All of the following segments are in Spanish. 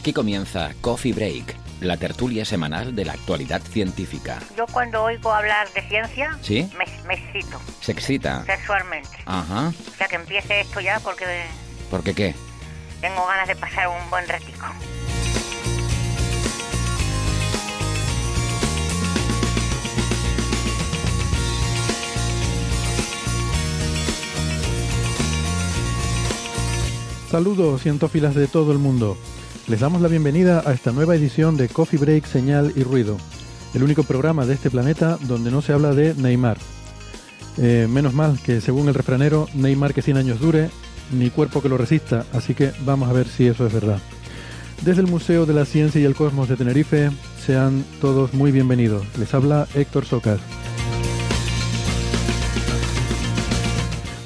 Aquí comienza Coffee Break, la tertulia semanal de la actualidad científica. Yo cuando oigo hablar de ciencia, ¿Sí? me, me excito ¿Se excita? sexualmente. Ajá. O sea que empiece esto ya porque ¿Por qué qué? tengo ganas de pasar un buen ratico. Saludos cientófilas de todo el mundo. Les damos la bienvenida a esta nueva edición de Coffee Break, Señal y Ruido, el único programa de este planeta donde no se habla de Neymar. Eh, menos mal que según el refranero, Neymar que 100 años dure, ni cuerpo que lo resista, así que vamos a ver si eso es verdad. Desde el Museo de la Ciencia y el Cosmos de Tenerife, sean todos muy bienvenidos. Les habla Héctor Socas.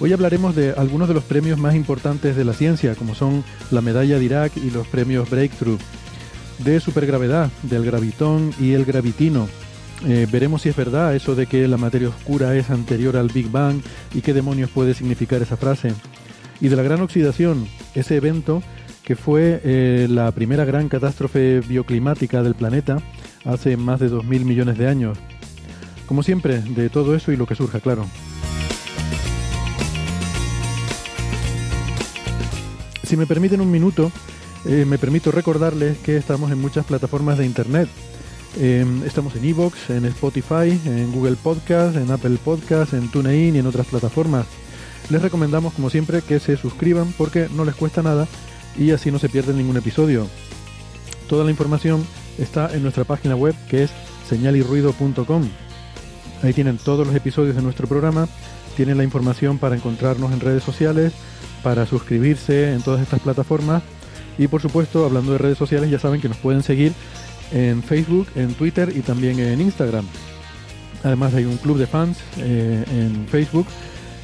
Hoy hablaremos de algunos de los premios más importantes de la ciencia, como son la medalla de Irak y los premios Breakthrough, de supergravedad, del gravitón y el gravitino. Eh, veremos si es verdad eso de que la materia oscura es anterior al Big Bang y qué demonios puede significar esa frase. Y de la gran oxidación, ese evento que fue eh, la primera gran catástrofe bioclimática del planeta hace más de 2.000 millones de años. Como siempre, de todo eso y lo que surja, claro. Si me permiten un minuto, eh, me permito recordarles que estamos en muchas plataformas de Internet. Eh, estamos en Evox, en Spotify, en Google Podcast, en Apple Podcast, en TuneIn y en otras plataformas. Les recomendamos, como siempre, que se suscriban porque no les cuesta nada y así no se pierden ningún episodio. Toda la información está en nuestra página web que es señalirruido.com. Ahí tienen todos los episodios de nuestro programa, tienen la información para encontrarnos en redes sociales, para suscribirse en todas estas plataformas y por supuesto, hablando de redes sociales, ya saben que nos pueden seguir en Facebook, en Twitter y también en Instagram. Además hay un club de fans eh, en Facebook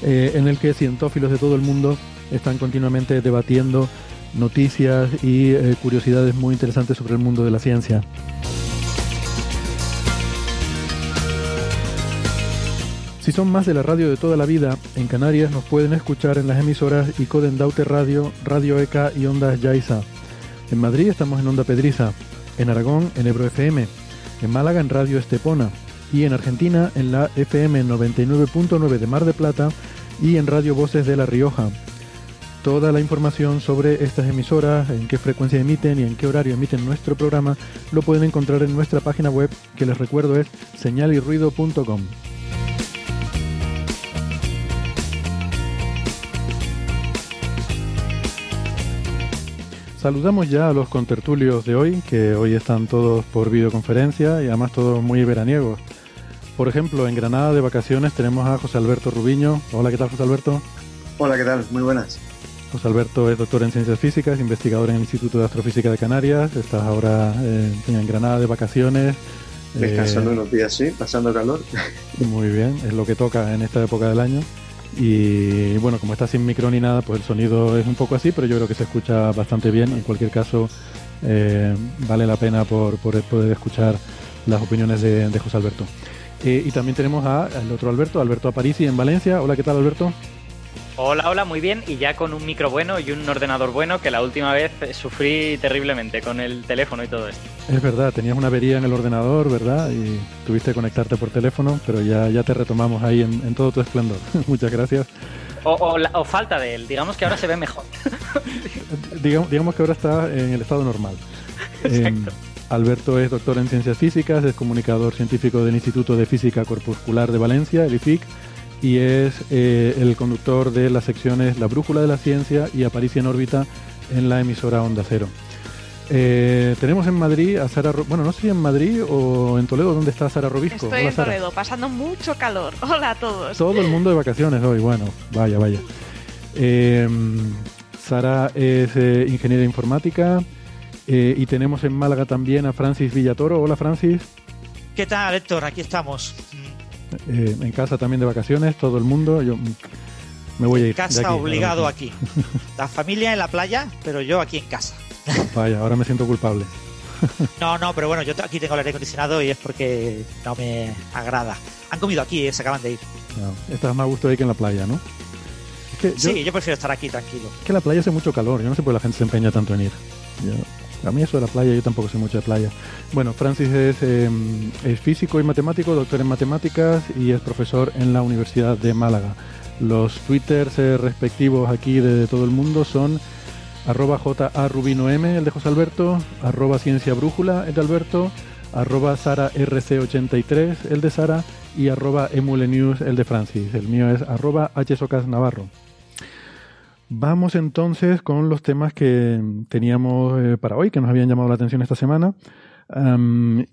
eh, en el que cientófilos de todo el mundo están continuamente debatiendo noticias y eh, curiosidades muy interesantes sobre el mundo de la ciencia. Si son más de la radio de toda la vida, en Canarias nos pueden escuchar en las emisoras Icoden Daute Radio, Radio ECA y Ondas Yaiza. En Madrid estamos en Onda Pedriza, en Aragón en Ebro FM, en Málaga en Radio Estepona y en Argentina en la FM 99.9 de Mar de Plata y en Radio Voces de La Rioja. Toda la información sobre estas emisoras, en qué frecuencia emiten y en qué horario emiten nuestro programa, lo pueden encontrar en nuestra página web, que les recuerdo es señalirruido.com. Saludamos ya a los contertulios de hoy, que hoy están todos por videoconferencia y además todos muy veraniegos. Por ejemplo, en Granada de vacaciones tenemos a José Alberto Rubiño. Hola, ¿qué tal José Alberto? Hola, ¿qué tal? Muy buenas. José Alberto es doctor en ciencias físicas, investigador en el Instituto de Astrofísica de Canarias. Estás ahora eh, en Granada de vacaciones. Descansando Eh, unos días, sí, pasando calor. Muy bien, es lo que toca en esta época del año. Y bueno, como está sin micro ni nada, pues el sonido es un poco así, pero yo creo que se escucha bastante bien. En cualquier caso, eh, vale la pena por, por poder escuchar las opiniones de, de José Alberto. Eh, y también tenemos al otro Alberto, Alberto Aparici en Valencia. Hola, ¿qué tal Alberto? Hola, hola, muy bien. Y ya con un micro bueno y un ordenador bueno, que la última vez sufrí terriblemente con el teléfono y todo esto. Es verdad, tenías una avería en el ordenador, ¿verdad? Y tuviste que conectarte por teléfono, pero ya, ya te retomamos ahí en, en todo tu esplendor. Muchas gracias. O, o la- o falta de él, digamos que ahora se ve mejor. digamos, digamos que ahora está en el estado normal. Eh, Alberto es doctor en ciencias físicas, es comunicador científico del Instituto de Física Corpuscular de Valencia, el IFIC, y es eh, el conductor de las secciones La Brújula de la Ciencia y Aparicio en órbita en la emisora Onda Cero. Eh, tenemos en Madrid a Sara, Ro- bueno, no sé si en Madrid o en Toledo, ¿dónde está Sara Robisco? Estoy Hola, en Sara. Toledo, pasando mucho calor. Hola a todos. Todo el mundo de vacaciones hoy, bueno, vaya, vaya. Eh, Sara es eh, ingeniera informática eh, y tenemos en Málaga también a Francis Villatoro. Hola Francis, ¿Qué tal, Héctor? Aquí estamos. Eh, en casa también de vacaciones, todo el mundo. Yo me voy a ir. de Casa aquí, obligado aquí. La familia en la playa, pero yo aquí en casa. Vaya, ahora me siento culpable. No, no, pero bueno, yo aquí tengo el aire acondicionado y es porque no me agrada. Han comido aquí, eh, se acaban de ir. Estás más a gusto ahí que en la playa, ¿no? Es que, yo- Sí, yo prefiero estar aquí tranquilo. es que la playa hace mucho calor. Yo no sé por qué la gente se empeña tanto en ir. Yo- a mí eso de la playa, yo tampoco sé mucho de playa. Bueno, Francis es, eh, es físico y matemático, doctor en matemáticas y es profesor en la Universidad de Málaga. Los twitters eh, respectivos aquí de, todo el mundo son arroba jarubinom, el de José Alberto, arroba ciencia brújula, el de Alberto, arroba Sara RC83, el de Sara, y arroba emulenews, el de Francis. El mío es arroba hsocas navarro. Vamos entonces con los temas que teníamos eh, para hoy, que nos habían llamado la atención esta semana.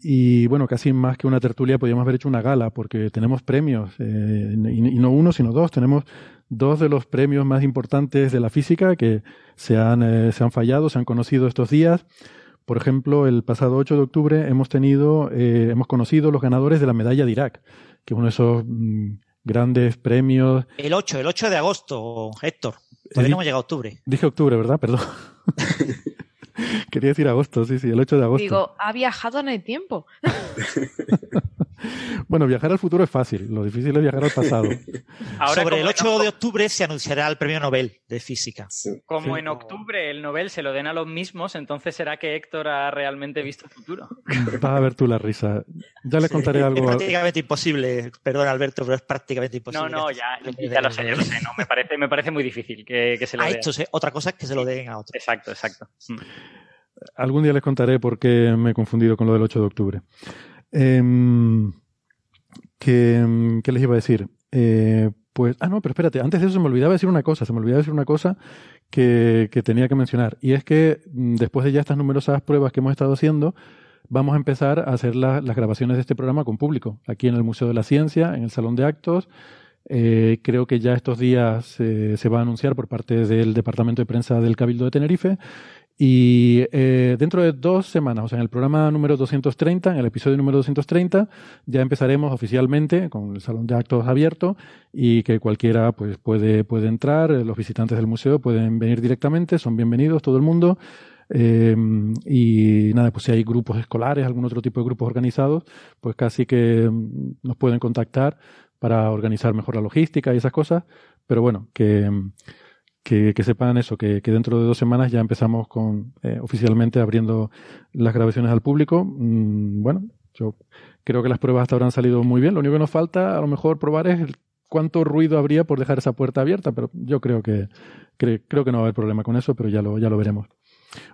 Y bueno, casi más que una tertulia, podríamos haber hecho una gala, porque tenemos premios, eh, y, y no uno, sino dos. Tenemos dos de los premios más importantes de la física que se han, eh, se han fallado, se han conocido estos días. Por ejemplo, el pasado 8 de octubre hemos tenido, eh, hemos conocido los ganadores de la medalla de Irak, que es uno de esos mm, grandes premios. El 8, el 8 de agosto, Héctor. Todavía no hemos llegado a octubre. Dije octubre, ¿verdad? Perdón. Quería decir agosto, sí, sí, el 8 de agosto. Digo, ha viajado en el tiempo. Bueno, viajar al futuro es fácil, lo difícil es viajar al pasado. Ahora, Sobre el 8 en- de octubre se anunciará el premio Nobel de Física. Como Sí. en octubre el Nobel se lo den a los mismos, entonces será que Héctor ha realmente visto el futuro. Vas a ver tú la risa. Ya les contaré Es algo. prácticamente imposible, perdón Alberto, pero es prácticamente imposible. No, no, ya, lo sé, ya lo sé. No, me, parece, me parece muy difícil que, que se lo A den. estos, ¿eh? Otra cosa es que se lo den a otros. Exacto, exacto. Mm. Algún día les contaré por qué me he confundido con lo del 8 de octubre. Em, ¿Qué les iba a decir? Eh, pues, ah, no, pero espérate, antes de eso se me olvidaba decir una cosa, se me olvidaba decir una cosa que, que tenía que mencionar. Y es que mm, después de ya estas numerosas pruebas que hemos estado haciendo, vamos a empezar a hacer la- las grabaciones de este programa con público, aquí en el Museo de la Ciencia, en el Salón de Actos. Eh, creo que ya estos días eh, se va a anunciar por parte del Departamento de Prensa del Cabildo de Tenerife. Y eh, dentro de dos semanas, o sea, en el programa número 230, en el episodio número 230, ya empezaremos oficialmente con el salón de actos abierto y que cualquiera pues puede, puede entrar, los visitantes del museo pueden venir directamente, son bienvenidos todo el mundo. Eh, y nada, pues si hay grupos escolares, algún otro tipo de grupos organizados, pues casi que mm, nos pueden contactar para organizar mejor la logística y esas cosas. Pero bueno, que, que, sepan eso, que, que dentro de dos semanas ya empezamos con eh, oficialmente abriendo las grabaciones al público. Mm, bueno, yo creo que las pruebas hasta ahora han salido muy bien. Lo único que nos falta a lo mejor probar es el- cuánto ruido habría por dejar esa puerta abierta, pero yo creo que, cre- creo que no va a haber problema con eso, pero ya lo, ya lo veremos.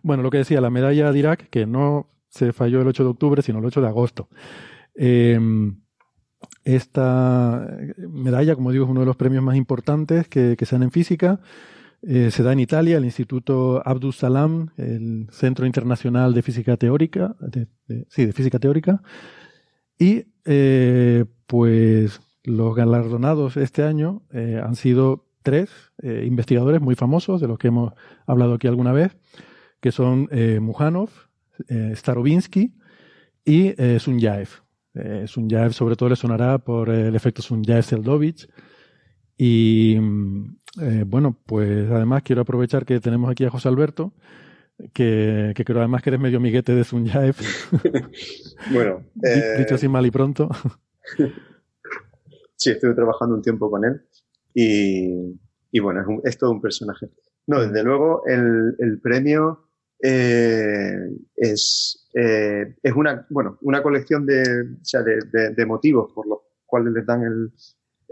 Bueno, lo que decía, la medalla de Irak, que no se falló el 8 de octubre, sino el 8 de agosto. Eh, esta medalla, como digo, es uno de los premios más importantes que, que se dan en física. Eh, se da en Italia, el Instituto Abdus Salam, el Centro Internacional de Física Teórica, sí, de Física Teórica. Y eh, pues los galardonados este año eh, han sido tres investigadores muy famosos, de los que hemos hablado aquí alguna vez, que son Mujanov, Starobinsky y Sunyaev. Sunyaev sobre todo le sonará por el efecto Sunyaev-Seldovich. Y mm, eh, bueno, pues además quiero aprovechar que tenemos aquí a José Alberto, que, que creo además que eres medio amiguete de Sunyaev, Bueno, Di- eh, dicho así mal y pronto. sí, estuve trabajando un tiempo con él y, y bueno, es, un- es todo un personaje. No, desde luego el, el premio eh, es, es una, bueno, una colección de, o sea, de, de- de motivos por los cuales les dan el,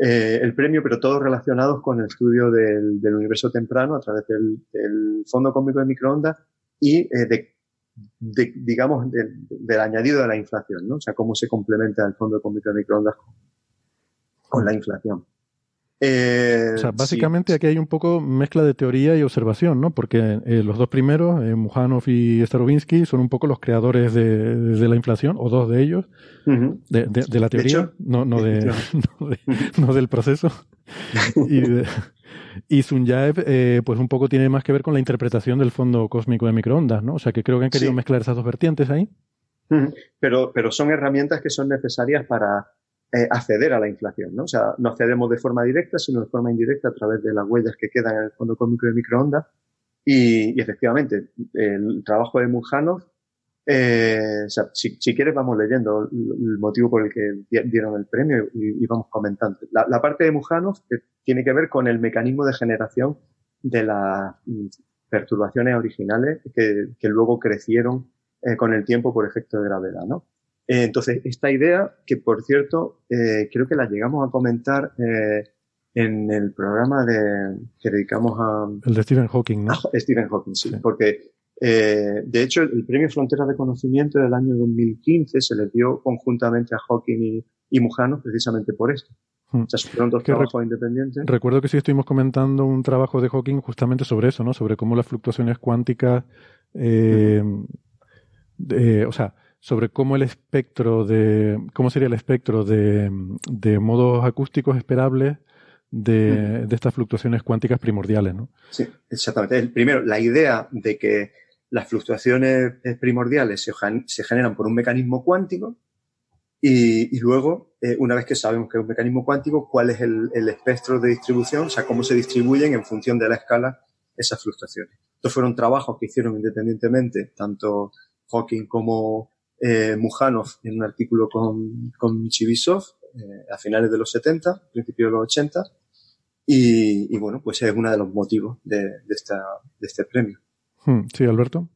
eh, el premio, pero todos relacionados con el estudio del, del universo temprano a través del, del fondo cósmico de microondas y eh, de, de, digamos, de- del añadido de la inflación, ¿no? O sea, cómo se complementa el fondo cósmico de microondas con, con la inflación. Eh, O sea, sí. básicamente aquí hay un poco mezcla de teoría y observación, ¿no? Porque eh, los dos primeros, eh, Mujanov y Starobinsky, son un poco los creadores de, de la inflación, o dos de ellos, de, de- de la teoría, hecho, no, no, del proceso. Y, y Sunyaev, eh, pues un poco tiene más que ver con la interpretación del fondo cósmico de microondas, ¿no? O sea, que creo que han querido Sí. mezclar esas dos vertientes ahí. Pero, pero son herramientas que son necesarias para eh, acceder a la inflación, ¿no? O sea, no accedemos de forma directa, sino de forma indirecta a través de las huellas que quedan en el fondo cósmico de microondas. Y, y efectivamente, el trabajo de Mujanov, eh, o sea, si, si quieres vamos leyendo el, motivo por el que di- dieron el premio y, vamos comentando. La, la parte de Mujanov tiene que ver con el mecanismo de generación de las mm, perturbaciones originales que, que luego crecieron eh, con el tiempo por efecto de gravedad, ¿no? Eh, entonces, esta idea, que por cierto, eh, creo que la llegamos a comentar eh, en el programa de, que dedicamos a, El de Stephen Hawking, ¿no? a Stephen Hawking, sí, Sí. porque de hecho el premio Fronteras de Conocimiento del año 2015 se le dio conjuntamente a Hawking y, y Mujano precisamente por esto. Hmm. O sea, fueron dos Que rec- trabajos independientes. Recuerdo que sí estuvimos comentando un trabajo de Hawking justamente sobre eso, ¿no? Sobre cómo las fluctuaciones cuánticas, eh, de- o sea, sobre cómo el espectro de, cómo sería el espectro de, de modos acústicos esperables de, de estas fluctuaciones cuánticas primordiales, ¿no? Sí, exactamente. Primero, la idea de que las fluctuaciones primordiales se, se generan por un mecanismo cuántico y, y luego, eh, una vez que sabemos que es un mecanismo cuántico, cuál es el, el espectro de distribución, o sea, cómo se distribuyen en función de la escala esas fluctuaciones. Estos fueron trabajos que hicieron independientemente tanto Hawking como eh, Mujanov en un artículo con, con Chibisov eh, a finales de los 70, principios de los 80, y, y bueno, pues es uno de los motivos de, de, esta, de este premio. Hmm, Sí, Alberto.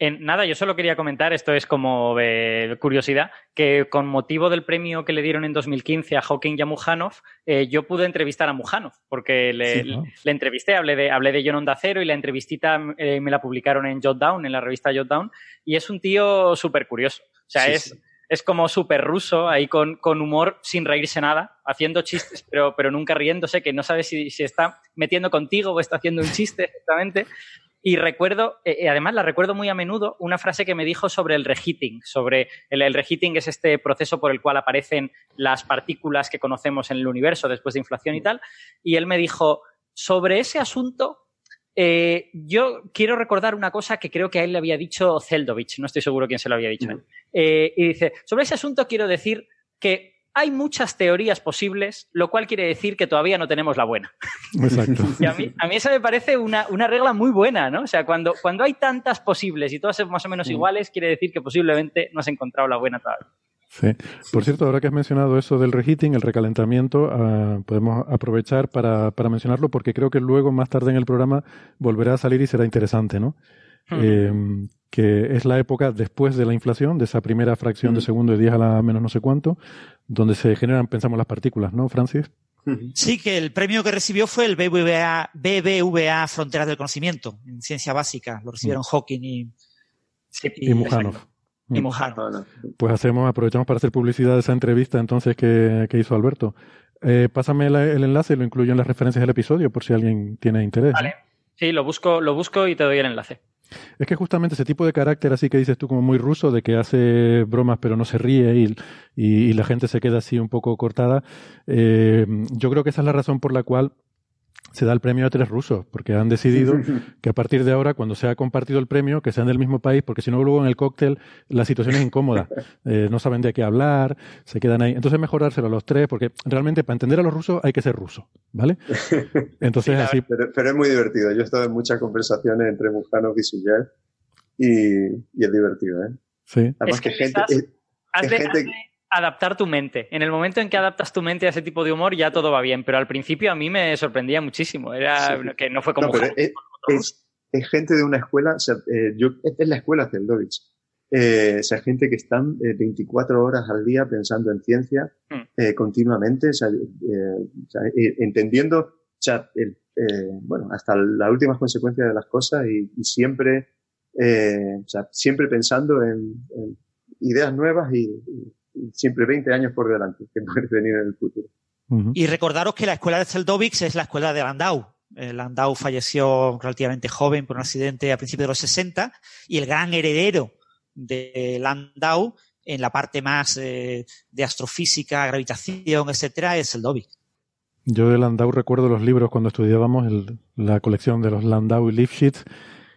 En, nada, yo solo quería comentar, esto es como de curiosidad, que con motivo del premio que le dieron en 2015 a Hawking y a Mujanov, eh, yo pude entrevistar a Mujanov, porque le, Sí, ¿no? le entrevisté, hablé de, hablé de John Onda Cero y la entrevistita eh, me la publicaron en Jotdown, en la revista Jotdown, y es un tío súper curioso. O sea, Sí, es, sí. es como súper ruso, ahí con, con humor, sin reírse nada, haciendo chistes, pero, pero nunca riéndose, que no sabe si, si está metiendo contigo o está haciendo un chiste exactamente. Y recuerdo, eh, eh, además la recuerdo muy a menudo, una frase que me dijo sobre el reheating. Sobre el, el reheating es este proceso por el cual aparecen las partículas que conocemos en el universo después de inflación y tal. Y él me dijo, sobre ese asunto, eh, yo quiero recordar una cosa que creo que a él le había dicho Zeldovich, no estoy seguro quién se lo había dicho. a él. Eh, y dice, sobre ese asunto quiero decir que hay muchas teorías posibles, lo cual quiere decir que todavía no tenemos la buena. Exacto. Y a mí, a mí eso me parece una, una regla muy buena, ¿no? O sea, cuando, cuando hay tantas posibles y todas son más o menos iguales, quiere decir que posiblemente no has encontrado la buena todavía. Sí. Por cierto, ahora que has mencionado eso del reheating, el recalentamiento, ah, podemos aprovechar para, para mencionarlo porque creo que luego, más tarde en el programa, volverá a salir y será interesante, ¿no? Eh, que es la época después de la inflación, de esa primera fracción de segundo de 10 a la menos no sé cuánto, donde se generan, pensamos, las partículas, ¿no, Francis? Sí, que el premio que recibió fue el BBVA, BBVA Fronteras del Conocimiento, en ciencia básica. Lo recibieron Hawking y, Y Mujanov. y Mm. Mujanov. No, no. Pues hacemos, aprovechamos para hacer publicidad de esa entrevista entonces que, que hizo Alberto. Eh, pásame la- el enlace y lo incluyo en las referencias del episodio por si alguien tiene interés. Vale. Sí, lo busco, lo busco y te doy el enlace. Es que justamente ese tipo de carácter así que dices tú como muy ruso, de que hace bromas pero no se ríe y, la gente se queda así un poco cortada, eh, yo creo que esa es la razón por la cual se da el premio a tres rusos, porque han decidido que a partir de ahora, cuando se ha compartido el premio, que sean del mismo país, porque si no luego en el cóctel la situación es incómoda, Eh, no saben de qué hablar, se quedan ahí. Entonces mejorárselo a los tres, porque realmente para entender a los rusos hay que ser ruso, ¿vale? Entonces así, Pero, pero es muy divertido. Yo he estado en muchas conversaciones entre Mujanov y Suyer y, y es divertido, ¿eh? sí. Además Es que que gente... Es gente- adaptar tu mente. En el momento en que adaptas tu mente a ese tipo de humor, ya todo va bien. Pero al principio a mí me sorprendía muchísimo. Era Sí. que no fue como No, pero es, es- es gente de una escuela, o sea, eh, yo, es la escuela Zeldovich. Eh, o sea, gente que están eh, 24 horas al día pensando en ciencia Hmm. eh, continuamente, o sea, eh, o sea, eh, entendiendo o sea, el, bueno, hasta las últimas consecuencias de las cosas y, y siempre, o sea, siempre pensando en, en ideas nuevas y siempre 20 años por delante que puede venir en el futuro. Ujú. Y recordaros que la escuela de Zeldovix es la escuela de Landau. Eh, Landau falleció relativamente joven por un accidente a principios de los 60 y el gran heredero de Landau en la parte más eh, de astrofísica, gravitación, etcétera, es Zeldovix. Yo de Landau recuerdo los libros cuando estudiábamos el- la colección de los Landau y Lifshitz.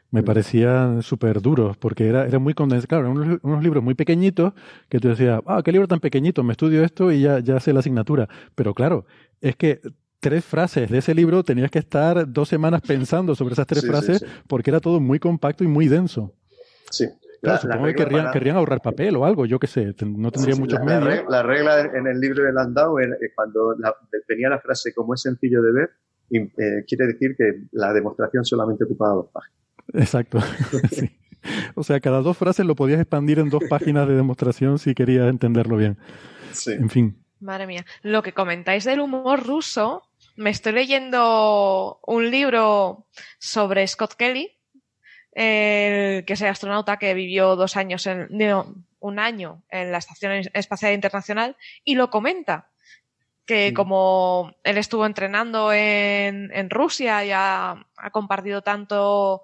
Me parecían súper duros porque era, era muy condensado. Claro, eran unos, unos libros muy pequeñitos que tú decías, ah, qué libro tan pequeñito, me estudio esto y ya, ya sé la asignatura. Pero claro, es que tres frases de ese libro tenías que estar dos semanas pensando sobre esas tres Sí, frases sí. porque era todo muy compacto y muy denso. Sí. Claro, La- la supongo que querrían, para- querrían ahorrar papel o algo, yo qué sé, no tendría muchos la, medios. la regla en el libro de Landau era que cuando la- tenía la frase como es sencillo de ver, eh, quiere decir que la demostración solamente ocupaba dos páginas. Exacto. Sí. O sea, cada dos frases lo podías expandir en dos páginas de demostración si querías entenderlo bien. Sí. En fin. Madre mía. Lo que comentáis del humor ruso, me estoy leyendo un libro sobre Scott Kelly, el que es el astronauta que vivió dos años en, no, un año en la Estación Espacial Internacional, y lo comenta. Que Mm. como él estuvo entrenando en, en Rusia y ha, ha compartido tanto,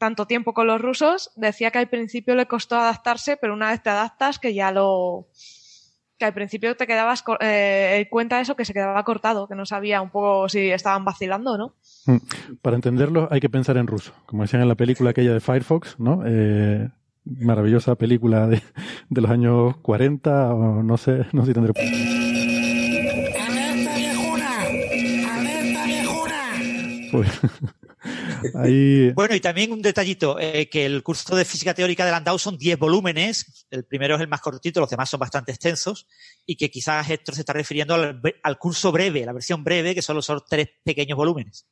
tanto tiempo con los rusos, decía que al principio le costó adaptarse, pero una vez te adaptas que ya lo, que al principio te quedabas, eh, cuenta eso, que se quedaba cortado, que no sabía un poco si estaban vacilando o no. Mm. Para entenderlo hay que pensar en ruso. Como decían en la película aquella de Firefox, ¿no? Eh, maravillosa película de, de los años 40, o no sé, no sé si tendré... ¡Alerta viejuna! ¡Alerta viejuna! Pues, ahí... Bueno, y también un detallito, eh, que el curso de física teórica de Landau son 10 volúmenes, el primero es el más cortito, los demás son bastante extensos, y que quizás Héctor se está refiriendo al, al curso breve, la versión breve, que solo son tres pequeños volúmenes.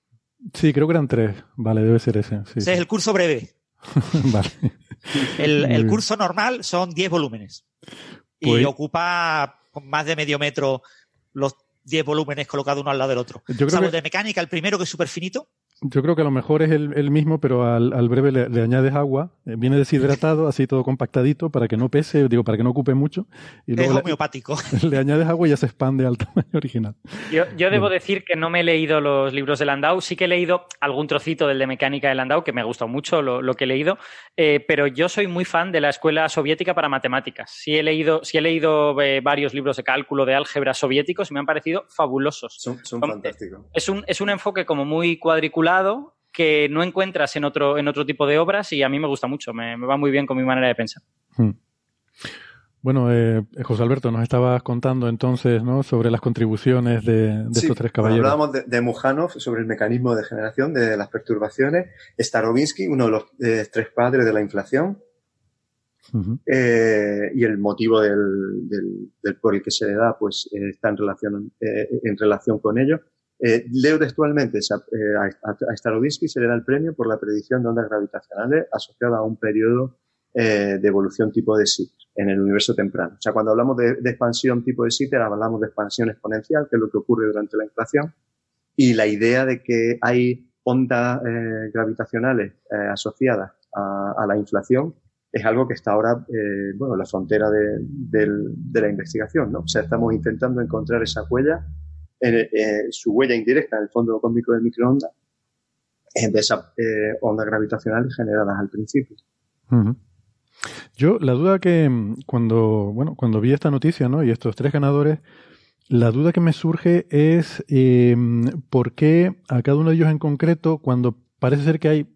Sí, creo que eran tres. Vale, debe ser ese. Sí, Ese es el curso breve. vale. El, el curso normal son 10 volúmenes. Pues- Y ocupa con más de medio metro los 10 volúmenes colocados uno al lado del otro. Yo creo Salvo que- de mecánica, el primero que es súper finito. Yo creo que a lo mejor es el, el mismo, pero al, al breve le, le añades agua. eh, Viene deshidratado, así todo compactadito, para que no pese, digo, para que no ocupe mucho. Y Es luego le- homeopático. le, añades agua y ya se expande al tamaño original. Yo, yo debo Bueno. decir que no me he leído los libros de Landau, sí que he leído algún trocito del de mecánica de Landau, que me ha gustado mucho lo, lo que he leído, eh, pero yo soy muy fan de la escuela soviética para matemáticas. Sí he leído, sí he leído eh, varios libros de cálculo, de álgebra soviéticos y me han parecido fabulosos. Son, son fantásticos. Es un, es un enfoque como muy cuadriculado que no encuentras en otro, en otro tipo de obras y a mí me gusta mucho, me, me va muy bien con mi manera de pensar. Hmm. Bueno, eh, José Alberto, nos estabas contando entonces ¿no? sobre las contribuciones de, de Sí, estos tres bueno, caballeros. hablábamos de, de Mujanov sobre el mecanismo de generación de las perturbaciones. Starobinsky, uno de los eh, tres padres de la inflación, eh, y el motivo del, del- del por el que se le da, pues eh, está en relación, eh, en relación con ello. Eh, leo textualmente, eh, a, a Starobinsky se le da el premio por la predicción de ondas gravitacionales asociada a un periodo eh, de evolución tipo de Sitter en el universo temprano. O sea, cuando hablamos de, de expansión tipo de Sitter, hablamos de expansión exponencial, que es lo que ocurre durante la inflación, y la idea de que hay ondas eh, gravitacionales eh, asociadas a, a la inflación es algo que está ahora, eh, bueno, en la frontera de, del- de la investigación, ¿no? O sea, estamos intentando encontrar esa huella, eh, eh, su huella indirecta en el fondo cósmico del microondas, eh, de esas ondas gravitacionales generadas al principio. Yo, la duda que mm, cuando, bueno, cuando vi esta noticia, ¿no? Y estos tres ganadores, la duda que me surge es eh, por qué a cada uno de ellos en concreto, cuando parece ser que hay,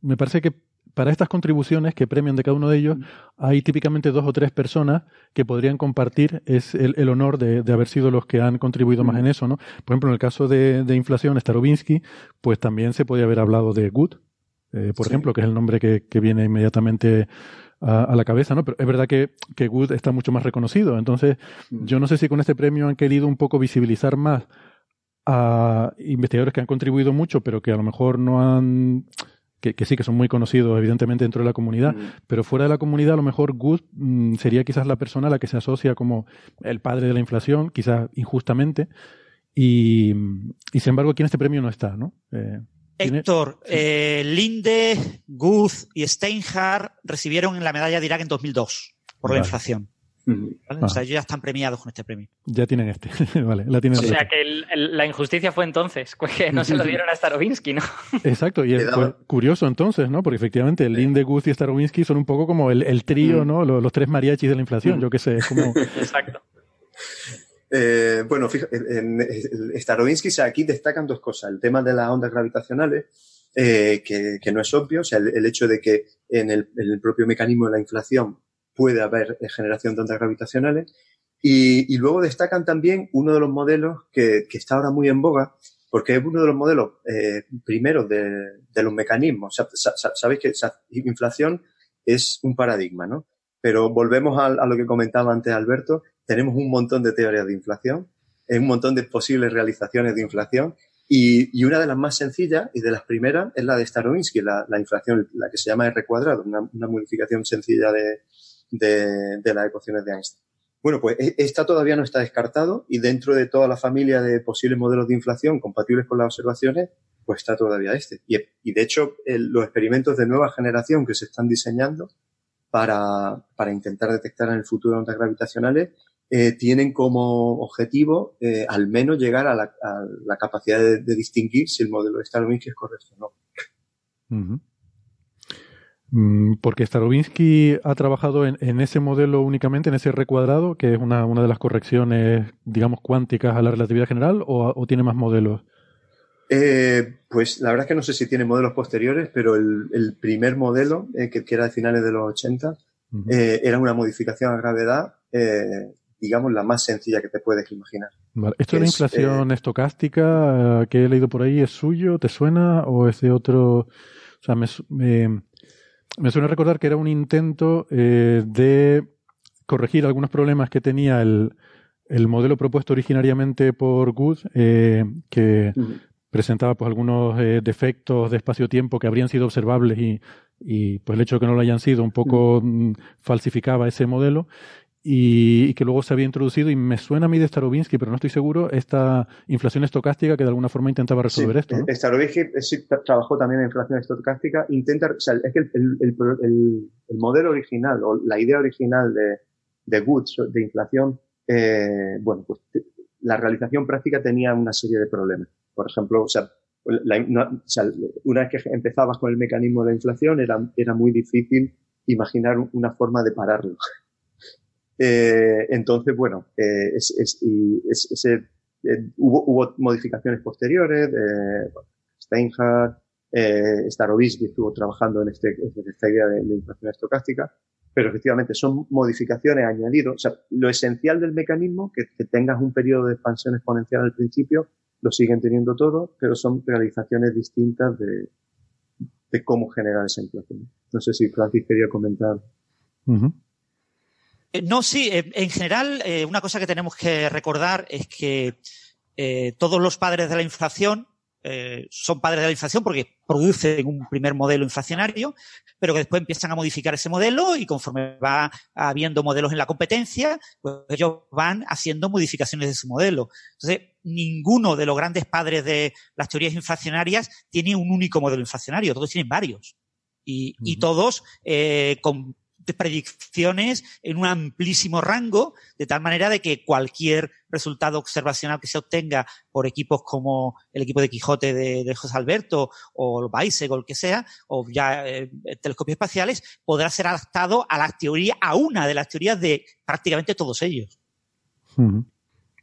me parece que para estas contribuciones que premian de cada uno de ellos, hay típicamente dos o tres personas que podrían compartir es el, el honor de, de haber sido los que han contribuido más en eso, ¿no? Por ejemplo, en el caso de, de inflación, Starobinsky, pues también se podía haber hablado de Good, eh, por Sí. ejemplo, que es el nombre que, que viene inmediatamente a, a la cabeza, ¿no? Pero es verdad que, que Good está mucho más reconocido. Entonces, Mm. yo no sé si con este premio han querido un poco visibilizar más a investigadores que han contribuido mucho, pero que a lo mejor no han. Que, que sí, que son muy conocidos, evidentemente, dentro de la comunidad, Mm. pero fuera de la comunidad, a lo mejor Good mm, sería quizás la persona a la que se asocia como el padre de la inflación, quizás injustamente, y, y sin embargo aquí en este premio no está, ¿no? Eh, Héctor, eh, Linde, Guth y Steinhardt recibieron la medalla de Irak en 2002 por la inflación. Ah. O sea, ellos ya están premiados con este premio. Ya tienen este. vale, la tienen O sea que el- el- la injusticia fue entonces, pues que no se lo dieron a Starobinsky, ¿no? Exacto, y es daba- cu- curioso entonces, ¿no? Porque efectivamente el Linde, Guth y Starobinsky son un poco como el, el trío, Mm. ¿no? Los, los tres mariachis de la inflación, Mm. yo qué sé, es como... Exacto. Eh, bueno, fíjate, en, en Starobinsky o sea, aquí destacan dos cosas. El tema de las ondas gravitacionales, eh, que, que no es obvio, o sea, el, el hecho de que en el, en el propio mecanismo de la inflación puede haber eh, generación de ondas gravitacionales. Y, luego destacan también uno de los modelos que, está ahora muy en boga, porque es uno de los modelos eh, primeros de, los mecanismos. Sabéis que inflación es un paradigma, ¿no? Pero volvemos a, lo que comentaba antes Alberto, tenemos un montón de teorías de inflación, un montón de posibles realizaciones de inflación, y, una de las más sencillas y de las primeras es la de Starobinsky, la, la inflación, la que se llama R cuadrado, una modificación sencilla de, de, de las ecuaciones de Einstein. Bueno, pues e- esta todavía no está descartado y dentro de toda la familia de posibles modelos de inflación compatibles con las observaciones, pues está todavía este. Y, y de hecho, los experimentos de nueva generación que se están diseñando para, para intentar detectar en el futuro ondas gravitacionales eh, tienen como objetivo eh, al menos llegar a la, a la capacidad de, distinguir si el modelo de Starobinsky es correcto o no. Porque Starobinsky ha trabajado en, en ese modelo únicamente, en ese R cuadrado, que es una, una de las correcciones, digamos, cuánticas a la relatividad general, o, o tiene más modelos. Eh, pues la verdad es que no sé si tiene modelos posteriores, pero el, el primer modelo, eh, que, que era de finales de los 80, Ujú. eh, era una modificación a gravedad, eh, digamos, la más sencilla que te puedes imaginar. Vale. ¿Esto de la es, inflación estocástica que he leído por ahí es suyo? ¿Te suena? ¿O es de otro? O sea, me, me, me suena recordar que era un intento eh, de corregir algunos problemas que tenía el, el modelo propuesto originariamente por Good, eh, que presentaba pues algunos eh, defectos de espacio-tiempo que habrían sido observables y, y pues el hecho de que no lo hayan sido un poco mm, falsificaba ese modelo y, y que luego se había introducido y me suena a mí de Starobinsky, pero no estoy seguro, esta inflación estocástica que de alguna forma intentaba resolver Sí, esto. ¿no? eh, Starobinsky eh, sí tra- trabajó también en inflación estocástica. Intenta, o sea, es que el, el- el el- el modelo original o la idea original de, de Woods de inflación, eh, bueno, pues la realización práctica tenía una serie de problemas. Por ejemplo, o sea, la- no- o sea, una vez que empezabas con el mecanismo de la inflación era, era muy difícil imaginar una forma de pararlo. Eh, entonces, bueno, eh, es, es- y es- ese, eh, hubo, hubo modificaciones posteriores, eh, Steinhardt, eh, Starobinsky estuvo trabajando en, este, en esta idea de, de inflación estocástica, pero efectivamente son modificaciones añadidas. O sea, lo esencial del mecanismo, que, tengas un periodo de expansión exponencial al principio, lo siguen teniendo todo, pero son realizaciones distintas de, de cómo generar esa inflación. No sé si Francis quería comentar. No, sí, eh, en general, eh, una cosa que tenemos que recordar es que eh, todos los padres de la inflación eh, son padres de la inflación porque producen un primer modelo inflacionario, pero que después empiezan a modificar ese modelo y conforme va habiendo modelos en la competencia, pues ellos van haciendo modificaciones de su modelo. Entonces, ninguno de los grandes padres de las teorías inflacionarias tiene un único modelo inflacionario, todos tienen varios. Y, y todos eh, con predicciones en un amplísimo rango, de tal manera de que cualquier resultado observacional que se obtenga por equipos como el equipo de Quijote de, de José Alberto o el BICEC o el que sea, o ya eh, telescopios espaciales, podrá ser adaptado a la teoría, a una de las teorías de prácticamente todos ellos.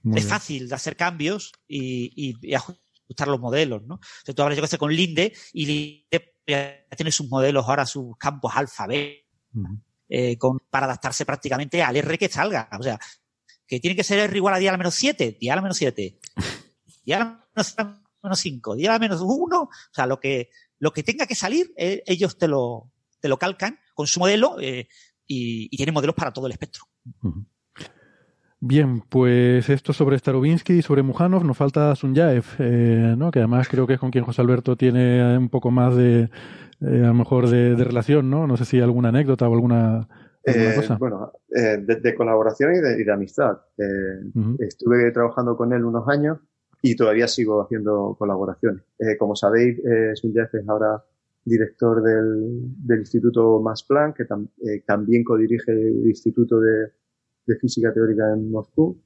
Es bien. fácil de hacer cambios y, y- y ajustar los modelos, ¿no? Sea, tú hablas, yo que sé, con Linde y Linde ya tiene sus modelos ahora, sus campos alfa, B. eh, con, para adaptarse prácticamente al R que salga. O sea, que tiene que ser R igual a dial menos 7, dial menos 7, dial menos, menos 5, dial menos 1. O sea, lo que, lo que tenga que salir, eh, ellos te lo, te lo calcan con su modelo eh, y, y tienen modelos para todo el espectro. Ujú. Bien, pues esto sobre Starobinsky y sobre Mujanov, nos falta Sunyaev, eh, ¿no? que además creo que es con quien José Alberto tiene un poco más de, eh, a lo mejor, de, de relación, ¿no? No sé si alguna anécdota o alguna, alguna Eh, cosa. bueno, eh, de, de colaboración y de, y de amistad. Eh. Estuve trabajando con él unos años y todavía sigo haciendo colaboraciones. Eh, como sabéis, eh, Sunjeff es ahora director del, del Instituto Max Planck, que tam- también codirige el Instituto de, de física teórica en Moscú.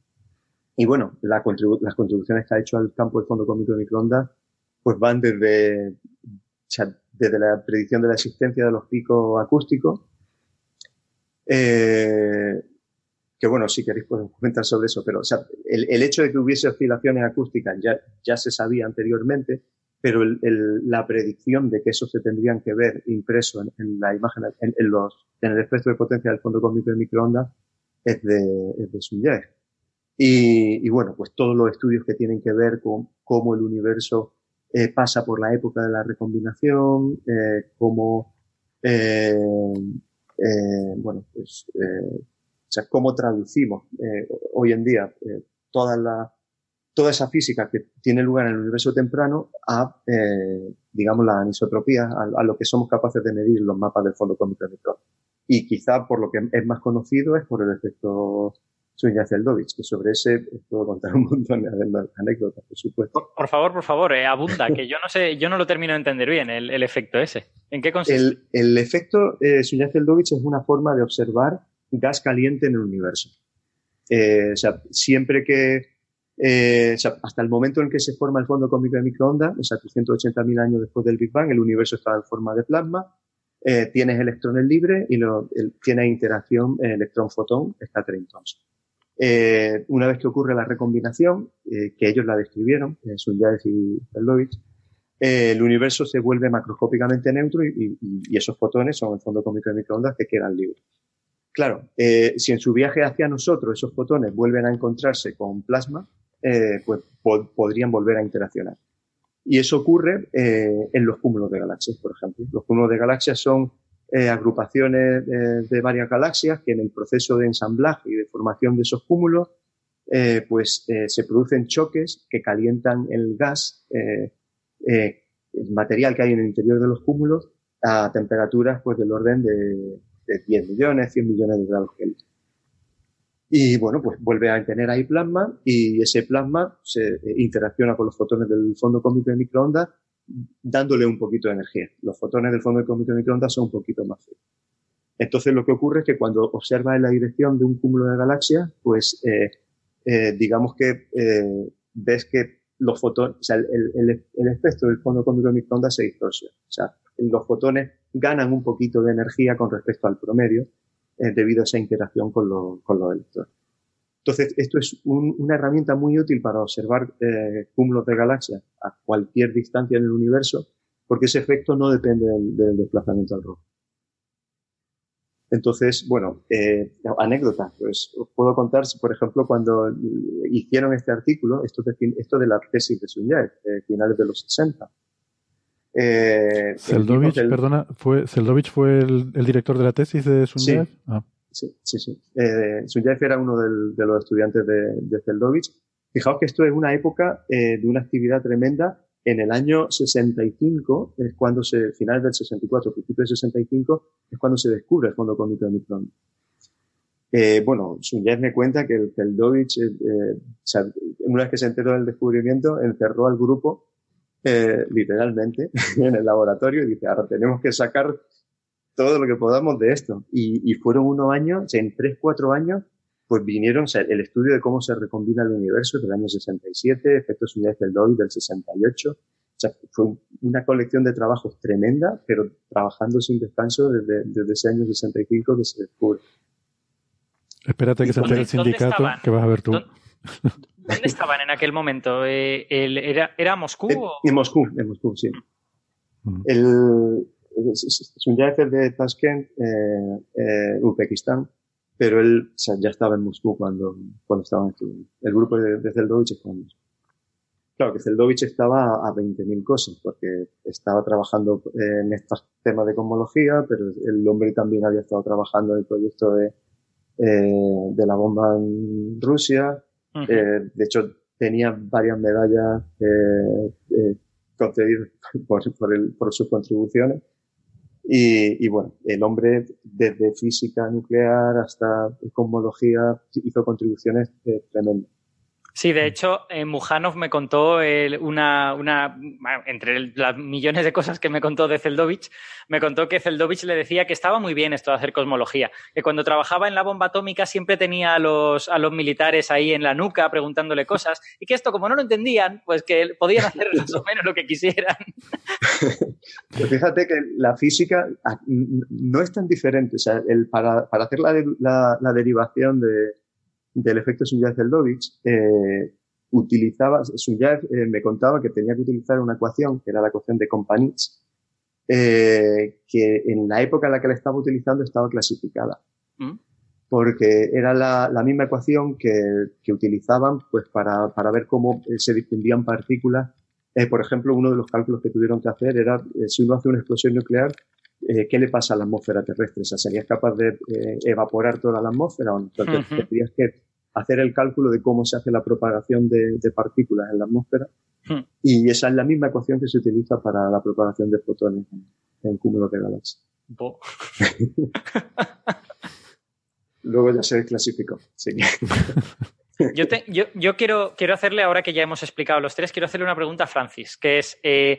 Y bueno, la contribu las contribuciones que ha hecho al campo del fondo cósmico de microondas pues van desde, desde la predicción de la existencia de los picos acústicos, eh, que bueno, si queréis podemos comentar sobre eso, pero o sea, el, el, hecho de que hubiese oscilaciones acústicas ya, ya se sabía anteriormente, pero el, el, la predicción de que eso se tendrían que ver impreso en, en la imagen, en, en, los, en el espectro de potencia del fondo cósmico de microondas es de, es de Sunyaev. Y, y, bueno, pues todos los estudios que tienen que ver con cómo el universo eh, pasa por la época de la recombinación, eh, cómo, eh, bueno, pues, o sea, cómo traducimos hoy en día toda la, toda esa física que tiene lugar en el universo temprano a, digamos, la anisotropía, a, lo que somos capaces de medir los mapas del fondo cósmico de. Y quizá por lo que es más conocido es por el efecto Suñaceldovich, que sobre ese puedo contar un montón de anécdotas, por supuesto. Por, favor, por favor, eh, abunda, que yo no sé, yo no lo termino de entender bien, el, el efecto ese. ¿En qué consiste? El, el efecto eh, Suñaceldovich es una forma de observar gas caliente en el universo. Eh, o sea, siempre que, eh, o sea, hasta el momento en que se forma el fondo cósmico de microondas, o sea, 380.000 años después del Big Bang, el universo estaba en forma de plasma, eh, tienes electrones libres y lo, el, tiene interacción electrón-fotón, está Trentons. Eh, una vez que ocurre la recombinación, eh, que ellos la describieron, eh, Sunyaev y Feldovich, eh, el universo se vuelve macroscópicamente neutro y, y, esos fotones son el fondo cósmico de microondas que quedan libres. Claro, eh, si en su viaje hacia nosotros esos fotones vuelven a encontrarse con plasma, eh, pues po podrían volver a interaccionar. Y eso ocurre en los cúmulos de galaxias, por ejemplo. Los cúmulos de galaxias son eh, agrupaciones eh, de varias galaxias que en el proceso de ensamblaje y de formación de esos cúmulos, eh, pues se producen choques que calientan el gas, el material que hay en el interior de los cúmulos, a temperaturas pues del orden de, de 10 millones, 100 millones de grados Kelvin. Y bueno, pues vuelve a tener ahí plasma y ese plasma se interacciona con los fotones del fondo cósmico de microondas dándole un poquito de energía. Los fotones del fondo cósmico de microondas son un poquito más fríos. Entonces lo que ocurre es que cuando observas en la dirección de un cúmulo de galaxias, pues eh, eh, digamos que eh, ves que los fotones, o sea, el, el, el, espectro del fondo cósmico de microondas se distorsiona. O sea, los fotones ganan un poquito de energía con respecto al promedio eh, debido a esa interacción con, lo, con los electrones. Entonces, esto es un, una herramienta muy útil para observar eh, cúmulos de galaxias a cualquier distancia en el universo, porque ese efecto no depende del, desplazamiento al rojo. Entonces, bueno, eh, anécdota, pues puedo contar, por ejemplo, cuando hicieron este artículo, esto de, esto de la tesis de Sunyaev, eh, finales de los 60. Eh, Zeldovich, perdona, fue, Zeldovich fue el, el, director de la tesis de Sunyaev. Sí. Ah. Sí, sí, sí. Eh, Sunyaev era uno del, de los estudiantes de, de Zeldovich. Fijaos que esto es una época eh, de una actividad tremenda. En el año 65 es cuando se, final del 64, principio del 65, es cuando se descubre el fondo cósmico de microondas. Eh, bueno, Sunyaev me cuenta que el Zeldovich, eh, una vez que se enteró del descubrimiento, encerró al grupo eh, literalmente en el laboratorio y dice, ahora tenemos que sacar todo lo que podamos de esto. Y, y fueron unos años, o sea, en tres, cuatro años, pues vinieron o sea, el estudio de cómo se recombina el universo del año 67, efectos unidades del Dobby del 68. O sea, fue una colección de trabajos tremenda, pero trabajando sin descanso desde, desde ese año 65 que se descubre. Espérate que se entere el sindicato que vas a ver tú. ¿Dónde, ¿Dónde estaban en aquel momento? Eh, el, era, ¿Era Moscú? En, o? en Moscú, en Moscú, sí. Mm. El, Sunyaev es de Tashkent, eh, eh, Uzbekistán, pero él o sea, ya estaba en Moscú cuando, cuando estaban estudiando. El grupo de, de Zeldovich estaba en Moscú. Claro que Zeldovich estaba a 20.000 cosas, porque estaba trabajando en estos temas de cosmología, pero el hombre también había estado trabajando en el proyecto de, eh, de la bomba en Rusia. Eh, de hecho, tenía varias medallas eh, eh, concedidas por, por, el, por sus contribuciones. Y, y, bueno, el hombre desde física nuclear hasta cosmología hizo contribuciones eh, tremendas. Sí, de hecho, eh, Mujanov me contó el- una, una, entre las millones de cosas que me contó de Zeldovich, me contó que Zeldovich le decía que estaba muy bien esto de hacer cosmología, que cuando trabajaba en la bomba atómica siempre tenía a los, a los militares ahí en la nuca preguntándole cosas y que esto, como no lo entendían, pues que podían hacer más o menos lo que quisieran. Pero fíjate que la física ah, no es tan diferente. O sea, el, para, para hacer la, la derivación de, del efecto Sunyaev-Zeldovich, eh, utilizaba, Sunyaev eh, me contaba que tenía que utilizar una ecuación, que era la ecuación de Companich, eh, que en la época en la que la estaba utilizando estaba clasificada. ¿Mm? Porque era la, la misma ecuación que, que utilizaban pues, para, para ver cómo se difundían partículas eh, por ejemplo, uno de los cálculos que tuvieron que hacer era eh, si uno hace una explosión nuclear, eh, ¿qué le pasa a la atmósfera terrestre? O sea, ¿serías capaz de eh, evaporar toda la atmósfera o tendrías que hacer el cálculo de cómo se hace la propagación de, de partículas en la atmósfera Hmm. y esa es la misma ecuación que se utiliza para la propagación de fotones en, en cúmulos de galaxias. Bo. Luego ya se clasificó. Sí. Yo, te- yo, yo quiero, quiero hacerle, ahora que ya hemos explicado los tres, quiero hacerle una pregunta a Francis, que es, eh,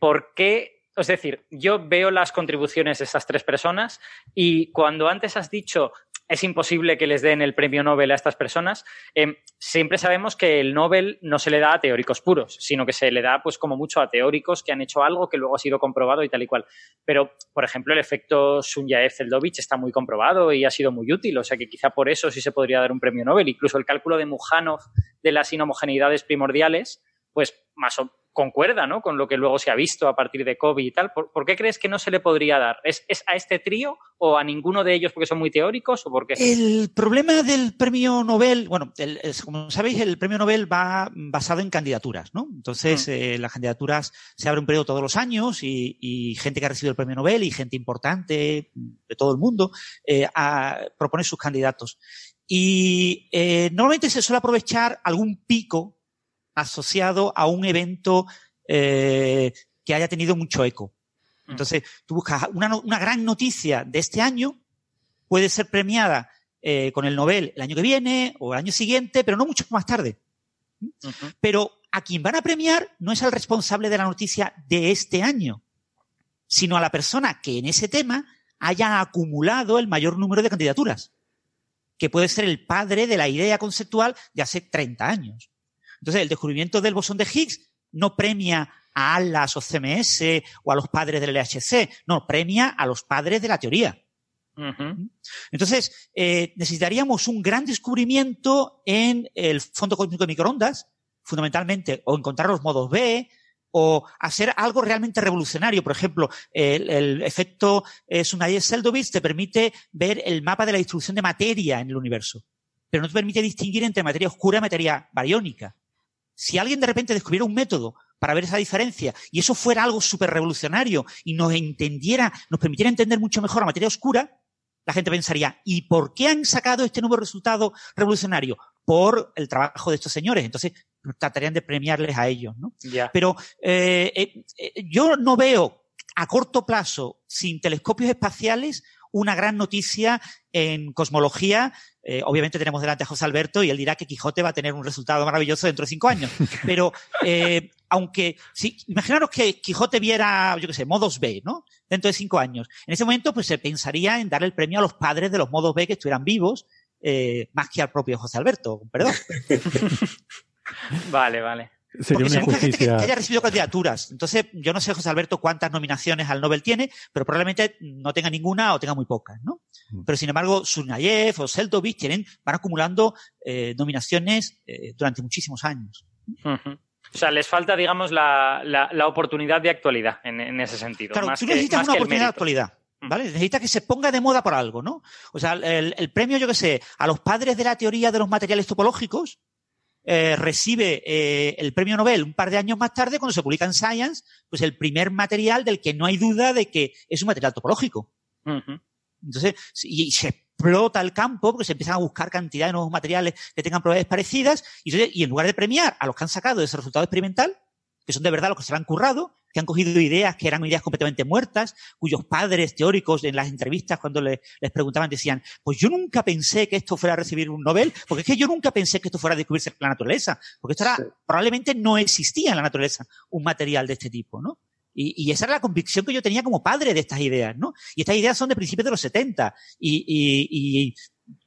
¿por qué? Es decir, yo veo las contribuciones de estas tres personas y cuando antes has dicho es imposible que les den el premio Nobel a estas personas, eh, siempre sabemos que el Nobel no se le da a teóricos puros, sino que se le da pues como mucho a teóricos que han hecho algo que luego ha sido comprobado y tal y cual. Pero, por ejemplo, el efecto Sunyaev-Zeldovich está muy comprobado y ha sido muy útil, o sea que quizá por eso sí se podría dar un premio Nobel. Incluso el cálculo de Mujanov de las inhomogeneidades primordiales, pues más o concuerda ¿no? con lo que luego se ha visto a partir de COVID y tal. ¿Por, por qué crees que no se le podría dar? ¿Es, ¿Es, a este trío o a ninguno de ellos porque son muy teóricos o por qué? El problema del premio Nobel, bueno, el, el, como sabéis, el premio Nobel va basado en candidaturas, ¿no? Entonces, Mm. eh, las candidaturas se abre un periodo todos los años y, y gente que ha recibido el premio Nobel y gente importante de todo el mundo eh, a- propone sus candidatos. Y eh, normalmente se suele aprovechar algún pico asociado a un evento eh, que haya tenido mucho eco. Entonces, tú buscas una, no- una gran noticia de este año, puede ser premiada eh, con el Nobel el año que viene o el año siguiente, pero no mucho más tarde. Pero a quien van a premiar no es al responsable de la noticia de este año, sino a la persona que en ese tema haya acumulado el mayor número de candidaturas, que puede ser el padre de la idea conceptual de hace 30 años. Entonces, el descubrimiento del bosón de Higgs no premia a ALAS o CMS o a los padres del LHC, no, premia a los padres de la teoría. Entonces, eh, necesitaríamos un gran descubrimiento en el fondo cósmico de microondas, fundamentalmente, o encontrar los modos B, o hacer algo realmente revolucionario. Por ejemplo, el, el efecto eh, Sunyaev-Zeldovich te permite ver el mapa de la distribución de materia en el universo, pero no te permite distinguir entre materia oscura y materia bariónica. Si alguien de repente descubriera un método para ver esa diferencia y eso fuera algo súper revolucionario y nos entendiera, nos permitiera entender mucho mejor la materia oscura, la gente pensaría, ¿y por qué han sacado este nuevo resultado revolucionario? Por el trabajo de estos señores. Entonces, tratarían de premiarles a ellos, ¿no? Pero eh, eh, eh, yo no veo a corto plazo, sin telescopios espaciales, una gran noticia en cosmología. Eh, obviamente tenemos delante a José Alberto y él dirá que Quijote va a tener un resultado maravilloso dentro de cinco años. Pero eh, aunque, si, imaginaros que Quijote viera, yo qué sé, modos B, ¿no? Dentro de cinco años. En ese momento, pues se pensaría en dar el premio a los padres de los modos B que estuvieran vivos, eh, más que al propio José Alberto, perdón. Vale, vale. Sería Porque una injusticia. que haya recibido candidaturas. Entonces, yo no sé, José Alberto, cuántas nominaciones al Nobel tiene, pero probablemente no tenga ninguna o tenga muy pocas, ¿no? Mm. Pero sin embargo, Sunyaev o Seldovich tienen, van acumulando eh, nominaciones eh, durante muchísimos años. O sea, les falta, digamos, la, la, la oportunidad de actualidad en, en ese sentido. Claro, más tú que, necesitas más una oportunidad de actualidad. ¿Vale? Necesitas que se ponga de moda por algo, ¿no? O sea, el, el premio, yo que sé, a los padres de la teoría de los materiales topológicos, eh, recibe eh, el premio Nobel un par de años más tarde cuando se publica en Science, pues el primer material del que no hay duda de que es un material topológico. Entonces, y, y se explota el campo porque se empiezan a buscar cantidad de nuevos materiales que tengan propiedades parecidas y en lugar de premiar a los que han sacado ese resultado experimental, que son de verdad los que se lo han currado, que han cogido ideas que eran ideas completamente muertas, cuyos padres teóricos en las entrevistas cuando le- les preguntaban decían, pues yo nunca pensé que esto fuera a recibir un Nobel, porque es que yo nunca pensé que esto fuera a descubrirse en la naturaleza, porque esto era, Sí. probablemente no existía en la naturaleza un material de este tipo, ¿no? Y, y esa era la convicción que yo tenía como padre de estas ideas, ¿no? Y estas ideas son de principios de los 70. Y, y, y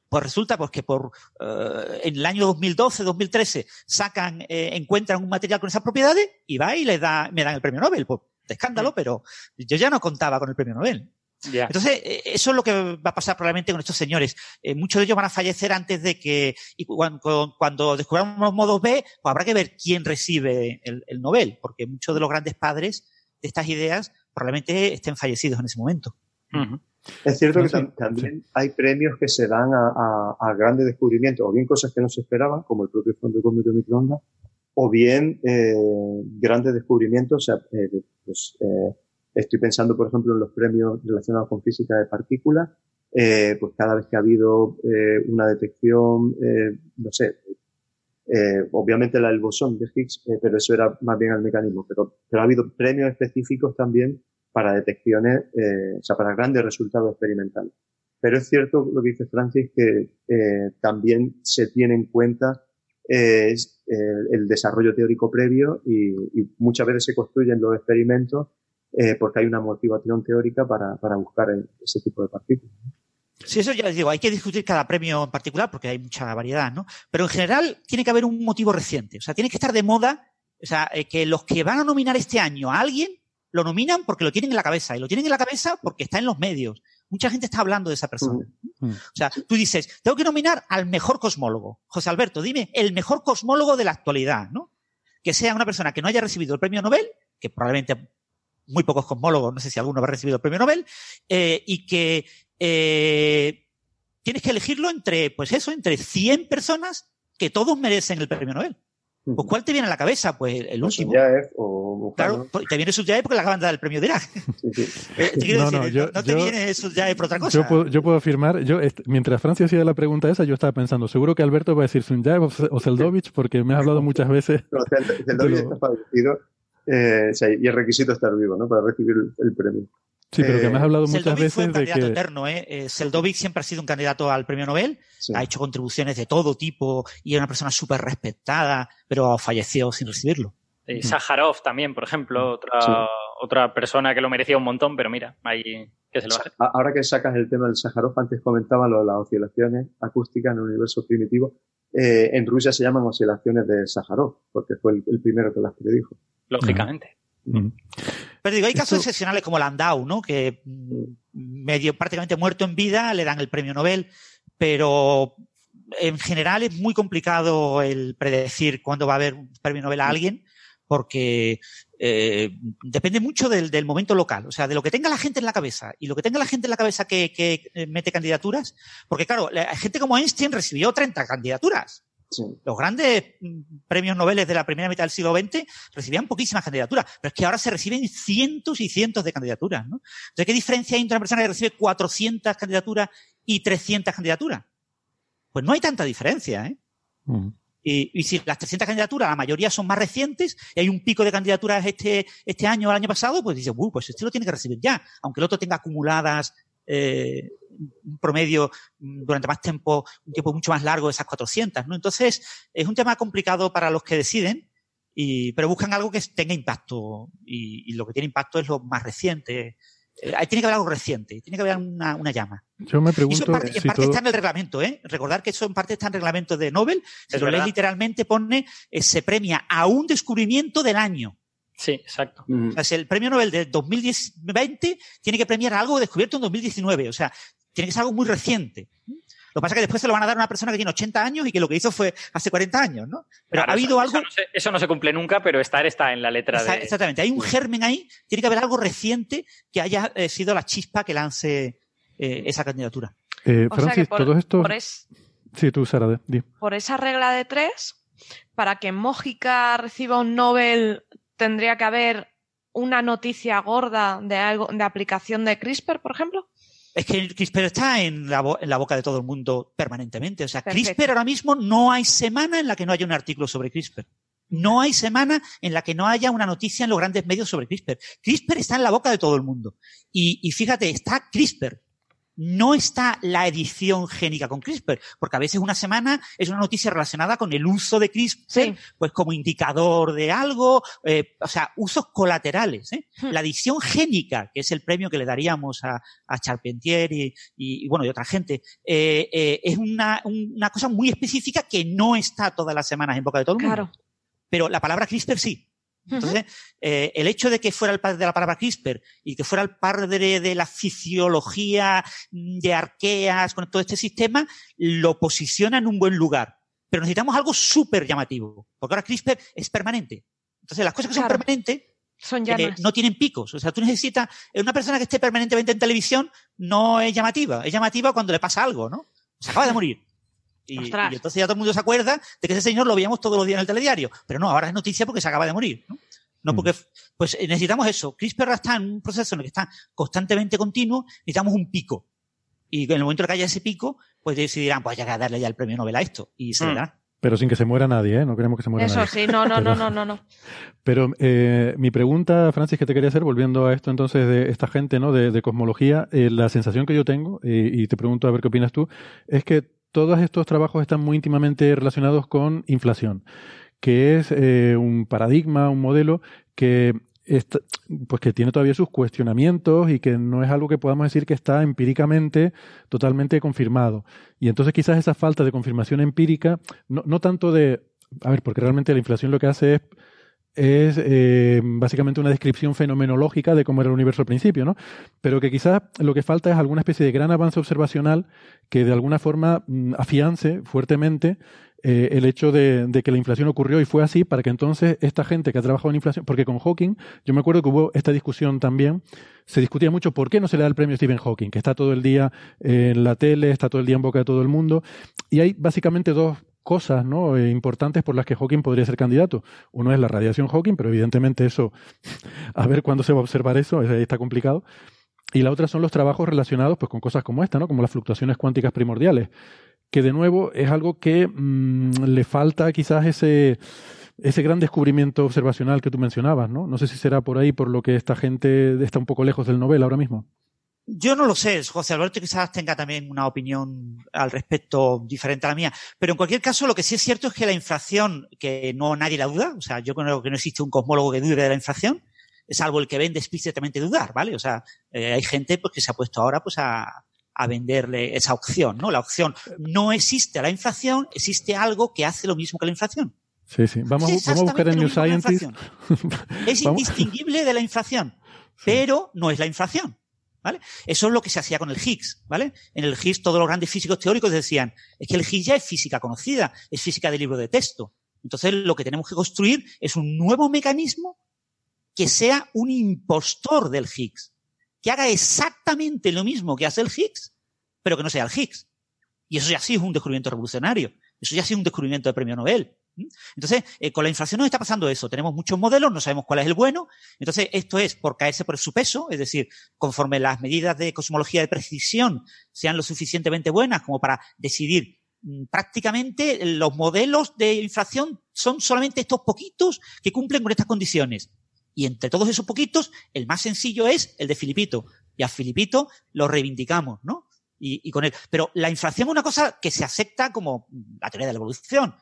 pues resulta pues que por eh, en el año 2012, 2013 sacan, eh, encuentran un material con esas propiedades y va y les da, me dan el premio Nobel. Pues de escándalo, pero yo ya no contaba con el premio Nobel. Entonces, eh, eso es lo que va a pasar probablemente con estos señores. Eh, muchos de ellos van a fallecer antes de que, y cuando, cuando descubramos los modos B, pues habrá que ver quién recibe el, el Nobel, porque muchos de los grandes padres de estas ideas probablemente estén fallecidos en ese momento. Es cierto que Francis, tam- también hay premios que se dan a, a- a grandes descubrimientos, o bien cosas que no se esperaban, como el propio fondo cósmico de microondas, o bien eh, grandes descubrimientos. O sea, eh, pues, eh, estoy pensando, por ejemplo, en los premios relacionados con física de partículas. eh, pues cada vez que ha habido eh, una detección, eh, no sé, obviamente la del bosón de Higgs, pero eso era más bien el mecanismo. Pero, pero ha habido premios específicos también para detecciones, eh, o sea, para grandes resultados experimentales. Pero es cierto lo que dice Francis, que eh, también se tiene en cuenta eh, es, eh, el desarrollo teórico previo y, y muchas veces se construyen los experimentos eh, porque hay una motivación teórica para, para buscar el- ese tipo de partículas. Sí, eso ya les digo, hay que discutir cada premio en particular porque hay mucha variedad, ¿no? Pero en general tiene que haber un motivo reciente. O sea, tiene que estar de moda, o sea, eh, que los que van a nominar este año a alguien lo nominan porque lo tienen en la cabeza. Y lo tienen en la cabeza porque está en los medios. Mucha gente está hablando de esa persona. Mm. O sea, tú dices, tengo que nominar al mejor cosmólogo. José Alberto, dime, el mejor cosmólogo de la actualidad, ¿no? Que sea una persona que no haya recibido el premio Nobel, que probablemente muy pocos cosmólogos, no sé si alguno habrá recibido el premio Nobel, eh, y que eh, tienes que elegirlo entre, pues eso, entre 100 personas que todos merecen el premio Nobel. Pues ¿cuál te viene a la cabeza? Pues el último. Suyaev o Claro, pues, te viene Suyaev porque le acaban de dar el premio Dirac. Sí, sí. Eh, te quiero No, no, yo- no, no te yo- viene Suyaev por otra cosa. Yo puedo, yo puedo afirmar, yo mientras Francia hacía la pregunta esa, yo estaba pensando, seguro que Alberto va a decir Sunjaev o Zeldovich, porque me has hablado muchas veces. Zel- Zeldovich de está fallecido eh, o sea, y el requisito es estar vivo, ¿no? Para recibir el, el premio. Sí, pero que me has hablado muchas Seldovic fue un veces de candidato que... eterno, ¿eh? Eh, Seldovic siempre ha sido un candidato al premio Nobel, Sí. ha hecho contribuciones de todo tipo y era una persona súper respetada, pero falleció sin recibirlo. Y Sájarov también, por ejemplo, otra, Sí. otra persona que lo merecía un montón, pero mira, ahí que se lo hace. Ahora que sacas el tema del Sájarov, antes comentaba lo de las oscilaciones acústicas en el universo primitivo. Eh, en Rusia se llaman oscilaciones de Sájarov, porque fue el, el primero que las predijo. Lógicamente. Pero digo, hay casos Esto- excepcionales como Landau, ¿no? Que mm, medio prácticamente muerto en vida le dan el premio Nobel, pero en general es muy complicado el predecir cuándo va a haber un premio Nobel a alguien, porque eh, depende mucho del, del momento local, o sea, de lo que tenga la gente en la cabeza y lo que tenga la gente en la cabeza que, que, eh, mete candidaturas, porque claro, la gente como Einstein recibió 30 candidaturas. Sí. Los grandes mm, premios Nobel de la primera mitad del siglo XX recibían poquísimas candidaturas, pero es que ahora se reciben cientos y cientos de candidaturas, ¿no? Entonces, ¿qué diferencia hay entre una persona que recibe 400 candidaturas y 300 candidaturas? Pues no hay tanta diferencia, ¿eh? Mm. Y, y si las 300 candidaturas, la mayoría son más recientes, y hay un pico de candidaturas este, este año o el año pasado, pues dices, "Uh, pues este lo tiene que recibir ya, aunque el otro tenga acumuladas eh, un promedio durante más tiempo, un tiempo mucho más largo de esas 400, ¿no? Entonces, es un tema complicado para los que deciden, y, pero buscan algo que tenga impacto, y, y lo que tiene impacto es lo más reciente. Eh, ahí tiene que haber algo reciente, tiene que haber una, una llama. Yo me Y eso pregunto en parte, en parte todo... está en el reglamento, ¿eh? Recordar que eso en parte está en el reglamento de Nobel. Si Es lo lees verdad. literalmente, pone, eh, se premia a un descubrimiento del año. Sí, exacto. Mm. O sea, si el premio Nobel del 2020 tiene que premiar algo descubierto en 2019. O sea, tiene que ser algo muy reciente. Lo que pasa es que después se lo van a dar a una persona que tiene 80 años y que lo que hizo fue hace 40 años, ¿no? Pero Claro, ha habido eso, algo. Eso no, se, eso no se cumple nunca, pero estar está en la letra Exa- de. Exactamente, hay un germen ahí, tiene que haber algo reciente que haya eh, sido la chispa que lance eh, esa candidatura. Eh, O sea Francis, por, todo esto... por es- Sí, tú, Sara, de- di. por esa regla de tres, para que Mójica reciba un Nobel, tendría que haber una noticia gorda de algo de aplicación de CRISPR, por ejemplo. Es que CRISPR está en la, bo- en la boca de todo el mundo permanentemente. O sea, Perfecto. CRISPR ahora mismo no hay semana en la que no haya un artículo sobre CRISPR. No hay semana en la que no haya una noticia en los grandes medios sobre CRISPR. CRISPR está en la boca de todo el mundo. Y, y fíjate, está CRISPR. No está la edición génica con CRISPR, porque a veces una semana es una noticia relacionada con el uso de CRISPR, Sí. pues como indicador de algo, eh, o sea, usos colaterales. ¿eh? Hmm. La edición génica, que es el premio que le daríamos a, a Charpentier y, y- y, bueno, y otra gente, eh, eh, es una, una cosa muy específica que no está todas las semanas en boca de todo el mundo. Claro. Pero la palabra CRISPR sí. Entonces, eh, el hecho de que fuera el padre de la palabra CRISPR y que fuera el padre de la fisiología de arqueas con todo este sistema, lo posiciona en un buen lugar. Pero necesitamos algo súper llamativo, porque ahora CRISPR es permanente. Entonces, las cosas que son permanentes Son eh, no tienen picos. O sea, tú necesitas, eh, una persona que esté permanentemente en televisión no es llamativa. Es llamativa cuando le pasa algo, ¿no? Se acaba de morir. Y, entonces ya todo el mundo se acuerda de que ese señor lo veíamos todos los días en el telediario. Pero no, ahora es noticia porque se acaba de morir, ¿no? No porque, pues eh, necesitamos eso. CRISPR está en un proceso en el que está constantemente continuo, necesitamos un pico. Y en el momento en que haya ese pico, pues decidirán, pues hay que darle ya el premio Nobel a esto. Y se le Mm. dará. Pero sin que se muera nadie, ¿eh? No queremos que se muera Eso nadie. sí, no, no, Pero- no, no, no, no. Pero eh, mi pregunta, Francis, que te quería hacer, volviendo a esto entonces de esta gente, ¿no? De, de cosmología, eh, la sensación que yo tengo, eh, y te pregunto a ver qué opinas tú, es que todos estos trabajos están muy íntimamente relacionados con inflación, que es eh, un paradigma, un modelo que está- pues que tiene todavía sus cuestionamientos y que no es algo que podamos decir que está empíricamente totalmente confirmado. Y entonces quizás esa falta de confirmación empírica, no, no tanto de, a ver, porque realmente la inflación lo que hace es es eh, básicamente una descripción fenomenológica de cómo era el universo al principio, ¿no? Pero que quizás lo que falta es alguna especie de gran avance observacional que de alguna forma mm, afiance fuertemente eh, el hecho de, de que la inflación ocurrió y fue así para que entonces esta gente que ha trabajado en inflación, porque con Hawking, yo me acuerdo que hubo esta discusión también, se discutía mucho por qué no se le da el premio a Stephen Hawking, que está todo el día en la tele, está todo el día en boca de todo el mundo, y hay básicamente dos cosas ¿no? Eh, importantes por las que Hawking podría ser candidato. Uno es la radiación Hawking, pero evidentemente eso, a ver cuándo se va a observar eso, ahí está complicado. Y la otra son los trabajos relacionados pues, con cosas como esta, ¿no? como las fluctuaciones cuánticas primordiales, que de nuevo es algo que mm, le falta quizás ese, ese gran descubrimiento observacional que tú mencionabas. ¿no? no sé si será por ahí por lo que esta gente está un poco lejos del Nobel ahora mismo. Yo no lo sé, José Alberto quizás tenga también una opinión al respecto diferente a la mía, pero en cualquier caso lo que sí es cierto es que la inflación, que no nadie la duda, o sea, yo creo que no existe un cosmólogo que dude de la inflación, salvo el que vende explícitamente dudar, ¿vale? O sea, eh, hay gente pues, que se ha puesto ahora pues a, a venderle esa opción, ¿no? La opción no existe la inflación, existe algo que hace lo mismo que la inflación. Sí, sí. Vamos, vamos a buscar en New Scientist. Es indistinguible de la inflación, pero no es la inflación. ¿Vale? Eso es lo que se hacía con el Higgs, ¿vale? En el Higgs todos los grandes físicos teóricos decían, es que el Higgs ya es física conocida, es física de libro de texto. Entonces lo que tenemos que construir es un nuevo mecanismo que sea un impostor del Higgs, que haga exactamente lo mismo que hace el Higgs, pero que no sea el Higgs. Y eso ya sí es un descubrimiento revolucionario. Eso ya sí es un descubrimiento de premio Nobel. ¿Mm? Entonces, eh, con la inflación nos está pasando eso. Tenemos muchos modelos, no sabemos cuál es el bueno. Entonces, esto es por caerse por su peso, es decir, conforme las medidas de cosmología de precisión sean lo suficientemente buenas como para decidir mm, prácticamente los modelos de inflación son solamente estos poquitos que cumplen con estas condiciones. Y entre todos esos poquitos, el más sencillo es el de Filipito. Y a Filipito lo reivindicamos, ¿no? Y, y con él. Pero la inflación es una cosa que se acepta como la teoría de la evolución.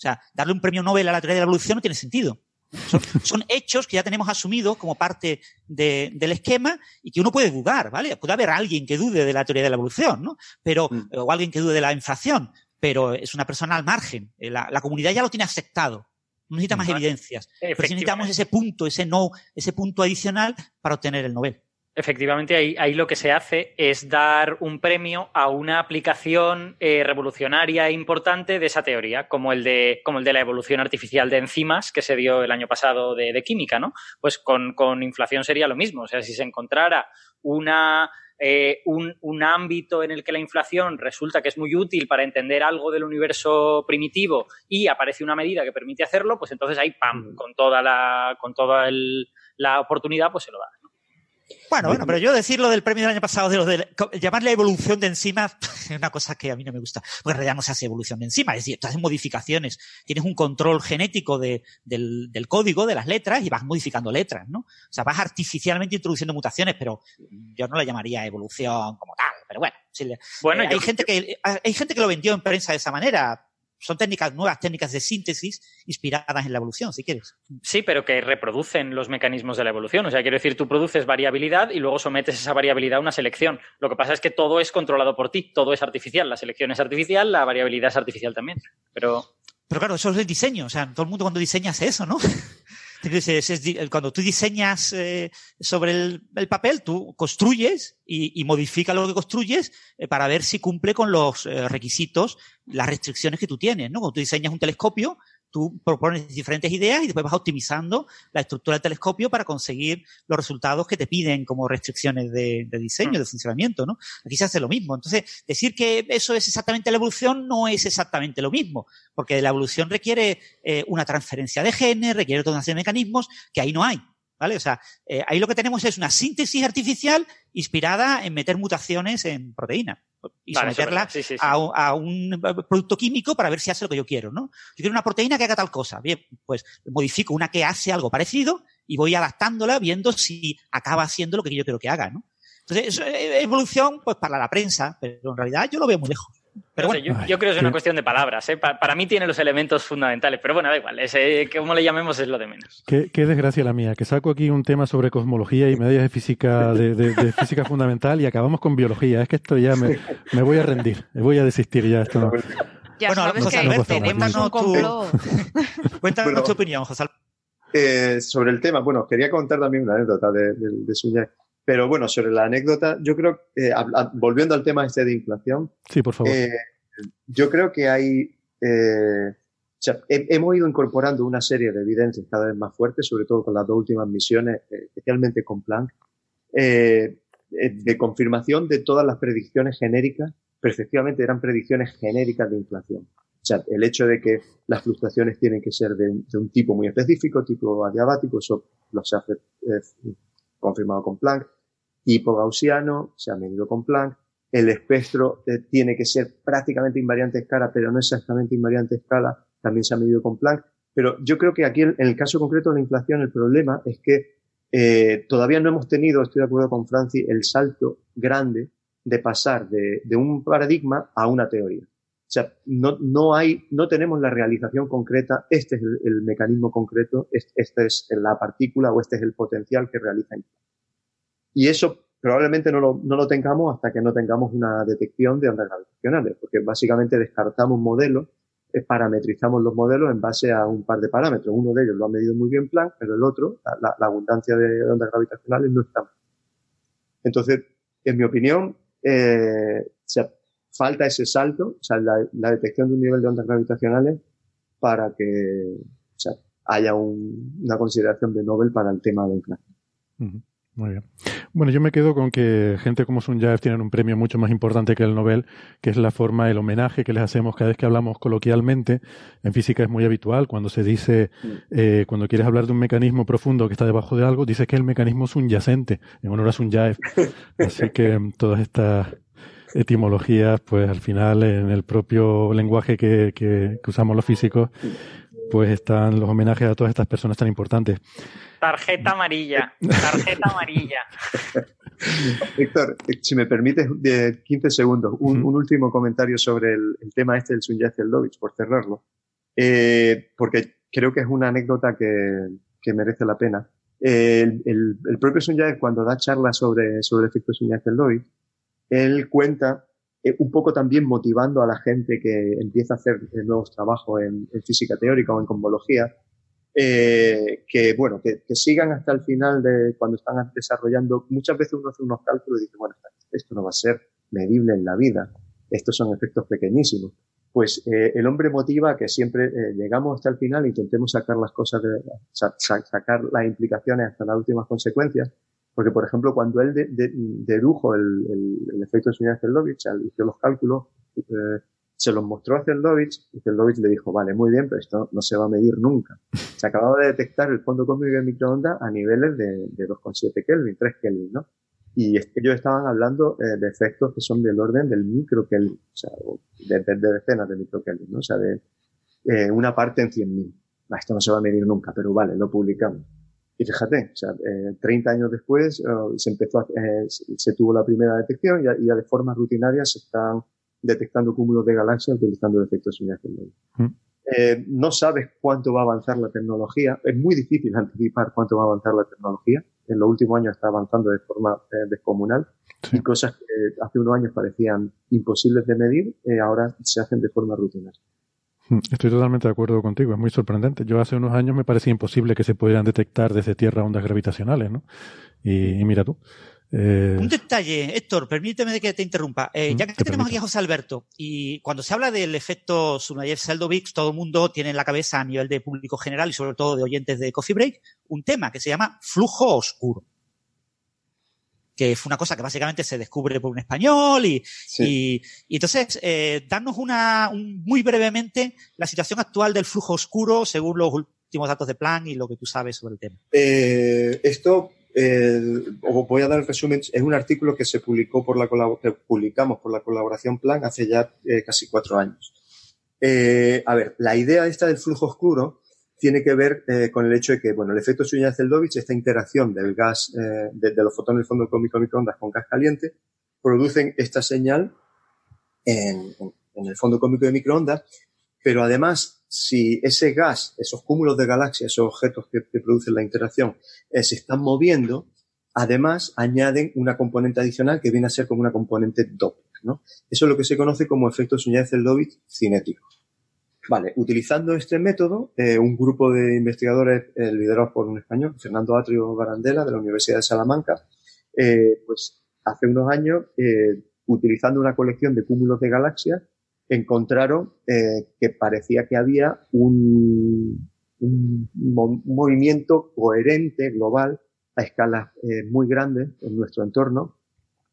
O sea, darle un premio Nobel a la teoría de la evolución no tiene sentido. Son, son hechos que ya tenemos asumidos como parte de- del esquema y que uno puede dudar, ¿vale? Puede haber alguien que dude de la teoría de la evolución, ¿no? Pero, o alguien que dude de la inflación, pero es una persona al margen. Eh, La, la comunidad ya lo tiene aceptado. No necesita más evidencias. Pero necesitamos ese punto, ese no, ese punto adicional para obtener el Nobel. Efectivamente, ahí, ahí lo que se hace es dar un premio a una aplicación eh, revolucionaria e importante de esa teoría, como el de, como el de la evolución artificial de enzimas que se dio el año pasado de, de química, ¿no? Pues con, con inflación sería lo mismo. O sea, si se encontrara una, eh, un, un ámbito en el que la inflación resulta que es muy útil para entender algo del universo primitivo y aparece una medida que permite hacerlo, pues entonces ahí, ¡pam!, con toda la, con toda el- la oportunidad, pues se lo da. Bueno, bueno, pero yo decir lo del premio del año pasado, de lo de llamarle evolución de enzimas, es una cosa que a mí no me gusta, porque en realidad no se hace evolución de enzimas, es decir, tú haces modificaciones, tienes un control genético de, del, del, código, de las letras, y vas modificando letras, ¿no? O sea, vas artificialmente introduciendo mutaciones, pero yo no la llamaría evolución como tal, pero bueno. Si bueno, eh, hay, gente que, hay gente que lo vendió en prensa de esa manera, son técnicas nuevas, técnicas de síntesis inspiradas en la evolución, si quieres. Sí, pero que reproducen los mecanismos de la evolución. O sea, quiero decir, tú produces variabilidad y luego sometes esa variabilidad a una selección. Lo que pasa es que todo es controlado por ti, todo es artificial. La selección es artificial, la variabilidad es artificial también. Pero. Pero claro, eso es el diseño. O sea, todo el mundo cuando diseña hace eso, ¿no? cuando tú diseñas eh, sobre el, papel, tú construyes y, y lo que construyes eh, para ver si cumple con los eh, requisitos, las restricciones que tú tienes. ¿no? Cuando tú diseñas un telescopio, tú propones diferentes ideas y después vas optimizando la estructura del telescopio para conseguir los resultados que te piden como restricciones de, diseño, de funcionamiento, ¿no? Aquí se hace lo mismo. Entonces, decir que eso es exactamente la evolución no es exactamente lo mismo, porque la evolución requiere eh, una transferencia de genes, requiere toda una serie de mecanismos que ahí no hay. ¿Vale? O sea, eh, ahí lo que tenemos es una síntesis artificial inspirada en meter mutaciones en proteínas y someterla A, un producto químico para ver si hace lo que yo quiero, ¿no? Yo quiero una proteína que haga tal cosa. Bien, pues modifico una que hace algo parecido y voy adaptándola viendo si acaba haciendo lo que yo quiero que haga, ¿no? Entonces, es evolución, pues para la prensa, pero en realidad yo lo veo muy lejos. Pero bueno, yo, creo que es una cuestión de palabras. ¿eh? Para, mí tiene los elementos fundamentales, pero bueno, da igual. Ese, como le llamemos es lo de menos. Qué, desgracia la mía, que saco aquí un tema sobre cosmología y medidas de física, de, física fundamental y acabamos con biología. Es que esto ya me, voy a rendir, me voy a desistir ya. Esto Ya bueno, sabes José que tenemos un complot. Cuéntanos tu opinión, José eh, sobre el tema, bueno, quería contar también una anécdota de, de, de pero bueno, sobre la anécdota, yo creo, eh, volviendo al tema este de inflación. Sí, por favor. Eh, yo creo que hay, eh, o sea, hemos ido incorporando una serie de evidencias cada vez más fuertes, sobre todo con las dos últimas misiones, especialmente con Planck, de confirmación de todas las predicciones genéricas, pero efectivamente eran predicciones genéricas de inflación. O sea, el hecho de que las fluctuaciones tienen que ser de, un tipo muy específico, tipo adiabático, eso lo se ha confirmado con Planck tipo gaussiano, se ha medido con Planck, el espectro eh, tiene que ser prácticamente invariante escala, pero no exactamente invariante escala, también se ha medido con Planck. Pero yo creo que aquí, en el caso concreto de la inflación, el problema es que eh, todavía no hemos tenido, estoy de acuerdo con Francis, el salto grande de pasar de, un paradigma a una teoría. O sea, no, no hay, no tenemos la realización concreta, este es el, mecanismo concreto, esta es la partícula o este es el potencial que realiza. Y eso probablemente no lo, no lo tengamos hasta que no tengamos una detección de ondas gravitacionales, porque básicamente descartamos modelos, eh, parametrizamos los modelos en base a un par de parámetros. Uno de ellos lo ha medido muy bien Planck, pero el otro, la, abundancia de ondas gravitacionales, no está. Entonces, en mi opinión, eh, falta ese salto, o sea, la, detección de un nivel de ondas gravitacionales para que haya una consideración de Nobel para el tema de la inflación. Muy bien. Bueno, yo me quedo con que gente como Sunyaev tienen un premio mucho más importante que el Nobel, que es la forma, el homenaje que les hacemos cada vez que hablamos coloquialmente. En física es muy habitual cuando se dice, eh, cuando quieres hablar de un mecanismo profundo que está debajo de algo, dices que el mecanismo es un yacente, en honor a Sunyaev. Así que todas estas etimologías, pues al final en el propio lenguaje que, que usamos los físicos, pues están los homenajes a todas estas personas tan importantes. Tarjeta amarilla. Tarjeta amarilla. Héctor, si me permites 15 segundos, un, último comentario sobre el, tema este del Sunjay Zeldovich, por cerrarlo, eh, porque creo que es una anécdota que, merece la pena. el, propio Sunjay, cuando da charlas sobre, sobre el efecto Sunjay Zeldovich, él cuenta eh, un poco también motivando a la gente que empieza a hacer nuevos trabajos en, física teórica o en cosmología, eh, que bueno, que, sigan hasta el final de cuando están desarrollando. Muchas veces uno hace unos cálculos y dice, bueno, esto no va a ser medible en la vida. Estos son efectos pequeñísimos. Pues eh, el hombre motiva que siempre eh, llegamos hasta el final intentemos sacar las cosas, de, sacar las implicaciones hasta las últimas consecuencias. Porque, por ejemplo, cuando él dedujo el, el, efecto de señal Zeldovich, al hizo los cálculos, se los mostró a Zeldovich y Zeldovich le dijo, vale, muy bien, pero esto no se va a medir nunca. Se acababa de detectar el fondo cósmico de microondas a niveles de, de 2,7 Kelvin, 3 Kelvin, ¿no? Y ellos estaban hablando eh, de efectos que son del orden del micro Kelvin, o sea, de, de- de decenas de micro Kelvin, ¿no? O sea, de eh, una parte en 100.000. Ah, Esto no se va a medir nunca, pero vale, lo publicamos. Y fíjate, o sea, eh, 30 años después eh, se empezó, a- eh, se tuvo la primera detección y ya, y ya de forma rutinaria se están detectando cúmulos de galaxias utilizando el efecto señal Mm. eh, no sabes cuánto va a avanzar la tecnología. Es muy difícil anticipar cuánto va a avanzar la tecnología. En los últimos años está avanzando de forma eh, descomunal y cosas que hace unos años parecían imposibles de medir, eh, ahora se hacen de forma rutinaria. Mm, Estoy totalmente de acuerdo contigo, es muy sorprendente. Yo hace unos años me parecía imposible que se pudieran detectar desde Tierra ondas gravitacionales, ¿no? Y, y mira tú. eh, Un detalle, Héctor, permíteme que te interrumpa. Eh, Mm, ya que te tenemos permito. aquí a José Alberto, y cuando se habla del efecto Sunayev-Seldovich, todo el mundo tiene en la cabeza a nivel de público general y sobre todo de oyentes de Coffee Break, un tema que se llama flujo oscuro. Que fue una cosa que básicamente se descubre por un español y, y, y entonces, eh, danos una, un- muy brevemente la situación actual del flujo oscuro según los últimos datos de plan y lo que tú sabes sobre el tema. Eh, esto, eh, os voy a dar el resumen, es un artículo que se publicó por la que publicamos por la colaboración Plan hace ya eh, casi cuatro años. Eh, a ver, la idea esta del flujo oscuro tiene que ver eh, con el hecho de que, bueno, el efecto Suña-Zeldovich, esta interacción del gas, eh, de, los fotones del fondo cósmico de microondas con gas caliente, producen esta señal en, el fondo cósmico de microondas, pero además, si ese gas, esos cúmulos de galaxias, esos objetos que, producen la interacción, eh, se están moviendo, además añaden una componente adicional que viene a ser como una componente Doppler, ¿no? Eso es lo que se conoce como efecto Suñer-Zeldovich cinético. Vale, utilizando este método, eh, un grupo de investigadores eh, liderados por un español, Fernando Atrio Barandela, de la Universidad de Salamanca, eh, pues hace unos años, utilizando una colección de cúmulos de galaxias, encontraron que parecía que había un, un mo- movimiento coherente, global, a escalas muy grandes en nuestro entorno.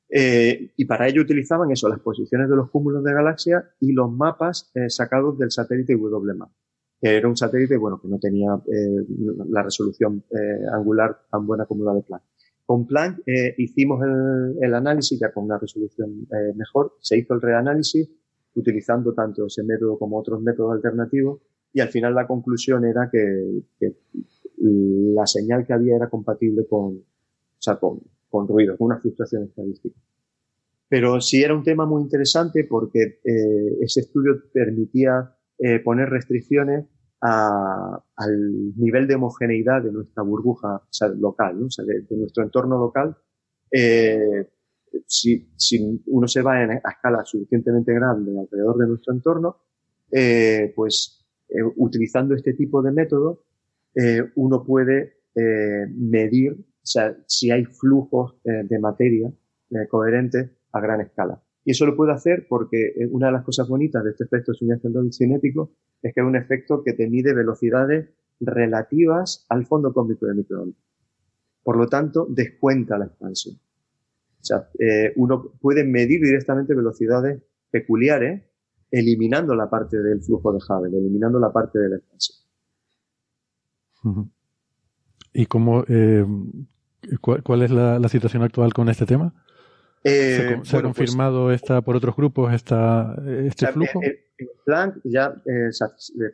Eh, y para ello utilizaban eso, las posiciones de los cúmulos de galaxias y los mapas eh, sacados del satélite WMAP, que era un satélite bueno, que no tenía eh, la resolución eh, angular tan buena como la de Planck. Con Planck hicimos el, análisis ya con una resolución mejor, se hizo el reanálisis utilizando tanto ese método como otros métodos alternativos y al final la conclusión era que, que la señal que había era compatible con, o sea, con, con ruido, con una fluctuación estadística. Pero sí era un tema muy interesante porque eh, ese estudio permitía eh, poner restricciones al nivel de homogeneidad de nuestra burbuja local, de, nuestro entorno local. Eh, si, uno se va a escala suficientemente grande alrededor de nuestro entorno, pues utilizando este tipo de método, uno puede medir o sea, si hay flujos eh, de materia eh, coherentes a gran escala. Y eso lo puede hacer porque eh, una de las cosas bonitas de este efecto Suñer-Zeldovich cinético es que es un efecto que te mide velocidades relativas al fondo cósmico de microondas. Por lo tanto, descuenta la expansión. O sea, eh, uno puede medir directamente velocidades peculiares eliminando la parte del flujo de Hubble, eliminando la parte de la expansión. ¿Y cómo, cuál, cuál es la, la situación actual con este tema? Eh, ¿Se, ha bueno, pues- confirmado esta por otros grupos esta, este O sea, flujo? En, en Planck ya eh, se-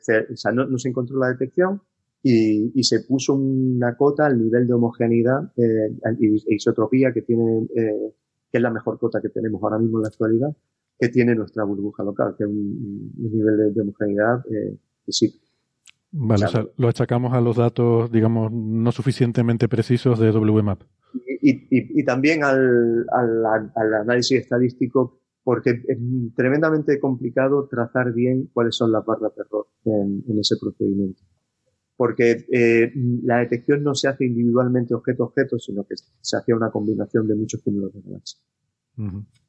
se- o sea, no, no se encontró la detección y, y se puso una cota al nivel de homogeneidad eh, e isotropía que tiene, eh, que es la mejor cota que tenemos ahora mismo en la actualidad, que tiene nuestra burbuja local, que es un, un nivel de, de homogeneidad eh, que sí. Vale, o sea, lo achacamos a los datos, digamos, no suficientemente precisos de WMAP. y, y- y también al, al- al análisis estadístico, porque es tremendamente complicado trazar bien cuáles son las barras de error en, en ese procedimiento. Porque eh, la detección no se hace individualmente objeto a objeto, sino que se hace una combinación de muchos cúmulos de galaxias.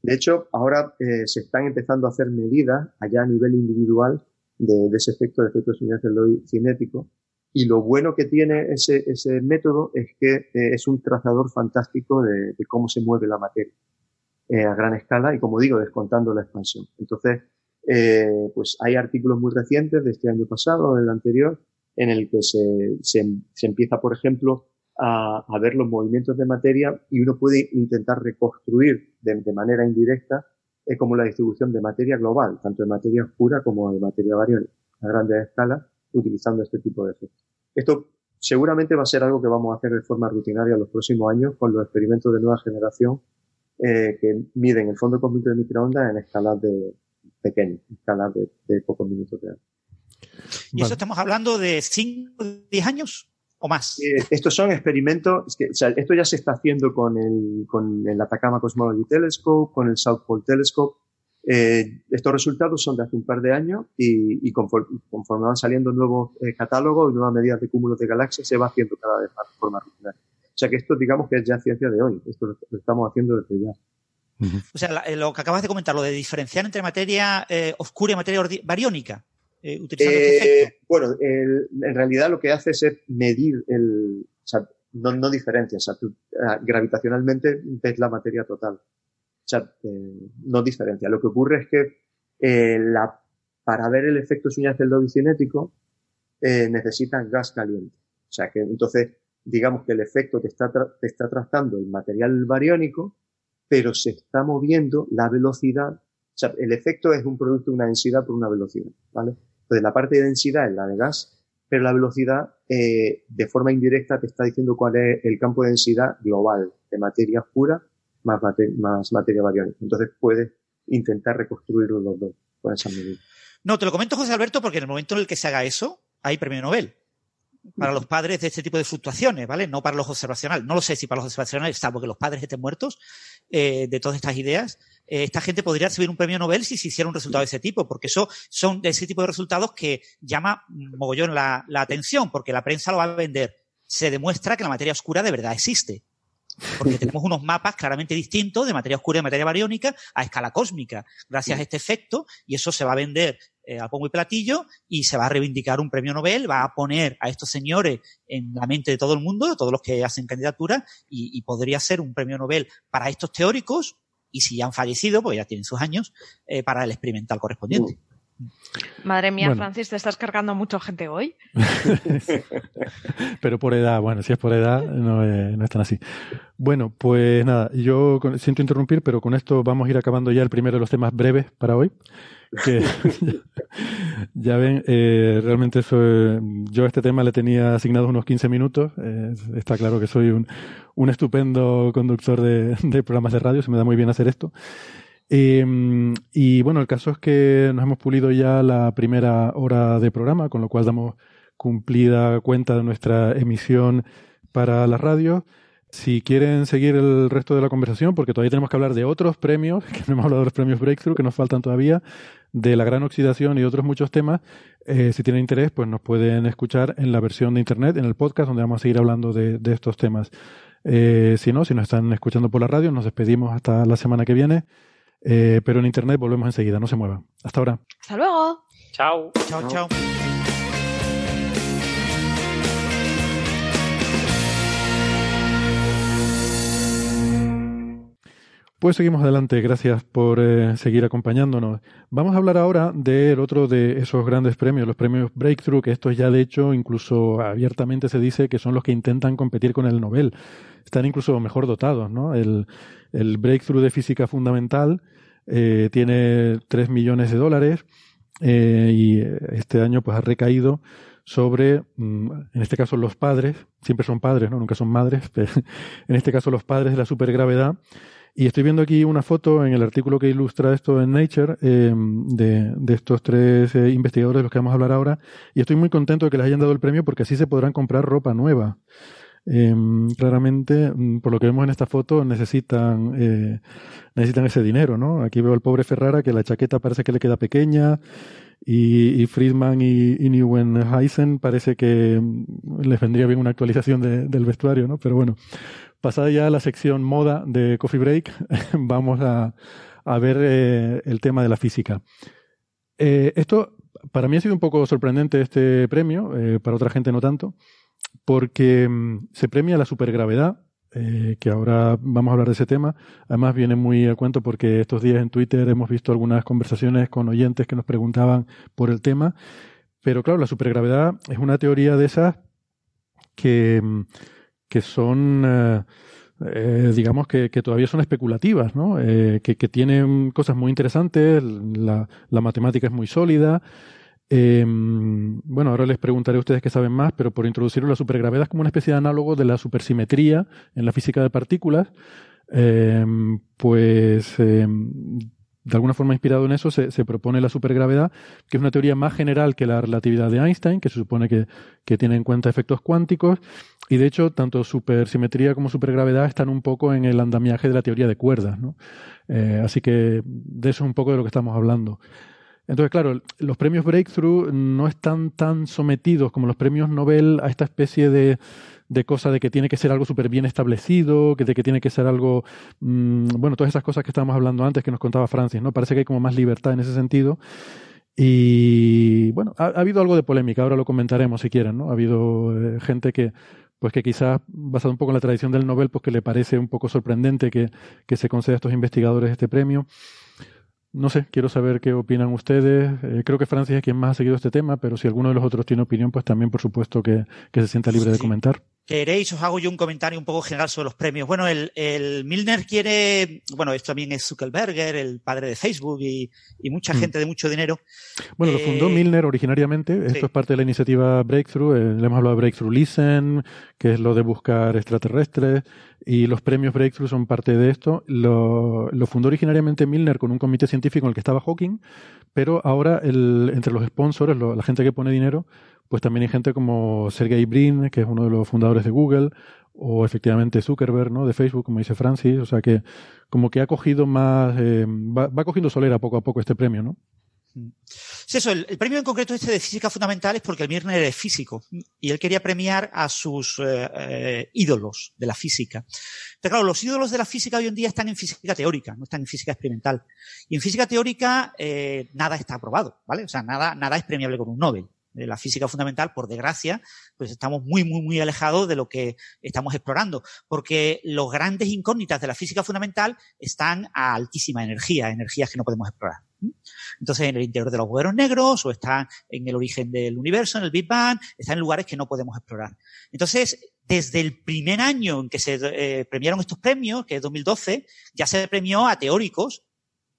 De hecho, ahora eh, se están empezando a hacer medidas allá a nivel individual de, de ese efecto, de efecto Suñer-Zeldovich cinético. Y lo bueno que tiene ese, ese método es que eh, es un trazador fantástico de, de cómo se mueve la materia eh, a gran escala y, como digo, descontando la expansión. Entonces, eh, pues hay artículos muy recientes de este año pasado, del anterior, en el que se, se, se empieza, por ejemplo, a, a, ver los movimientos de materia y uno puede intentar reconstruir de, de manera indirecta eh, como la distribución de materia global, tanto de materia oscura como de materia variable a grandes escalas, utilizando este tipo de efectos. Esto seguramente va a ser algo que vamos a hacer de forma rutinaria en los próximos años con los experimentos de nueva generación eh, que miden el fondo cósmico de microondas en escalas de pequeñas, escalas de, de pocos minutos de año. ¿Y eso estamos hablando de 5 10 años o más? Eh, estos son experimentos, es que, o sea, esto ya se está haciendo con el, con el Atacama Cosmology Telescope, con el South Pole Telescope. Eh, estos resultados son de hace un par de años y, y conforme, conforme, van saliendo nuevos eh, catálogos y nuevas medidas de cúmulos de galaxias, se va haciendo cada vez más de forma rutinaria. O sea que esto, digamos que es ya ciencia de hoy. Esto lo, lo estamos haciendo desde ya. Uh -huh. O sea, la, lo que acabas de comentar, lo de diferenciar entre materia eh, oscura y materia bariónica. Eh, utilizando eh, este efecto. Bueno, el, en realidad lo que hace es medir el, o sea, no, no diferencia, o sea, tú, uh, gravitacionalmente ves la materia total. O sea, eh, no diferencia. Lo que ocurre es que eh, la, para ver el efecto señal del doble cinético eh, necesitan gas caliente. O sea, que entonces, digamos que el efecto te está, te está tratando el material bariónico, pero se está moviendo la velocidad. O sea, el efecto es un producto de una densidad por una velocidad, ¿vale? Entonces, la parte de densidad es la de gas, pero la velocidad, eh, de forma indirecta, te está diciendo cuál es el campo de densidad global de materia pura más, mate más materia bariónica. Entonces, puedes intentar reconstruir los dos con esa medida. No, te lo comento, José Alberto, porque en el momento en el que se haga eso, hay premio Nobel para los padres de este tipo de fluctuaciones, ¿vale? No para los observacionales. No lo sé si para los observacionales, salvo que los padres estén muertos eh, de todas estas ideas, eh, esta gente podría recibir un premio Nobel si se hiciera un resultado de ese tipo, porque eso son de ese tipo de resultados que llama mogollón la, la atención, porque la prensa lo va a vender. Se demuestra que la materia oscura de verdad existe. Porque tenemos unos mapas claramente distintos de materia oscura y materia bariónica a escala cósmica, gracias a este efecto, y eso se va a vender eh, a pombo y platillo y se va a reivindicar un premio Nobel, va a poner a estos señores en la mente de todo el mundo, de todos los que hacen candidatura, y, y podría ser un premio Nobel para estos teóricos, y si ya han fallecido, porque ya tienen sus años, eh, para el experimental correspondiente. Madre mía, bueno. Francis, te estás cargando a mucha gente hoy. Pero por edad, bueno, si es por edad, no, eh, no es tan así. Bueno, pues nada, yo siento interrumpir, pero con esto vamos a ir acabando ya el primero de los temas breves para hoy. Que ya ven, eh, realmente yo a este tema le tenía asignados unos 15 minutos. Eh, está claro que soy un, un estupendo conductor de, de programas de radio, se me da muy bien hacer esto. Eh, y bueno, el caso es que nos hemos pulido ya la primera hora de programa, con lo cual damos cumplida cuenta de nuestra emisión para la radio. Si quieren seguir el resto de la conversación, porque todavía tenemos que hablar de otros premios, que no hemos hablado de los premios Breakthrough, que nos faltan todavía, de la gran oxidación y otros muchos temas, eh, si tienen interés, pues nos pueden escuchar en la versión de Internet, en el podcast, donde vamos a seguir hablando de, de estos temas. Eh, si no, si nos están escuchando por la radio, nos despedimos hasta la semana que viene. Eh, pero en internet volvemos enseguida, no se muevan. Hasta ahora. Hasta luego. Chao. Chao, chao. Pues seguimos adelante, gracias por eh, seguir acompañándonos. Vamos a hablar ahora del otro de esos grandes premios, los premios Breakthrough, que estos ya de hecho incluso abiertamente se dice que son los que intentan competir con el Nobel. Están incluso mejor dotados, ¿no? El, Breakthrough de Física Fundamental eh, tiene 3 millones de dólares eh, y este año pues ha recaído sobre, mm, en este caso los padres, siempre son padres, ¿no? Nunca son madres, pero en este caso los padres de la supergravedad. Y estoy viendo aquí una foto en el artículo que ilustra esto en Nature eh, de, estos tres eh, investigadores de los que vamos a hablar ahora. Y estoy muy contento de que les hayan dado el premio porque así se podrán comprar ropa nueva. Eh, claramente, mm, por lo que vemos en esta foto, necesitan, eh, necesitan ese dinero, ¿no? Aquí veo al pobre Ferrara que la chaqueta parece que le queda pequeña y, Friedman y, y Neuenheisen parece que mm, les vendría bien una actualización de, del vestuario, ¿no? Pero bueno, pasada ya la sección moda de Coffee Break, vamos a, ver eh, el tema de la física. Eh, esto, para mí ha sido un poco sorprendente este premio, eh, para otra gente no tanto, porque mm, se premia la supergravedad que ahora vamos a hablar de ese tema. Además viene muy a cuento porque estos días en Twitter hemos visto algunas conversaciones con oyentes que nos preguntaban por el tema. Pero claro, la supergravedad es una teoría de esas que, que son, eh, eh, digamos, que, todavía son especulativas, ¿no? Eh, que, tienen cosas muy interesantes, la, matemática es muy sólida. Eh, bueno, ahora les preguntaré a ustedes que saben más, pero por introducirlo, la supergravedad como una especie de análogo de la supersimetría en la física de partículas. Eh, pues eh, de alguna forma inspirado en eso, se, propone la supergravedad, que es una teoría más general que la relatividad de Einstein, que se supone que, que, tiene en cuenta efectos cuánticos, y de hecho, tanto supersimetría como supergravedad están un poco en el andamiaje de la teoría de cuerdas, ¿no? Eh, así que de eso es un poco de lo que estamos hablando. Entonces, claro, los premios Breakthrough no están tan sometidos como los premios Nobel a esta especie de, de cosa de que tiene que ser algo súper bien establecido, que de que tiene que ser algo, mmm, bueno, todas esas cosas que estábamos hablando antes que nos contaba Francis, ¿no? Parece que hay como más libertad en ese sentido. Y bueno, ha, ha habido algo de polémica, ahora lo comentaremos si quieren, ¿no? Ha habido eh, gente que, pues que quizás, basado un poco en la tradición del Nobel, pues que le parece un poco sorprendente que, que se conceda a estos investigadores este premio. No sé, quiero saber qué opinan ustedes. Eh, creo que Francis es quien más ha seguido este tema, pero si alguno de los otros tiene opinión, pues también, por supuesto, que, que se sienta libre sí. de comentar. Queréis, os hago yo un comentario un poco general sobre los premios. Bueno, el, el Milner quiere, bueno, esto también es Zuckerberger, el padre de Facebook y, y mucha mm. gente de mucho dinero. Bueno, eh, lo fundó Milner originariamente. Esto sí. es parte de la iniciativa Breakthrough. Eh, le hemos hablado de Breakthrough Listen, que es lo de buscar extraterrestres. Y los premios Breakthrough son parte de esto. Lo, lo, fundó originariamente Milner con un comité científico en el que estaba Hawking, pero ahora el, entre los sponsors, lo, la gente que pone dinero, pues también hay gente como Sergey Brin, que es uno de los fundadores de Google, o efectivamente Zuckerberg, ¿no? De Facebook, como dice Francis. O sea que como que ha cogido más, eh, va, cogiendo solera poco a poco este premio, ¿no? Sí, eso, el, premio en concreto este de física fundamental es porque el Mirner es físico y él quería premiar a sus eh, eh, ídolos de la física. Pero claro, los ídolos de la física hoy en día están en física teórica, no están en física experimental. Y en física teórica nada está aprobado, ¿vale? O sea, nada, nada es premiable con un Nobel la física fundamental, por desgracia, pues estamos muy, muy, muy alejados de lo que estamos explorando, porque los grandes incógnitas de la física fundamental están a altísima energía, energías que no podemos explorar. Entonces, en el interior de los agujeros negros, o están en el origen del universo, en el Big Bang, están en lugares que no podemos explorar. Entonces, desde el primer año en que se eh, premiaron estos premios, que es 2012, ya se premió a teóricos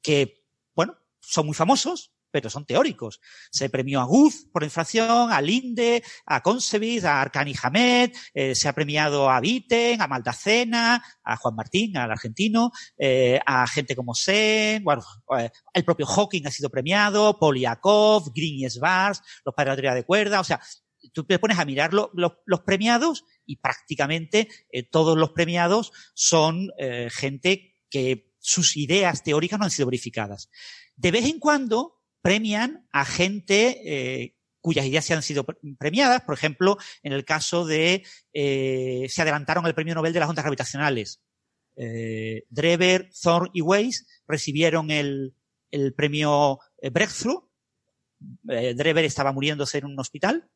que, bueno, son muy famosos, pero son teóricos. Se premió a Guz por inflación, a Linde, a Concevich, a Arcani Hamed, eh, se ha premiado a Viten, a Maldacena, a Juan Martín, al argentino, eh, a gente como Sen, bueno, eh, el propio Hawking ha sido premiado, Poliakov, Green Svars, los padres de la teoría de cuerda, o sea, tú te pones a mirar lo, lo, los premiados y prácticamente eh, todos los premiados son gente que sus ideas teóricas no han sido verificadas. De vez en cuando premian a gente eh, cuyas ideas se han sido premiadas. Por ejemplo, en el caso de eh, se adelantaron el premio Nobel de las ondas gravitacionales. Eh, Drever, Thorne y Weiss recibieron el, el premio Breakthrough. Drever estaba muriéndose en un hospital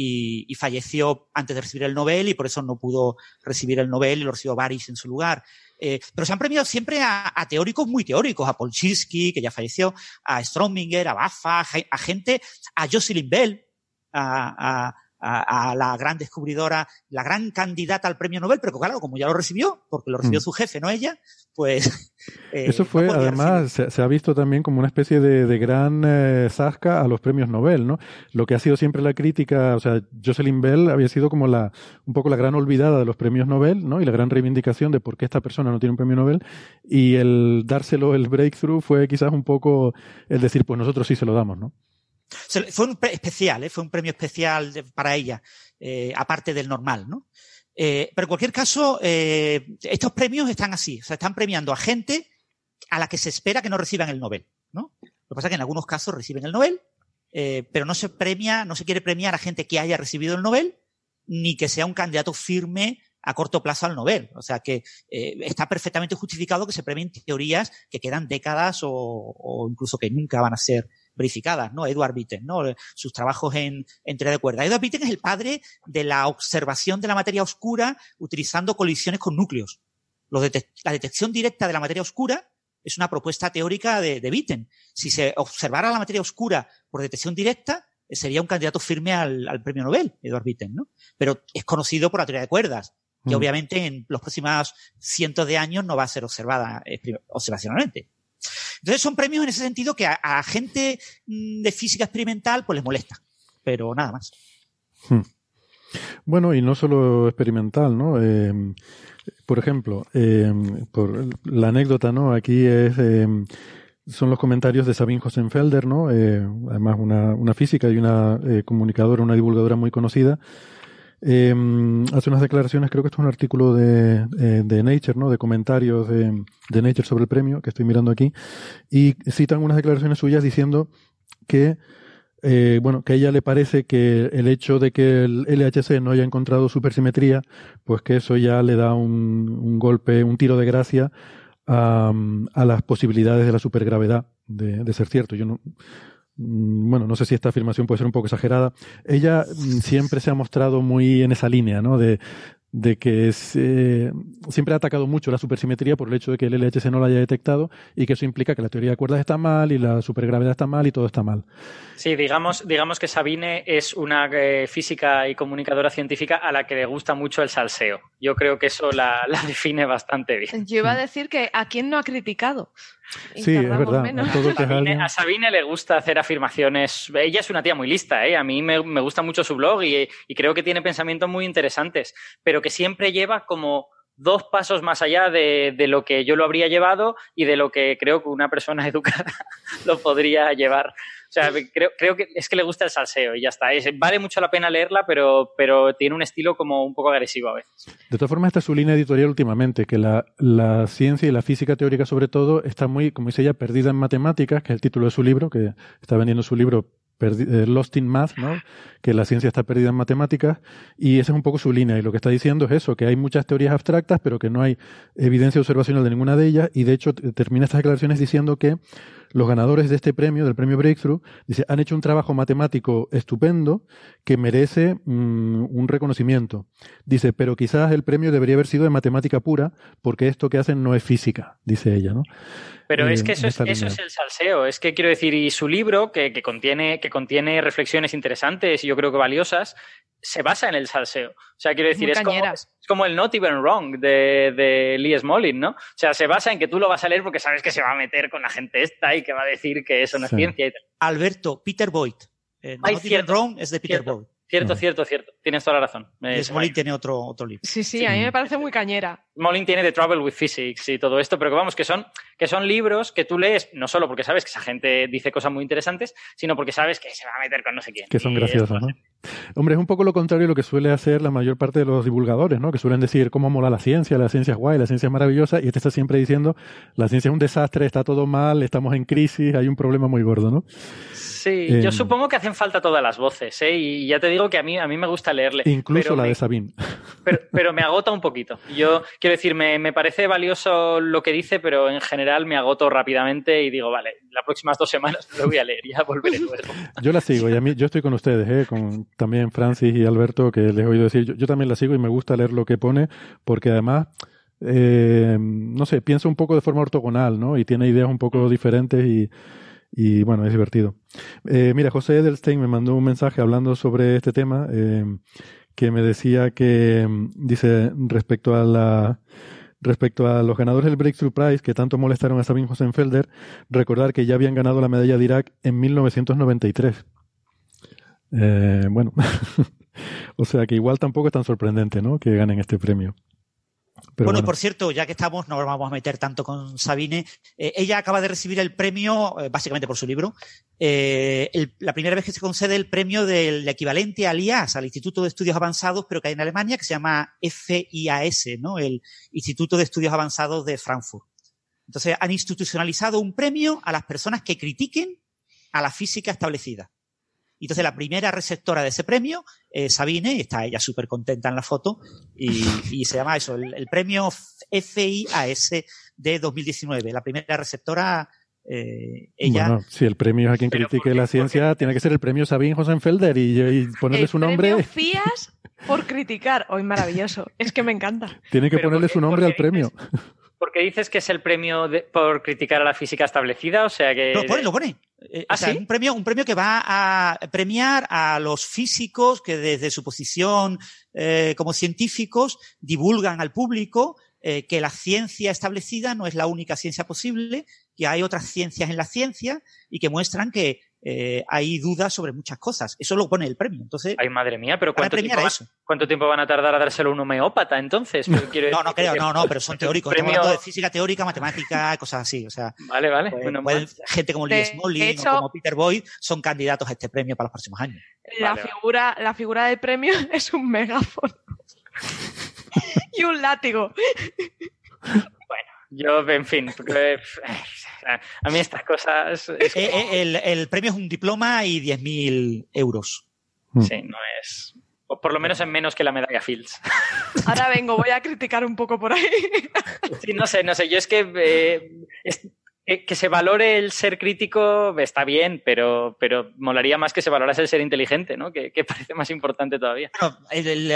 y, y, falleció antes de recibir el Nobel y por eso no pudo recibir el Nobel y lo recibió Baris en su lugar. Eh, pero se han premiado siempre a, a, teóricos muy teóricos, a Polchinski, que ya falleció, a Strominger, a Bafa, a, a gente, a Jocelyn Bell, a, a, la gran descubridora, la gran candidata al premio Nobel, pero claro, como ya lo recibió, porque lo recibió mm. su jefe, no ella, pues... Eh, Eso fue, no además, se, se, ha visto también como una especie de, de gran eh, zasca a los premios Nobel, ¿no? Lo que ha sido siempre la crítica, o sea, Jocelyn Bell había sido como la, un poco la gran olvidada de los premios Nobel, ¿no? Y la gran reivindicación de por qué esta persona no tiene un premio Nobel, y el dárselo el breakthrough fue quizás un poco el decir, pues nosotros sí se lo damos, ¿no? Fue un especial, ¿eh? fue un premio especial para ella, eh, aparte del normal, ¿no? Eh, pero en cualquier caso, eh, estos premios están así, o sea, están premiando a gente a la que se espera que no reciban el Nobel, ¿no? Lo que pasa es que en algunos casos reciben el Nobel, pero no se premia, no se quiere premiar a gente que haya recibido el Nobel, ni que sea un candidato firme a corto plazo al Nobel. O sea que está perfectamente justificado que se premien teorías que quedan décadas o incluso que nunca van a ser verificadas, ¿no? Edward Witten, ¿no? Sus trabajos en, en teoría de cuerdas. Edward Witten es el padre de la observación de la materia oscura utilizando colisiones con núcleos. Los detec- la detección directa de la materia oscura es una propuesta teórica de, de Witten. Si se observara la materia oscura por detección directa, sería un candidato firme al, al premio Nobel, Edward Witten, ¿no? Pero es conocido por la teoría de cuerdas, que Mm. obviamente en los próximos cientos de años no va a ser observada eh, observacionalmente. Entonces son premios en ese sentido que a, a gente mm, de física experimental pues les molesta, pero nada más. Hmm. Bueno, y no solo experimental, ¿no? Eh, por ejemplo, eh, por la anécdota, ¿no? Aquí es, eh, son los comentarios de Sabine Hosenfelder, ¿no? Eh, además una, una física y una eh, comunicadora, una divulgadora muy conocida. Eh, hace unas declaraciones, creo que esto es un artículo de, eh, de Nature, ¿no? De comentarios de, de Nature sobre el premio, que estoy mirando aquí, y citan unas declaraciones suyas diciendo que eh, bueno, que a ella le parece que el hecho de que el LHC no haya encontrado supersimetría, pues que eso ya le da un, golpe, un tiro de gracia a, las posibilidades de la supergravedad de, ser cierto. Yo no, bueno, no sé si esta afirmación puede ser un poco exagerada. Ella mm, siempre se ha mostrado muy en esa línea, ¿no? De, de que es, eh, siempre ha atacado mucho la supersimetría por el hecho de que el LHC no la haya detectado y que eso implica que la teoría de cuerdas está mal y la supergravedad está mal y todo está mal. Sí, digamos, digamos que Sabine es una eh, física y comunicadora científica a la que le gusta mucho el salseo. Yo creo que eso la, la define bastante bien. Yo iba a decir que a quién no ha criticado. Y Sí, es verdad. menos. A todo que es Sabine- alguien- a Sabine le gusta hacer afirmaciones. Ella es una tía muy lista, ¿eh? A mí me, me gusta mucho su blog y, y creo que tiene pensamientos muy interesantes, pero que siempre lleva como dos pasos más allá de, de lo que yo lo habría llevado y de lo que creo que una persona educada lo podría llevar. Sea, creo, creo que es que le gusta el salseo y ya está. Es- vale mucho la pena leerla, pero, pero tiene un estilo como un poco agresivo a veces. De todas formas, esta es su línea editorial últimamente, que la, la ciencia y la física teórica sobre todo está muy, como dice ella, perdida en matemáticas, que es el título de su libro, que está vendiendo su libro eh, Lost in Math, ¿no? que la ciencia está perdida en matemáticas, y esa es un poco su línea, y lo que está diciendo es eso, que hay muchas teorías abstractas, pero que no hay evidencia observacional de ninguna de ellas, y de hecho termina estas declaraciones diciendo que los ganadores de este premio, del premio Breakthrough, dice, han hecho un trabajo matemático estupendo que merece mm, un reconocimiento. Dice, pero quizás el premio debería haber sido de matemática pura, porque esto que hacen no es física, dice ella, ¿no? Pero Eh, es que en eso es, eso el salseo. Es que quiero decir, y su libro, que, que contiene, que contiene reflexiones interesantes y yo creo que valiosas, se basa en el salseo. O sea, quiero decir, es como, es como el Not Even Wrong de, de Lee Smolin, ¿no? O sea, se basa en que tú lo vas a leer porque sabes que se va a meter con la gente esta y que va a decir que eso no es Sí. ciencia y tal. Alberto, Peter Boyd. Eh, Ay, Not Even cierto, Wrong es de Peter cierto. Boyd. Cierto, cierto, cierto. Tienes toda la razón. Eh, Smolin tiene otro, otro libro. Sí, sí, a mí me parece muy cañera. Molin tiene The Trouble with Physics y todo esto, pero que vamos, que son, que son libros que tú lees no solo porque sabes que esa gente dice cosas muy interesantes, sino porque sabes que se va a meter con no sé quién. Que son esto- ¿no? Hombre, es un poco lo contrario de lo que suele hacer la mayor parte de los divulgadores, ¿no? Que suelen decir cómo mola la ciencia, la ciencia es guay, la ciencia es maravillosa, y este está siempre diciendo la ciencia es un desastre, está todo mal, estamos en crisis, hay un problema muy gordo, ¿no? Sí, Eh, yo supongo que hacen falta todas las voces, ¿eh? Y ya te digo que a mí, a mí me gusta leerle. Incluso la me- de Sabine. pero, pero me agota un poquito. Yo quiero decir, me, me parece valioso lo que dice, pero en general me agoto rápidamente y digo, vale, las próximas dos semanas lo voy a leer, ya volveré luego. Yo la sigo y a mí, yo estoy con ustedes, ¿eh? con también Francis y Alberto, que les he oído decir, yo, yo también la sigo y me gusta leer lo que pone, porque además, eh, no sé, piensa un poco de forma ortogonal, ¿no? Y tiene ideas un poco diferentes y, y bueno, es divertido. Eh, mira, José Edelstein me mandó un mensaje hablando sobre este tema, eh, que me decía que, mm, dice, respecto a la, Respecto a los ganadores del Breakthrough Prize, que tanto molestaron a Sabine Hosenfelder, recordar que ya habían ganado la medalla de Irak en 1993. Eh, bueno, o sea que igual tampoco es tan sorprendente, ¿no? Que ganen este premio. Pero bueno, bueno. por cierto, ya que estamos, no nos vamos a meter tanto con Sabine. eh, ella acaba de recibir el premio, eh, básicamente por su libro, eh, el- la primera vez que se concede el premio del equivalente al IAS, al Instituto de Estudios Avanzados, pero que hay en Alemania, que se llama FIAS, ¿no? El Instituto de Estudios Avanzados de Frankfurt. Entonces, han institucionalizado un premio a las personas que critiquen a la física establecida. Y Entonces, la primera receptora de ese premio es Sabine, y está ella súper contenta en la foto, y, y se llama eso, el, el premio FIAS de 2019, la primera receptora eh, ella... Bueno, si el premio es a quien critique la ciencia, tiene que ser el premio Sabine Hosenfelder y, y ponerle el su nombre. premio Fías por criticar. Hoy maravilloso. Es que me encanta. Tiene que Pero ponerle ¿por qué- su nombre al premio. Porque dices que es el premio de- por criticar a la física establecida, o sea que... Lo pone, lo pone. Eh, ¿Ah, o sea, sí? un premio, un premio que va a premiar a los físicos que desde su posición eh, como científicos divulgan al público eh, que la ciencia establecida no es la única ciencia posible, que hay otras ciencias en la ciencia y que muestran que eh, hay dudas sobre muchas cosas. Eso lo pone el premio. Entonces, Ay, madre mía, pero ¿cuánto tiempo, cuánto tiempo van a tardar a dárselo a un homeópata entonces? Quiero No, no creo, que- no, no, pero son teóricos. premio- Estamos hablando de física teórica, matemática, cosas así. O sea, Vale, vale. pues, pueden- mal. gente como Lee Smolin hecho- o como Peter Boyd son candidatos a este premio para los próximos años. La Vale, vale. figura, la figura del premio es un megáfono. y un látigo. Yo, en fin, porque, eh, a mí estas cosas... es Eh, como- eh, el, el premio es un diploma y 10.000 euros. Sí, no es... o por lo menos es menos que la medalla Fields. Ahora vengo, voy a criticar un poco por ahí. Sí, no sé, no sé. Yo es que eh, es- que, se valore el ser crítico está bien, pero, pero molaría más que se valorase el ser inteligente, ¿no? Que, que parece más importante todavía. Bueno, el,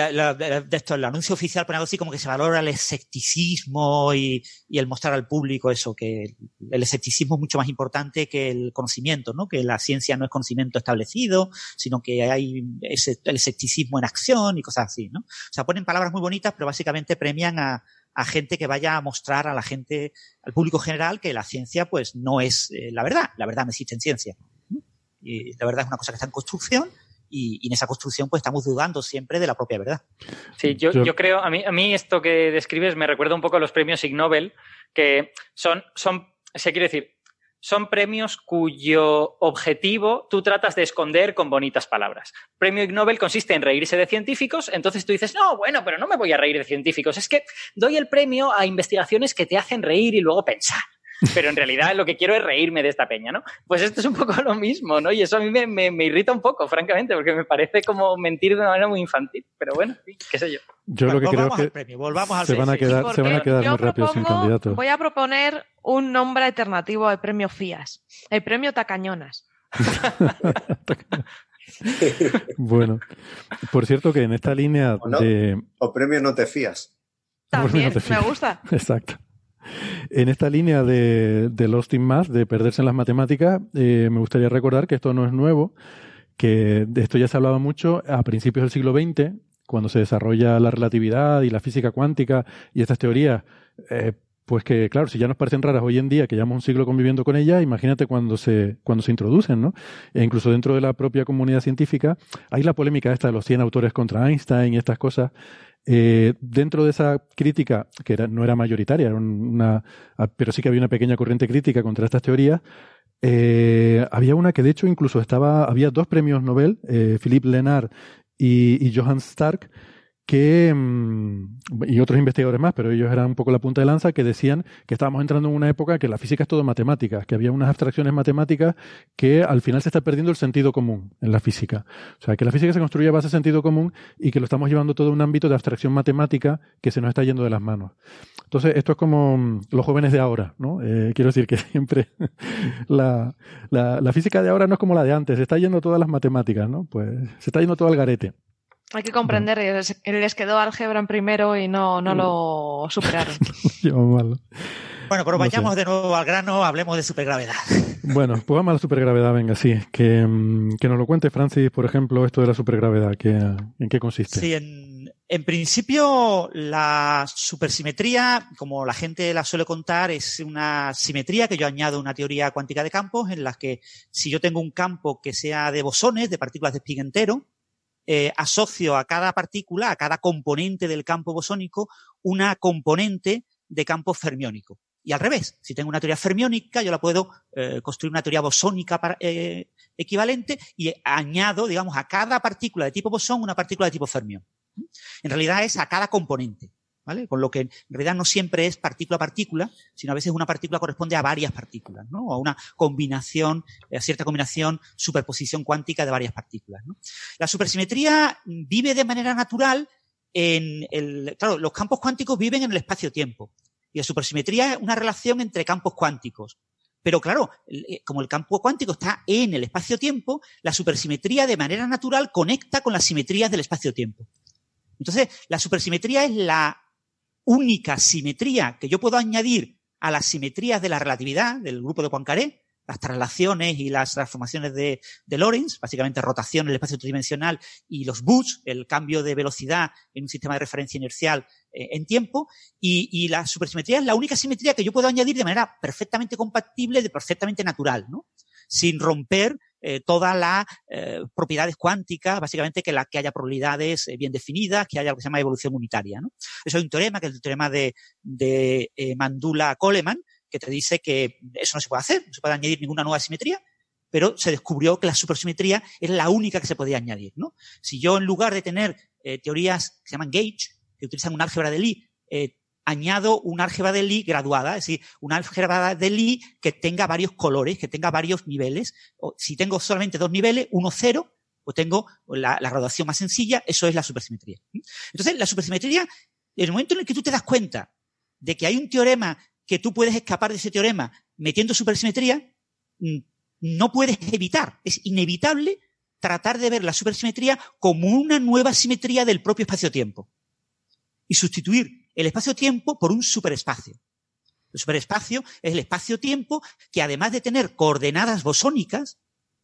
esto, el anuncio oficial pone algo así como que se valora el escepticismo y, y el mostrar al público eso, que el escepticismo es mucho más importante que el conocimiento, ¿no? Que la ciencia no es conocimiento establecido, sino que hay el escepticismo en acción y cosas así, ¿no? O sea, ponen palabras muy bonitas, pero básicamente premian a, a gente que vaya a mostrar a la gente, al público general, que la ciencia, pues, no es eh, la verdad. La verdad no existe en ciencia. Y la verdad es una cosa que está en construcción y, y en esa construcción, pues, estamos dudando siempre de la propia verdad. Sí, yo, Yo- yo creo, a mí, a mí esto que describes me recuerda un poco a los premios Ig Nobel, que son, son, se quiere decir, son premios cuyo objetivo tú tratas de esconder con bonitas palabras. Premio Ig Nobel consiste en reírse de científicos, entonces tú dices, no, bueno, pero no me voy a reír de científicos, es que doy el premio a investigaciones que te hacen reír y luego pensar. Pero en realidad lo que quiero es reírme de esta peña, ¿no? Pues esto es un poco lo mismo, ¿no? Y eso a mí me, me- me irrita un poco, francamente, porque me parece como mentir de una manera muy infantil. Pero bueno, qué sé yo. Yo Bueno, lo que creo volvamos es al que premio, volvamos al se van a premio. quedar, se van a quedar yo muy rápido sin propongo- candidatos. Voy a proponer un nombre alternativo al premio FIAS. El premio Tacañonas. Bueno, por cierto que en esta línea ¿O no? de... O premio no te fías. También, no te me gusta. Exacto. En esta línea de, de Lost in Math, de perderse en las matemáticas, eh, me gustaría recordar que esto no es nuevo, que de esto ya se hablaba mucho a principios del siglo XX, cuando se desarrolla la relatividad y la física cuántica y estas teorías, eh, pues que, claro, si ya nos parecen raras hoy en día, que llevamos un siglo conviviendo con ellas, imagínate cuando se, cuando se introducen, ¿no? E incluso dentro de la propia comunidad científica, hay la polémica esta de los 100 autores contra Einstein y estas cosas. Eh, dentro de esa crítica, que era- no era mayoritaria, era un- una, ah, pero sí que había una pequeña corriente crítica contra estas teorías, eh, había una que de hecho incluso estaba, había dos premios Nobel, eh, Philippe Lenard y, y Johann Stark, mm, y otros investigadores más, pero ellos eran un poco la punta de lanza, que decían que estábamos entrando en una época que la física es todo matemáticas, que había unas abstracciones matemáticas que al final se está perdiendo el sentido común en la física. O sea, que la física se construye a base de sentido común y que lo estamos llevando todo a un ámbito de abstracción matemática que se nos está yendo de las manos. Entonces, esto es como mm, los jóvenes de ahora, ¿no? Eh, quiero decir que siempre la, la, la física de ahora no es como la de antes, se está yendo todas las matemáticas, ¿no? Pues se está yendo todo al garete. Hay que comprender, les, les quedó álgebra en primero y no, no lo superaron. Mal. Bueno, pero No vayamos sé. de nuevo al grano, hablemos de supergravedad. Bueno, pues vamos a la supergravedad, venga, sí. Que, mm, que nos lo cuente Francis, por ejemplo, esto de la supergravedad, que, ¿en qué consiste? Sí, en, en principio la supersimetría, como la gente la suele contar, es una simetría que yo añado a una teoría cuántica de campos en la que si yo tengo un campo que sea de bosones, de partículas de spin entero, eh, asocio a cada partícula, a cada componente del campo bosónico, una componente de campo fermiónico. Y al revés, si tengo una teoría fermiónica, yo la puedo eh, construir una teoría bosónica para- eh, equivalente y añado, digamos, a cada partícula de tipo bosón una partícula de tipo fermión. En realidad es a cada componente, ¿vale? Con lo que en realidad no siempre es partícula a partícula, sino a veces una partícula corresponde a varias partículas, ¿no? O a una combinación, a cierta combinación, superposición cuántica de varias partículas, ¿no? La supersimetría vive de manera natural en el, claro, los campos cuánticos viven en el espacio-tiempo. Y la supersimetría es una relación entre campos cuánticos. Pero claro, eh, como el campo cuántico está en el espacio-tiempo, la supersimetría de manera natural conecta con las simetrías del espacio-tiempo. Entonces, la supersimetría es la única simetría que yo puedo añadir a las simetrías de la relatividad del grupo de Poincaré, las traslaciones y las transformaciones de, de Lorentz, básicamente rotación en el espacio tridimensional y los boosts, el cambio de velocidad en un sistema de referencia inercial eh, en tiempo, y, la supersimetría es la única simetría que yo puedo añadir de manera perfectamente compatible, de perfectamente natural, ¿no? Sin romper eh, todas las eh, propiedades cuánticas, básicamente que, la, que haya probabilidades eh, bien definidas, que haya lo que se llama evolución unitaria. ¿no? Eso es un teorema, que es el teorema de, de eh, Mandula-Coleman, que te dice que eso no se puede hacer, no se puede añadir ninguna nueva simetría, pero se descubrió que la supersimetría es la única que se podía añadir. ¿no? Si yo, en lugar de tener eh, teorías que se llaman gauge, que utilizan un álgebra de Lie, eh, añado una álgebra de Lie graduada, es decir, una álgebra de Lie que tenga varios colores, que tenga varios niveles. O, si tengo solamente dos niveles, uno cero, pues tengo la, la, graduación más sencilla, eso es la supersimetría. Entonces, la supersimetría, en el momento en el que tú te das cuenta de que hay un teorema que tú puedes escapar de ese teorema metiendo supersimetría, no puedes evitar, es inevitable tratar de ver la supersimetría como una nueva simetría del propio espacio-tiempo y sustituir el espacio-tiempo por un superespacio. El superespacio es el espacio-tiempo que además de tener coordenadas bosónicas,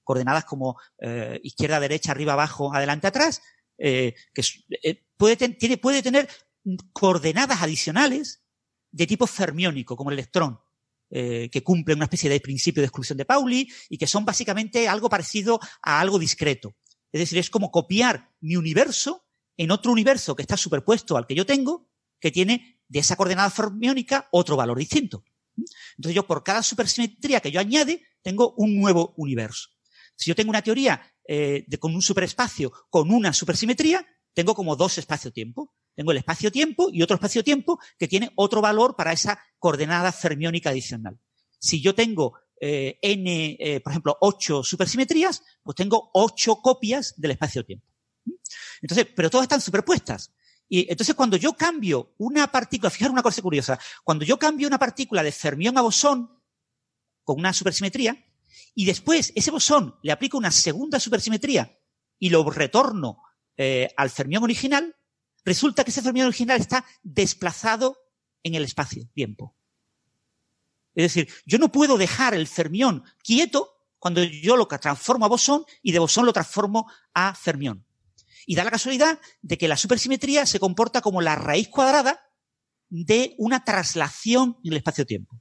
coordenadas como eh, izquierda, derecha, arriba, abajo, adelante, atrás, eh, que eh, puede, tiene, puede tener coordenadas adicionales de tipo fermiónico, como el electrón, eh, que cumplen una especie de principio de exclusión de Pauli y que son básicamente algo parecido a algo discreto. Es decir, es como copiar mi universo en otro universo que está superpuesto al que yo tengo, que tiene de esa coordenada fermiónica otro valor distinto. Entonces yo por cada supersimetría que yo añade, tengo un nuevo universo. Si yo tengo una teoría eh, de, con un superespacio con una supersimetría, tengo como dos espacio-tiempo. Tengo el espacio-tiempo y otro espacio-tiempo que tiene otro valor para esa coordenada fermiónica adicional. Si yo tengo eh, n, eh, por ejemplo, ocho supersimetrías, pues tengo ocho copias del espacio-tiempo. Entonces, pero todas están superpuestas. Y entonces cuando yo cambio una partícula, fijar una cosa curiosa, cuando yo cambio una partícula de fermión a bosón con una supersimetría, y después ese bosón le aplico una segunda supersimetría y lo retorno eh, al fermión original, resulta que ese fermión original está desplazado en el espacio-tiempo. Es decir, yo no puedo dejar el fermión quieto cuando yo lo transformo a bosón y de bosón lo transformo a fermión. Y da la casualidad de que la supersimetría se comporta como la raíz cuadrada de una traslación en el espacio-tiempo.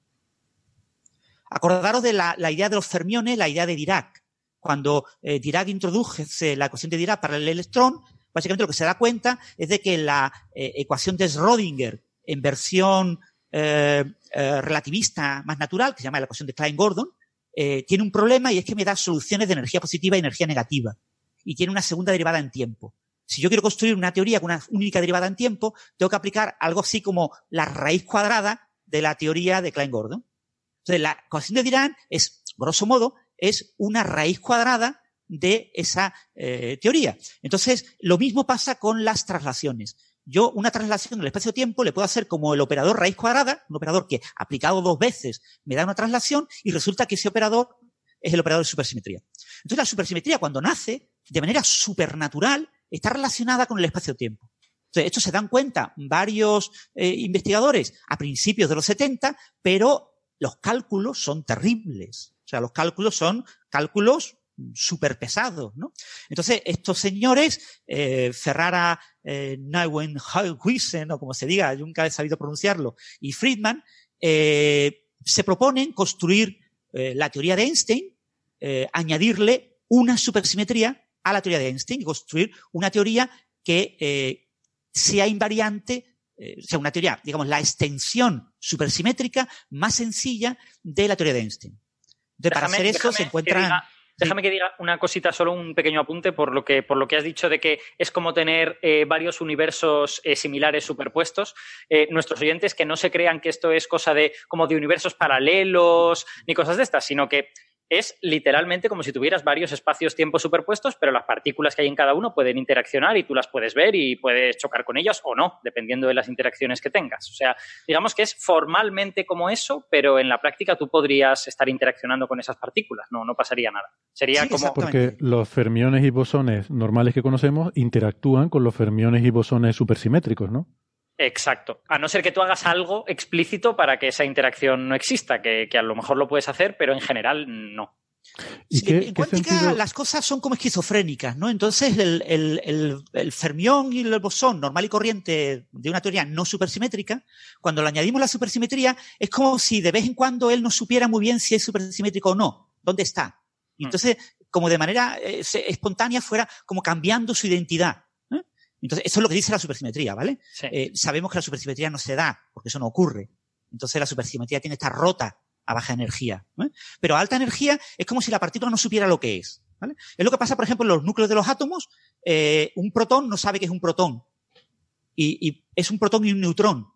Acordaros de la, idea de los fermiones, la idea de Dirac. Cuando eh, Dirac introduje la ecuación de Dirac para el electrón, básicamente lo que se da cuenta es de que la eh, ecuación de Schrödinger en versión eh, relativista más natural, que se llama la ecuación de Klein-Gordon, tiene un problema y es que me da soluciones de energía positiva y energía negativa. Y tiene una segunda derivada en tiempo. Si yo quiero construir una teoría con una única derivada en tiempo, tengo que aplicar algo así como la raíz cuadrada de la teoría de Klein-Gordon. Entonces, la ecuación de Dirac es, grosso modo, es una raíz cuadrada de esa eh, teoría. Entonces, lo mismo pasa con las traslaciones. Yo una traslación en el espacio-tiempo le puedo hacer como el operador raíz cuadrada, un operador que aplicado dos veces me da una traslación y resulta que ese operador es el operador de supersimetría. Entonces, la supersimetría cuando nace, de manera supernatural, está relacionada con el espacio-tiempo. Entonces, esto se dan cuenta varios eh, investigadores a principios de los 70, pero los cálculos son terribles. O sea, los cálculos son cálculos súper pesados, ¿no? Entonces, estos señores, eh, Ferrara, eh, Neuenhuisen, o como se diga, yo nunca he sabido pronunciarlo, y Friedman, eh, se proponen construir eh, la teoría de Einstein, eh, añadirle una supersimetría a la teoría de Einstein y construir una teoría que eh, sea invariante o sea, una teoría, digamos, la extensión supersimétrica más sencilla de la teoría de Einstein. Entonces, para hacer eso se encuentran... Déjame que diga una cosita, solo un pequeño apunte por lo que, por lo que has dicho de que es como tener eh, varios universos eh, similares superpuestos. Eh, nuestros oyentes que no se crean que esto es cosa de como de universos paralelos ni cosas de estas, sino que es literalmente como si tuvieras varios espacios-tiempo superpuestos, pero las partículas que hay en cada uno pueden interaccionar y tú las puedes ver y puedes chocar con ellas o no, dependiendo de las interacciones que tengas. O sea, digamos que es formalmente como eso, pero en la práctica tú podrías estar interaccionando con esas partículas, no, no pasaría nada. Sería Sí, como... Porque los fermiones y bosones normales que conocemos interactúan con los fermiones y bosones supersimétricos, ¿no? Exacto. A no ser que tú hagas algo explícito para que esa interacción no exista, que, que a lo mejor lo puedes hacer, pero en general no. ¿Y Sí, qué, en cuántica sentido- las cosas son como esquizofrénicas, ¿no? Entonces el, el- el- el fermión y el bosón normal y corriente de una teoría no supersimétrica, cuando le añadimos la supersimetría, es como si de vez en cuando él no supiera muy bien si es supersimétrico o no, dónde está. Y Mm. entonces, como de manera eh, espontánea, fuera como cambiando su identidad. Entonces, eso es lo que dice la supersimetría, ¿vale? Sí. Eh, sabemos que la supersimetría no se da, porque eso no ocurre. Entonces la supersimetría tiene que estar rota a baja energía. ¿eh? Pero a alta energía es como si la partícula no supiera lo que es. ¿vale? Es lo que pasa, por ejemplo, en los núcleos de los átomos. eh, un protón no sabe que es un protón. Y, y es un protón y un neutrón.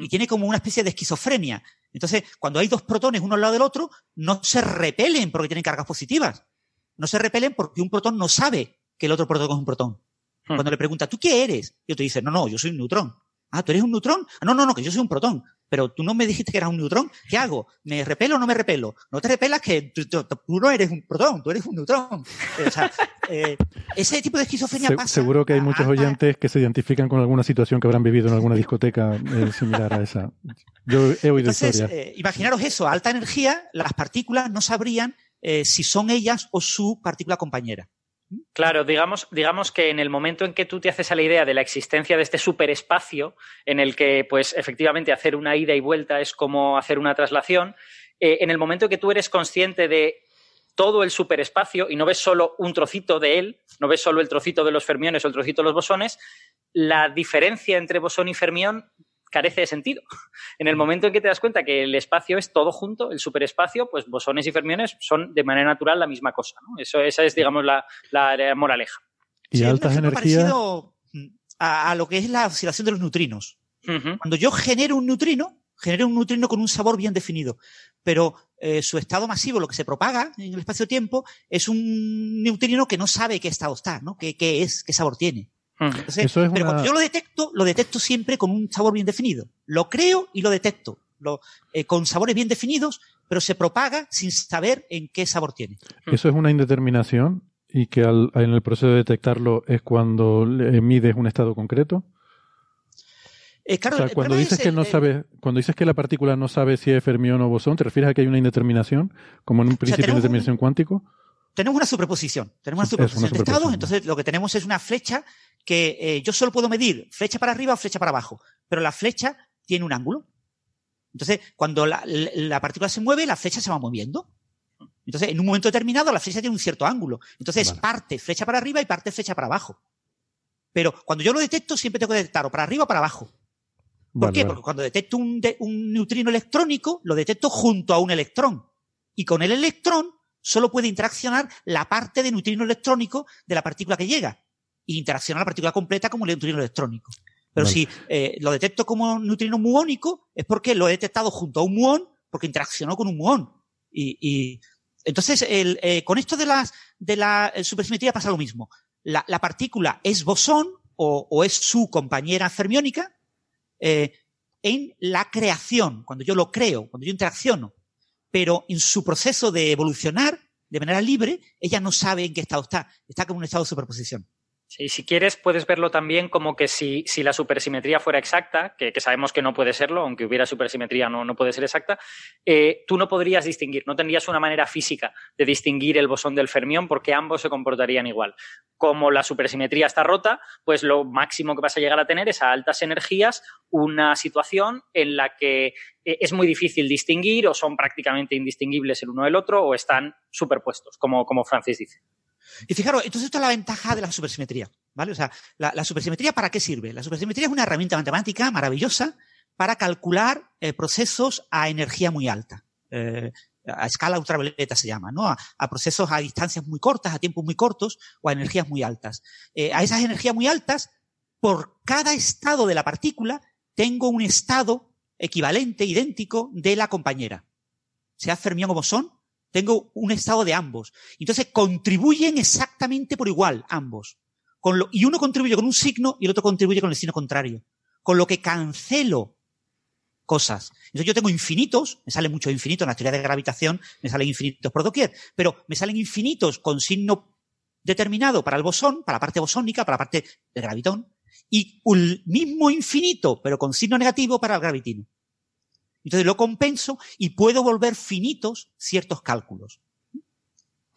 Y tiene como una especie de esquizofrenia. Entonces, cuando hay dos protones uno al lado del otro, no se repelen porque tienen cargas positivas. No se repelen porque un protón no sabe que el otro protón es un protón. Hmm. Cuando le pregunta, ¿tú qué eres? Y otro dice, no, no, yo soy un neutrón. Ah, ¿tú eres un neutrón? Ah, no, no, no, que yo soy un protón. Pero tú no me dijiste que eras un neutrón. ¿Qué hago? ¿Me repelo o no me repelo? No te repelas que tú, tú- tú no eres un protón, tú eres un neutrón. Eh, O sea, eh, ese tipo de esquizofrenia Se- pasa. seguro que hay muchos oyentes que se identifican con alguna situación que habrán vivido en alguna discoteca eh, similar a esa. Yo he oído Entonces, historias. eh, imaginaros eso, a alta energía, las partículas no sabrían eh, si son ellas o su partícula compañera. Claro, digamos, digamos que en el momento en que tú te haces a la idea de la existencia de este superespacio, en el que, pues, efectivamente, hacer una ida y vuelta es como hacer una traslación, eh, en el momento en que tú eres consciente de todo el superespacio y no ves solo un trocito de él, no ves solo el trocito de los fermiones o el trocito de los bosones, la diferencia entre bosón y fermión carece de sentido. En el momento en que te das cuenta que el espacio es todo junto, el superespacio, pues bosones y fermiones son de manera natural la misma cosa. ¿no? Eso, esa es, digamos, la, la moraleja. Y Sí, es altas ejemplo energías. parecido mm, a, a lo que es la oscilación de los neutrinos. Cuando yo genero un neutrino, genero un neutrino con un sabor bien definido, pero eh, su estado masivo, lo que se propaga en el espacio-tiempo, es un neutrino que no sabe qué estado está, ¿no? ¿Qué, qué es, qué sabor tiene? Entonces, Eso es pero una- cuando yo lo detecto, lo detecto siempre con un sabor bien definido. Lo creo y lo detecto. Lo, eh, con sabores bien definidos, pero se propaga sin saber en qué sabor tiene. Eso es una indeterminación y que al- en el proceso de detectarlo es cuando le mides un estado concreto. Eh, claro, o sea, cuando dices es que no el- sabe, cuando dices que la partícula no sabe si es fermión o bosón, ¿te refieres a que hay una indeterminación, como en un principio de un- indeterminación cuántico? Tenemos una superposición. Tenemos una superposición de estados, entonces lo que tenemos es una flecha que eh, yo solo puedo medir flecha para arriba o flecha para abajo, pero la flecha tiene un ángulo. Entonces, cuando la, la- la partícula se mueve, la flecha se va moviendo. Entonces, en un momento determinado, la flecha tiene un cierto ángulo. Entonces, Vale. parte flecha para arriba y parte flecha para abajo. Pero cuando yo lo detecto, siempre tengo que detectar o para arriba o para abajo. ¿Por Vale, qué? vale. Porque cuando detecto un, de- un neutrino electrónico, lo detecto junto a un electrón. Y con el electrón solo puede interaccionar la parte de neutrino electrónico de la partícula que llega. Y interacciona la partícula completa como un neutrino electrónico. Pero Vale. si eh, lo detecto como neutrino muónico, es porque lo he detectado junto a un muón, porque interaccionó con un muón. Y, y entonces, el, eh, con esto de, las, de la eh, supersimetría pasa lo mismo. La, la partícula es bosón o, o es su compañera fermiónica, eh, en la creación, cuando yo lo creo, cuando yo interacciono. Pero en su proceso de evolucionar de manera libre, ella no sabe en qué estado está. Está como en un estado de superposición. Sí, si quieres, puedes verlo también como que si, si la supersimetría fuera exacta, que, sabemos que no puede serlo, aunque hubiera supersimetría no, no puede ser exacta, eh, tú no podrías distinguir, no tendrías una manera física de distinguir el bosón del fermión porque ambos se comportarían igual. Como la supersimetría está rota, pues lo máximo que vas a llegar a tener es a altas energías una situación en la que eh, es muy difícil distinguir o son prácticamente indistinguibles el uno del otro o están superpuestos, como, como Francis dice. Y fijaros, entonces esta es la ventaja de la supersimetría, ¿vale? O sea, la, supersimetría ¿para qué sirve? La supersimetría es una herramienta matemática maravillosa para calcular eh, procesos a energía muy alta. Eh, a escala ultravioleta se llama, ¿no? A, a, procesos a distancias muy cortas, a tiempos muy cortos o a energías muy altas. Eh, a esas energías muy altas, por cada estado de la partícula, tengo un estado equivalente, idéntico, de la compañera. Sea fermión o bosón, tengo un estado de ambos. Entonces contribuyen exactamente por igual ambos. Con lo, y uno contribuye con un signo y el otro contribuye con el signo contrario. Con lo que cancelo cosas. Entonces yo tengo infinitos, me salen muchos infinitos en la teoría de gravitación, me salen infinitos por doquier, pero me salen infinitos con signo determinado para el bosón, para la parte bosónica, para la parte del gravitón, y un mismo infinito, pero con signo negativo para el gravitino. Entonces lo compenso y puedo volver finitos ciertos cálculos.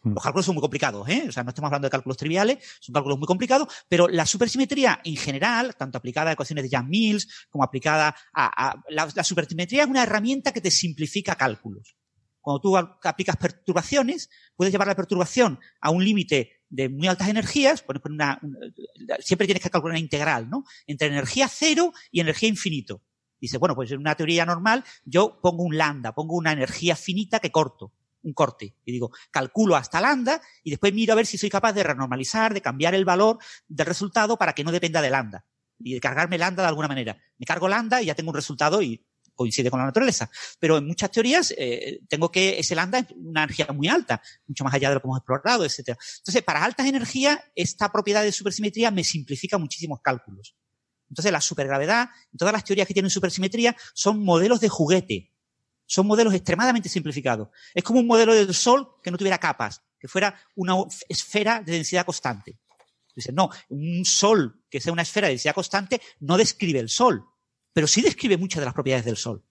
Hmm. Los cálculos son muy complicados, ¿eh? O sea, no estamos hablando de cálculos triviales, son cálculos muy complicados, pero la supersimetría en general, tanto aplicada a ecuaciones de Yang-Mills como aplicada a, a la, la supersimetría es una herramienta que te simplifica cálculos. Cuando tú aplicas perturbaciones, puedes llevar la perturbación a un límite de muy altas energías, pones poner una, una- siempre tienes que calcular una integral, ¿no? Entre energía cero y energía infinito. Dice, bueno, pues en una teoría normal yo pongo un lambda, pongo una energía finita que corto, un corte. Y digo, calculo hasta lambda y después miro a ver si soy capaz de renormalizar, de cambiar el valor del resultado para que no dependa de lambda. Y de cargarme lambda de alguna manera. Me cargo lambda y ya tengo un resultado y coincide con la naturaleza. Pero en muchas teorías eh, tengo que ese lambda es una energía muy alta, mucho más allá de lo que hemos explorado, etcétera. Entonces, para altas energías, esta propiedad de supersimetría me simplifica muchísimos cálculos. Entonces, la supergravedad, todas las teorías que tienen supersimetría, son modelos de juguete. Son modelos extremadamente simplificados. Es como un modelo del Sol que no tuviera capas, que fuera una esfera de densidad constante. Dicen, no, un Sol que sea una esfera de densidad constante no describe el Sol, pero sí describe muchas de las propiedades del Sol.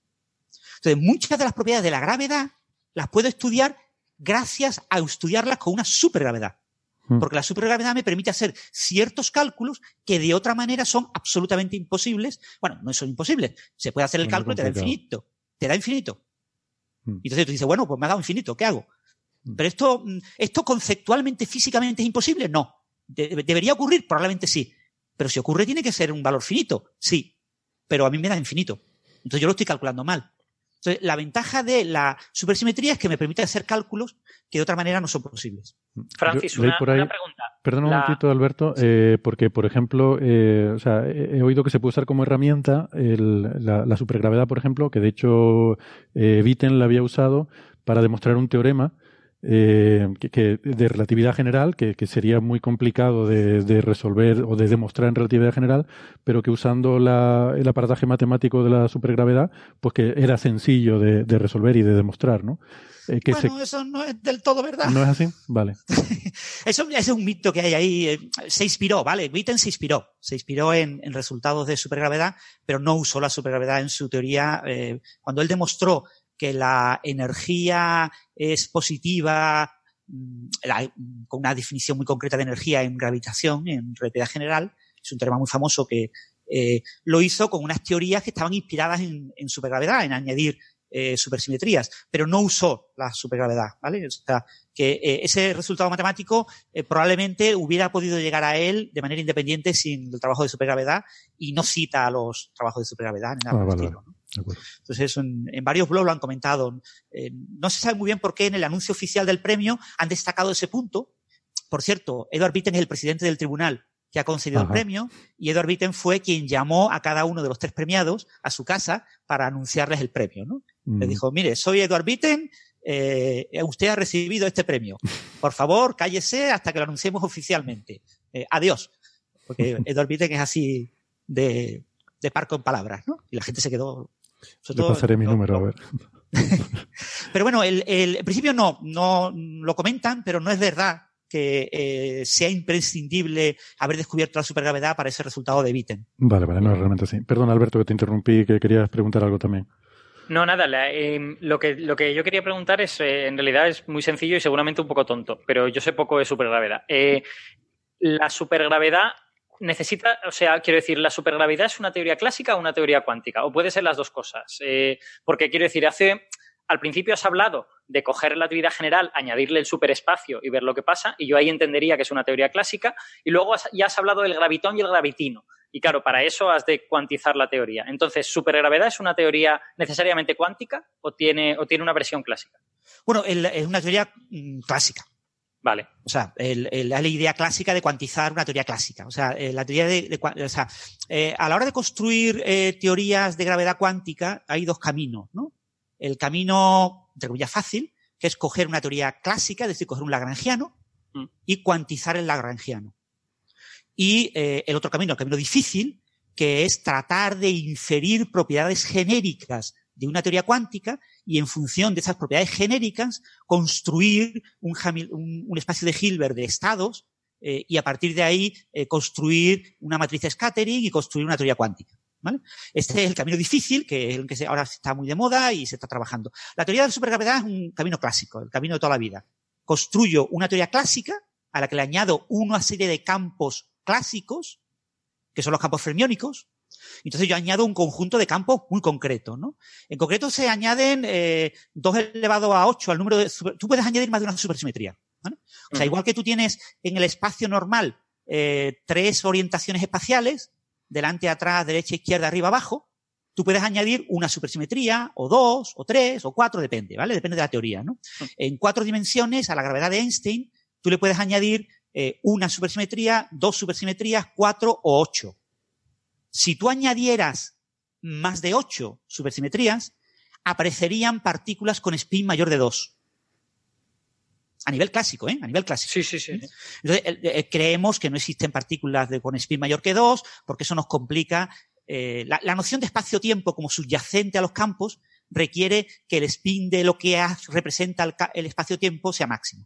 Entonces, muchas de las propiedades de la gravedad las puedo estudiar gracias a estudiarlas con una supergravedad. Hmm. Porque la supergravedad me permite hacer ciertos cálculos que de otra manera son absolutamente imposibles. Bueno, no son imposibles. Se puede hacer el Muy cálculo y te da infinito. Te da infinito. Hmm. Y entonces tú dices, bueno, pues me ha dado infinito, ¿qué hago? Hmm. Pero esto, mm, esto conceptualmente, físicamente es imposible, no. De- debería ocurrir, probablemente sí. Pero si ocurre, tiene que ser un valor finito, sí. Pero a mí me da infinito. Entonces yo lo estoy calculando mal. Entonces, la ventaja de la supersimetría es que me permite hacer cálculos que de otra manera no son posibles. Francis, una, por ahí- una pregunta. Perdona un La- momentito, Alberto, eh, porque, por ejemplo, eh, o sea, he, he oído que se puede usar como herramienta el- la, la supergravedad, por ejemplo, que de hecho eh, Witten la había usado para demostrar un teorema eh, que, que- de relatividad general, que, que sería muy complicado de, de resolver o de demostrar en relatividad general, pero que usando la- el aparataje matemático de la supergravedad, pues que era sencillo de, de resolver y de demostrar, ¿no? Eh, que bueno, eso no es del todo verdad. se, ¿No es así? Vale. Eso, es un mito que hay ahí. eh, Se inspiró, ¿vale? Witten se inspiró. Se inspiró en, en resultados de supergravedad, pero no usó la supergravedad en su teoría. eh, cuando él demostró que la energía es positiva, mm, la- con una definición muy concreta de energía en gravitación, en relatividad general, es un teorema muy famoso que eh, lo hizo con unas teorías que estaban inspiradas en, en supergravedad, en añadir eh, supersimetrías, pero no usó la supergravedad, ¿vale? O sea, que eh, ese resultado matemático eh, probablemente hubiera podido llegar a él de manera independiente sin el trabajo de supergravedad y no cita a los trabajos de supergravedad ni nada Ah, por el vale, estilo, ¿no? Entonces, en, en varios blogs lo han comentado. Eh, no se sabe muy bien por qué en el anuncio oficial del premio han destacado ese punto. Por cierto, Edward Witten es el presidente del tribunal que ha concedido Ajá. el premio y Edward Witten fue quien llamó a cada uno de los tres premiados a su casa para anunciarles el premio. ¿no? Le Mm. dijo, mire, soy Edward Witten, eh, usted ha recibido este premio. Por favor, cállese hasta que lo anunciemos oficialmente. Eh, adiós. Porque Edward Witten es así de, de parco en palabras, ¿no? Y la gente se quedó... sobre Le todo pasaré mi número, a ver. pero bueno, el, el- en principio no, no lo comentan, pero no es verdad que eh, sea imprescindible haber descubierto la supergravedad para ese resultado de Witten. Vale, vale, no, realmente sí. Perdona, Alberto, que te interrumpí, que querías preguntar algo también. No, nada, la- em, lo, que, lo que yo quería preguntar es, eh, en realidad es muy sencillo y seguramente un poco tonto, pero yo sé poco de supergravedad. Eh, la supergravedad necesita, o sea, quiero decir, ¿la supergravedad es una teoría clásica o una teoría cuántica? O puede ser las dos cosas. Eh, porque quiero decir, hace, al principio has hablado de coger relatividad general, añadirle el superespacio y ver lo que pasa, y yo ahí entendería que es una teoría clásica, y luego ya has hablado del gravitón y el gravitino. Y claro, para eso has de cuantizar la teoría. Entonces, ¿supergravedad es una teoría necesariamente cuántica o tiene, o tiene una versión clásica? Bueno, es una teoría mm, clásica. Vale. O sea, el- el- la idea clásica de cuantizar una teoría clásica. O sea, eh, la teoría de, de o sea, eh, a la hora de construir eh, teorías de gravedad cuántica hay dos caminos, ¿no? El camino, entre comillas, fácil, que es coger una teoría clásica, es decir, coger un lagrangiano Mm. y cuantizar el lagrangiano. Y eh, el otro camino, el camino difícil, que es tratar de inferir propiedades genéricas de una teoría cuántica y en función de esas propiedades genéricas construir un, espacio de Hilbert de estados eh, y a partir de ahí eh, construir una matriz scattering y construir una teoría cuántica. Este es el camino difícil, que es el que ahora está muy de moda y se está trabajando. La teoría de la supergravedad es un camino clásico, el camino de toda la vida. Construyo una teoría clásica a la que le añado una serie de campos clásicos, que son los campos fermiónicos, entonces yo añado un conjunto de campos muy concretos, ¿no? En concreto se añaden eh, 2 elevado a 8 al número de... super- Tú puedes añadir más de una supersimetría, ¿vale? O sea, igual que tú tienes en el espacio normal eh, tres orientaciones espaciales, delante, atrás, derecha, izquierda, arriba, abajo, tú puedes añadir una supersimetría, o dos, o tres, o cuatro, depende, ¿vale? Depende de la teoría, ¿no? En cuatro dimensiones, a la gravedad de Einstein, tú le puedes añadir eh, una supersimetría, dos supersimetrías, cuatro o ocho. Si tú añadieras más de ocho supersimetrías, aparecerían partículas con spin mayor de dos. A nivel clásico, ¿eh? A nivel clásico. Sí, sí, sí. Entonces, eh, eh, creemos que no existen partículas de, con spin mayor que dos, porque eso nos complica. eh, la, la noción de espacio-tiempo como subyacente a los campos requiere que el spin de lo que representa el espacio-tiempo sea máximo.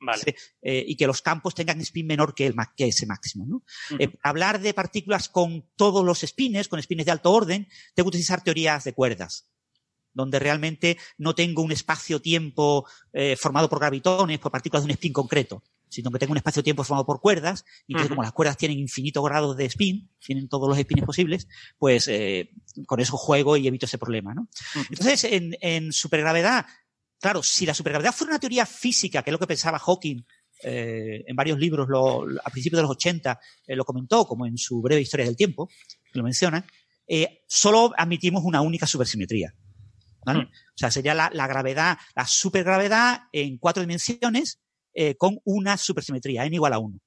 Vale. Eh, y que los campos tengan spin menor que, el, que ese máximo. ¿no? Eh, hablar de partículas con todos los spines, con spines de alto orden, tengo que utilizar teorías de cuerdas, donde realmente no tengo un espacio-tiempo eh, formado por gravitones, por partículas de un spin concreto, sino que tengo un espacio-tiempo formado por cuerdas, y entonces como las cuerdas tienen infinitos grados de spin, tienen todos los spins posibles, pues con eso juego y evito ese problema. ¿no? Entonces, en, en supergravedad, claro, si la supergravedad fuera una teoría física, que es lo que pensaba Hawking eh, en varios libros lo- a principios de los 80, eh, lo comentó, como en su breve historia del tiempo, que lo menciona, eh, solo admitimos una única supersimetría. ¿vale? Hmm. O sea, sería la, la gravedad, la supergravedad en cuatro dimensiones eh, con una supersimetría, n igual a 1.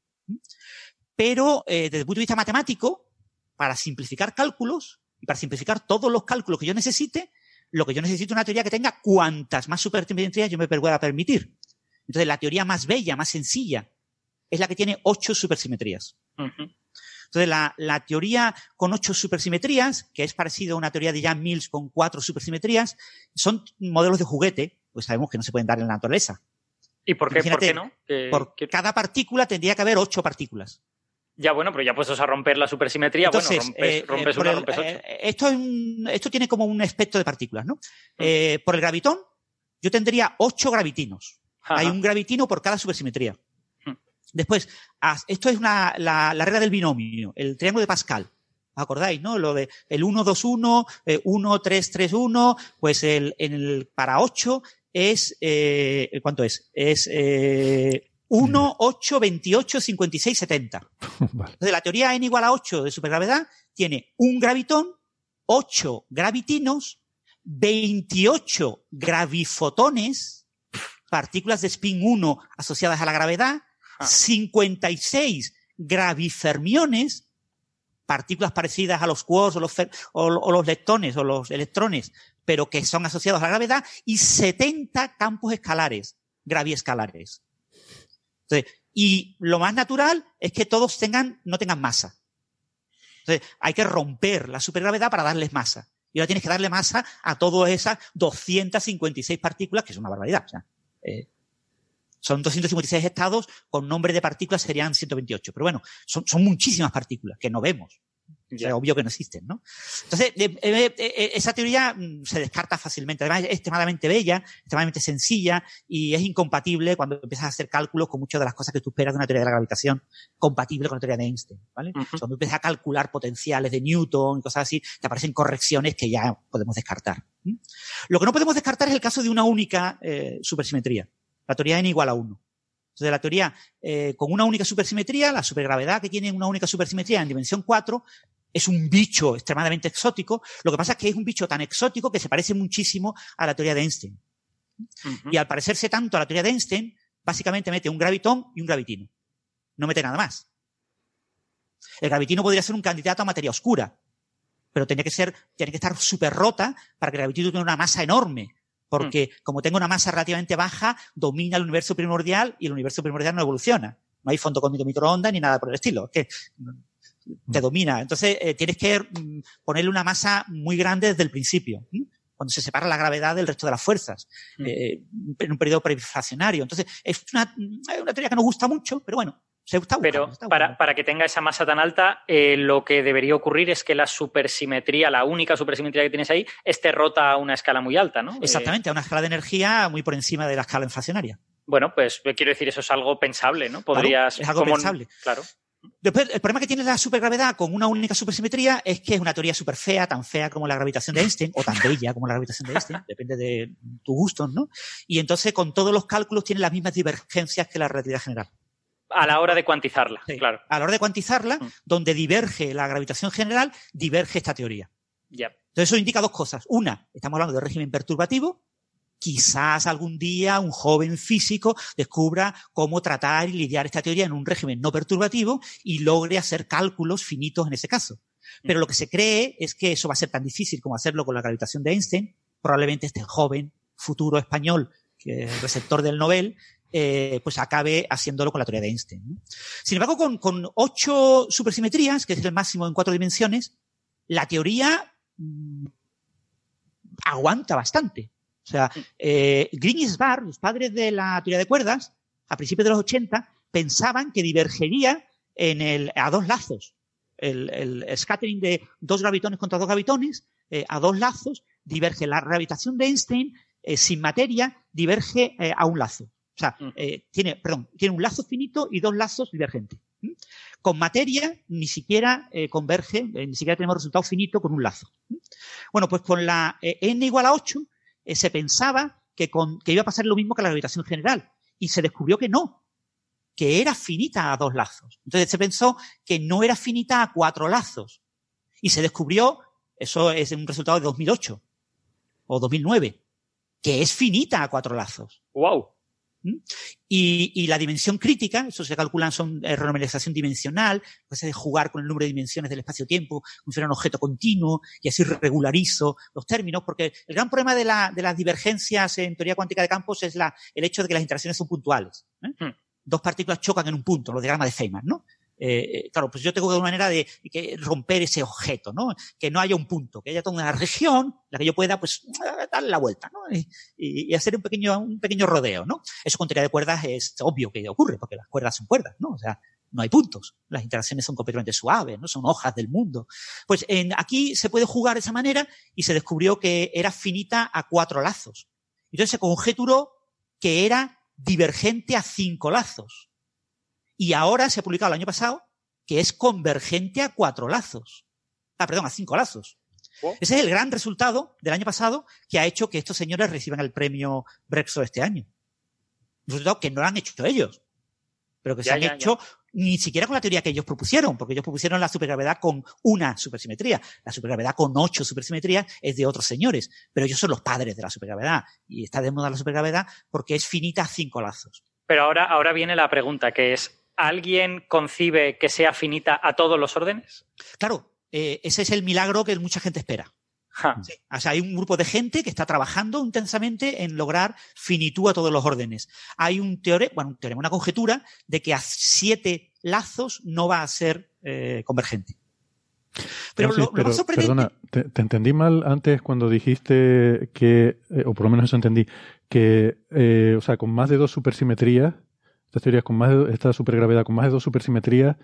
Pero desde el punto de vista matemático, para simplificar cálculos y para simplificar todos los cálculos que yo necesite, lo que yo necesito es una teoría que tenga cuantas más supersimetrías yo me pueda permitir. Entonces, la teoría más bella, más sencilla, es la que tiene ocho supersimetrías. Entonces, la, la teoría con ocho supersimetrías, que es parecido a una teoría de Jan Mills con cuatro supersimetrías, son modelos de juguete, pues sabemos que no se pueden dar en la naturaleza. ¿Y por qué, por qué no? Por que- cada partícula tendría que haber ocho partículas. Ya, bueno, pero ya puestos a romper la supersimetría, Entonces, bueno, rompes, eh, rompes eh, una, el- rompes ocho. eh, esto, es un- esto tiene como un espectro de partículas, ¿no? Eh, por el gravitón, yo tendría ocho gravitinos. Ajá. Hay un gravitino por cada supersimetría. Hmm. Después, esto es una- la, la regla del binomio, el triángulo de Pascal. ¿Os acordáis, no? Lo de el 1, 2, 1, eh, 1, 3, 3, 1, pues el, en el, para 8 es, eh, ¿cuánto es? Es eh, 1, 8, 28, 56, 70. Vale. Entonces, la teoría n igual a 8 de supergravedad tiene un gravitón, 8 gravitinos, 28 gravifotones, partículas de spin 1 asociadas a la gravedad, Ah. 56 gravifermiones, partículas parecidas a los quarks o los, o, o los leptones o los electrones, pero que son asociados a la gravedad, y 70 campos escalares, graviescalares. Entonces, y lo más natural es que todos tengan, no tengan masa. Entonces, hay que romper la supergravedad para darles masa. Y ahora tienes que darle masa a todas esas 256 partículas, que es una barbaridad. Eh, son 256 estados, con nombre de partículas serían 128. Pero bueno, son muchísimas partículas que no vemos. O sea, Ya. obvio que no existen, ¿no? Entonces, eh, eh, eh, esa teoría mm, se descarta fácilmente. Además, es extremadamente bella, extremadamente sencilla y es incompatible cuando empiezas a hacer cálculos con muchas de las cosas que tú esperas de una teoría de la gravitación compatible con la teoría de Einstein, ¿vale? Cuando empiezas a calcular potenciales de Newton y cosas así, te aparecen correcciones que ya podemos descartar. Lo que no podemos descartar es el caso de una única supersimetría. La teoría n igual a 1. Entonces, la teoría eh, con una única supersimetría, la supergravedad que tiene una única supersimetría en dimensión 4, es un bicho extremadamente exótico. Lo que pasa es que es un bicho tan exótico que se parece muchísimo a la teoría de Einstein. Y al parecerse tanto a la teoría de Einstein, básicamente mete un gravitón y un gravitino. No mete nada más. El gravitino podría ser un candidato a materia oscura, pero tiene que ser, tiene que estar súper rota para que el gravitino tenga una masa enorme, Porque como tengo una masa relativamente baja, domina el universo primordial y el universo primordial no evoluciona. No hay fondo cósmico microondas ni nada por el estilo. Es que te domina. Entonces eh, tienes que mm, ponerle una masa muy grande desde el principio. Cuando se separa la gravedad del resto de las fuerzas, Mm. eh, en un periodo preinflacionario. Entonces, es una, es una teoría que nos gusta mucho, pero bueno, se está buscando, Pero para, para que tenga esa masa tan alta, eh, lo que debería ocurrir es que la supersimetría, la única supersimetría que tienes ahí, esté rota a una escala muy alta, ¿no? Eh, Exactamente, a una escala de energía muy por encima de la escala inflacionaria. bueno, pues quiero decir, eso es algo pensable, ¿no? Podrías. es algo pensable. Claro. Después, el problema que tiene la supergravedad con una única supersimetría es que es una teoría súper fea, tan fea como la gravitación de Einstein, o tan bella como la gravitación de Einstein, depende de tus gustos, ¿no? Y entonces, con todos los cálculos, tiene las mismas divergencias que la relatividad general. A la hora de cuantizarla, Sí. claro. A la hora de cuantizarla, Mm. donde diverge la gravitación general, diverge esta teoría. Ya. Entonces, eso indica dos cosas. Una, estamos hablando de régimen perturbativo. Quizás algún día un joven físico descubra cómo tratar y lidiar esta teoría en un régimen no perturbativo y logre hacer cálculos finitos en ese caso. Pero lo que se cree es que eso va a ser tan difícil como hacerlo con la gravitación de Einstein. Probablemente este joven futuro español, receptor del Nobel, eh, pues acabe haciéndolo con la teoría de Einstein. ¿no? Sin embargo, con, con ocho supersimetrías, que es el máximo en cuatro dimensiones, la teoría mm, aguanta bastante. O sea, eh, Green los padres de la teoría de cuerdas, a principios de los 80, pensaban que divergería en el, a dos lazos. El, el scattering de dos gravitones contra dos gravitones, eh, a dos lazos, diverge la gravitación de Einstein eh, sin materia, diverge eh, a un lazo. O sea, Mm. eh, tiene, perdón, tiene un lazo finito y dos lazos divergentes. Con materia ni siquiera converge, ni siquiera tenemos resultado finito con un lazo. Bueno, pues con la n igual a 8 eh, se pensaba que, con, que iba a pasar lo mismo que la gravitación general y se descubrió que no, que era finita a dos lazos. Entonces se pensó que no era finita a cuatro lazos y se descubrió, eso es un resultado de 2008 o 2009, que es finita a cuatro lazos. ¡Wow! Y, y la dimensión crítica, eso se calculan, son eh, renormalización dimensional, pues de jugar con el número de dimensiones del espacio-tiempo, fuera un objeto continuo, y así regularizo los términos, porque el gran problema de, la, de las divergencias en teoría cuántica de campos es la, el hecho de que las interacciones son puntuales. ¿eh? Hmm. Dos partículas chocan en un punto, los diagramas de Feynman, ¿no? Eh, eh, claro, pues yo tengo una manera de romper ese objeto, ¿no? Que no haya un punto, que haya toda una región, en la que yo pueda, pues, darle la vuelta, ¿no? Y hacer un pequeño, un pequeño rodeo, ¿no? Eso con teoría de cuerdas es obvio que ocurre, porque las cuerdas son cuerdas, ¿no? O sea, no hay puntos. Las interacciones son completamente suaves, ¿no? Son hojas del mundo. Pues en, aquí se puede jugar de esa manera y se descubrió que era finita a cuatro lazos. Entonces se conjeturó que era divergente a cinco lazos. Y ahora se ha publicado el año pasado que es convergente a cuatro lazos. Ah, perdón, a cinco lazos. Oh. Ese es el gran resultado del año pasado que ha hecho que estos señores reciban el premio Brexo este año. Un resultado que no lo han hecho ellos, pero que se han ya, hecho ni siquiera con la teoría que ellos propusieron, porque ellos propusieron la supergravedad con una supersimetría. La supergravedad con ocho supersimetrías es de otros señores, pero ellos son los padres de la supergravedad. Y está de moda la supergravedad porque es finita a cinco lazos. Pero ahora, ahora viene la pregunta, que es, ¿alguien concibe que sea finita a todos los órdenes? Claro, eh, ese es el milagro que mucha gente espera. Ja. Sí. O sea, hay un grupo de gente que está trabajando intensamente en lograr finitud a todos los órdenes. Hay un teorema, bueno, un teorema, una conjetura de que a siete lazos no va a ser eh, convergente. Pero, Francis, lo, lo pero, más sorprendente. perdona, te, te entendí mal antes cuando dijiste que, eh, o por lo menos eso entendí, que, eh, o sea, con más de dos supersimetrías, estas teorías con más de, esta supergravedad con más de dos supersimetrías,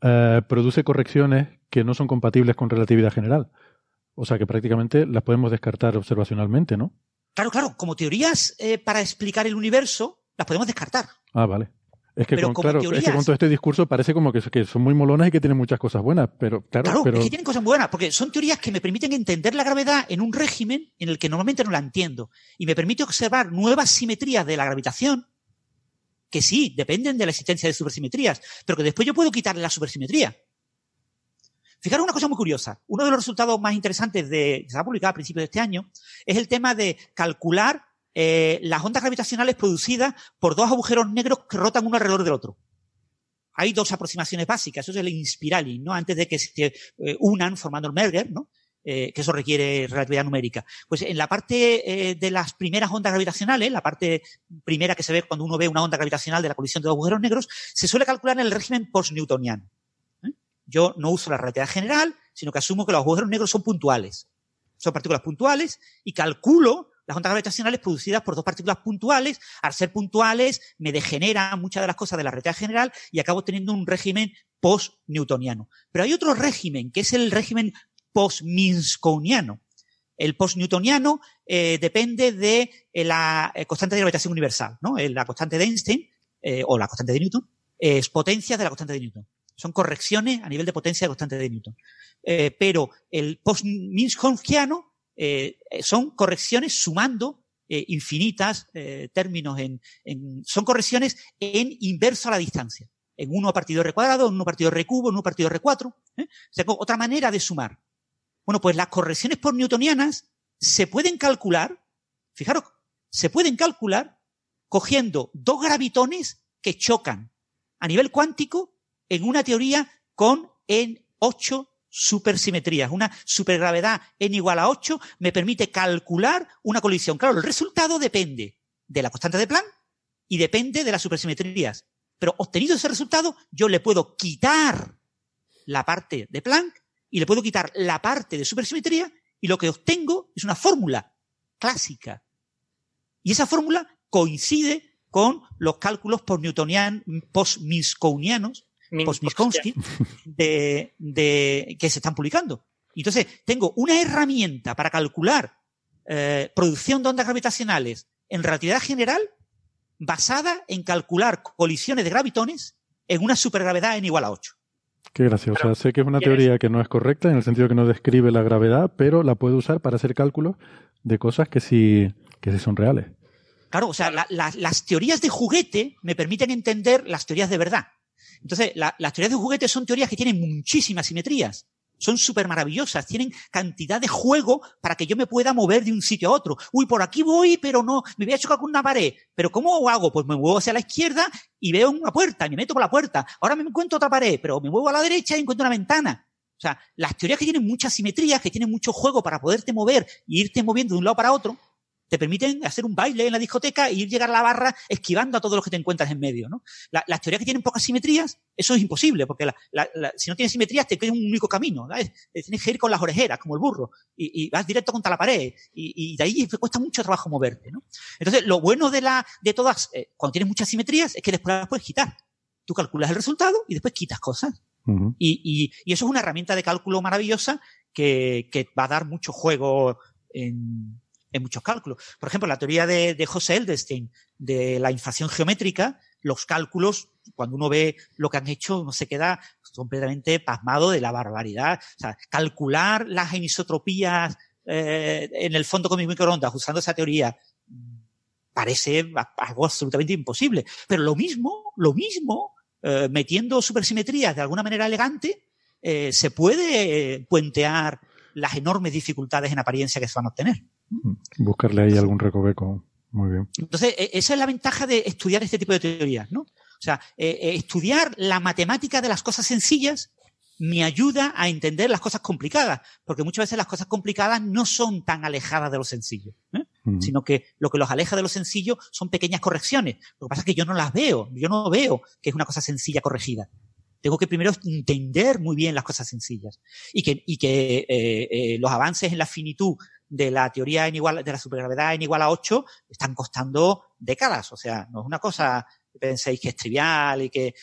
eh, produce correcciones que no son compatibles con relatividad general. O sea que prácticamente las podemos descartar observacionalmente, ¿no? Claro, claro, como teorías eh, para explicar el universo, las podemos descartar. Ah, vale. Es que, Pero con, es que teorías- con todo este discurso parece como que, que son muy molonas y que tienen muchas cosas buenas, pero claro, Claro, pero es que tienen cosas buenas, porque son teorías que me permiten entender la gravedad en un régimen en el que normalmente no la entiendo. Y me permite observar nuevas simetrías de la gravitación, que sí, dependen de la existencia de supersimetrías, pero que después yo puedo quitarle la supersimetría. Fijaros una cosa muy curiosa. Uno de los resultados más interesantes de, que se ha publicado a principios de este año es el tema de calcular eh, las ondas gravitacionales producidas por dos agujeros negros que rotan uno alrededor del otro. Hay dos aproximaciones básicas. Eso es el inspiraling, ¿no? Antes de que se eh, unan formando el merger, ¿no? Eh, que eso requiere relatividad numérica. Pues en la parte eh, de las primeras ondas gravitacionales, la parte primera que se ve cuando uno ve una onda gravitacional de la colisión de dos agujeros negros, se suele calcular en el régimen post-newtoniano. ¿eh? Yo no uso la relatividad general, sino que asumo que los agujeros negros son puntuales. Son partículas puntuales y calculo las ondas gravitacionales producidas por dos partículas puntuales. Al ser puntuales, me degeneran muchas de las cosas de la relatividad general y acabo teniendo un régimen post-newtoniano. Pero hay otro régimen, que es el régimen post-minskoniano. El post-newtoniano eh, depende de eh, la eh, constante de gravitación universal, ¿no? Eh, La constante de Einstein, eh, o la constante de Newton, es potencia de la constante de Newton. Son correcciones a nivel de potencia de constante de Newton. Eh, pero el post-minskonskiano eh, son correcciones sumando infinitas términos en, en- son correcciones en inverso a la distancia. En 1 partido R cuadrado, en 1 partido R cubo, en 1 partido R 4. ¿eh? O sea, otra manera de sumar. Bueno, pues las correcciones por newtonianas se pueden calcular, fijaros, se pueden calcular cogiendo dos gravitones que chocan a nivel cuántico en una teoría con en 8 supersimetrías. Una supergravedad n igual a 8 me permite calcular una colisión. Claro, el resultado depende de la constante de Planck y depende de las supersimetrías. Pero obtenido ese resultado, yo le puedo quitar la parte de Planck y le puedo quitar la parte de supersimetría y lo que obtengo es una fórmula clásica. Y esa fórmula coincide con los cálculos post-newtonian- post-minkownianos, post-minkowski, de, de, que se están publicando. Entonces, tengo una herramienta para calcular eh, producción de ondas gravitacionales en relatividad general basada en calcular colisiones de gravitones en una supergravedad n igual a 8. Qué gracioso. Pero, sé que es una teoría que no es correcta en el sentido que no describe la gravedad, pero la puedo usar para hacer cálculos de cosas que sí, que sí son reales. Claro, o sea, la- la- las teorías de juguete me permiten entender las teorías de verdad. Entonces, la- las teorías de juguete son teorías que tienen muchísimas simetrías. Son súper maravillosas, tienen cantidad de juego para que yo me pueda mover de un sitio a otro. Uy, por aquí voy, pero no, me voy a chocar con una pared. ¿Pero cómo hago? Pues me muevo hacia la izquierda y veo una puerta, me meto por la puerta. Ahora me encuentro otra pared, pero me muevo a la derecha y encuentro una ventana. O sea, las teorías que tienen muchas simetrías, que tienen mucho juego para poderte mover y irte moviendo de un lado para otro, te permiten hacer un baile en la discoteca e ir llegar a la barra esquivando a todos los que te encuentras en medio, ¿no? La- las teorías que tienen pocas simetrías, eso es imposible, porque la- la- la- si no tienes simetrías te queda un único camino, ¿sabes? Eh, Tienes que ir con las orejeras, como el burro, y, y vas directo contra la pared, y, y de ahí cuesta mucho trabajo moverte, ¿no? Entonces, lo bueno de, la, de todas, eh, cuando tienes muchas simetrías, es que después las puedes quitar. Tú calculas el resultado y después quitas cosas. Y, y- y eso es una herramienta de cálculo maravillosa que, que va a dar mucho juego en, en muchos cálculos. Por ejemplo, la teoría de, de José Edelstein de la inflación geométrica, los cálculos, cuando uno ve lo que han hecho, uno se queda completamente pasmado de la barbaridad. O sea, calcular las anisotropías eh, en el fondo con mis microondas usando esa teoría parece algo absolutamente imposible. Pero lo mismo, lo mismo, eh, metiendo supersimetrías de alguna manera elegante, eh, se puede puentear las enormes dificultades en apariencia que se van a obtener. Buscarle ahí algún recoveco. Muy bien. Entonces, e- esa es la ventaja de estudiar este tipo de teorías, ¿no? O sea, eh, eh, estudiar la matemática de las cosas sencillas me ayuda a entender las cosas complicadas, porque muchas veces las cosas complicadas no son tan alejadas de lo sencillo, ¿eh? Ujú. sino que lo que los aleja de lo sencillo son pequeñas correcciones. Lo que pasa es que yo no las veo, yo no veo que es una cosa sencilla corregida. Tengo que primero entender muy bien las cosas sencillas y que, y que eh, eh, los avances en la finitud de la teoría en igual, de la supergravedad en igual a 8 están costando décadas. O sea, no es una cosa que penséis que es trivial y que,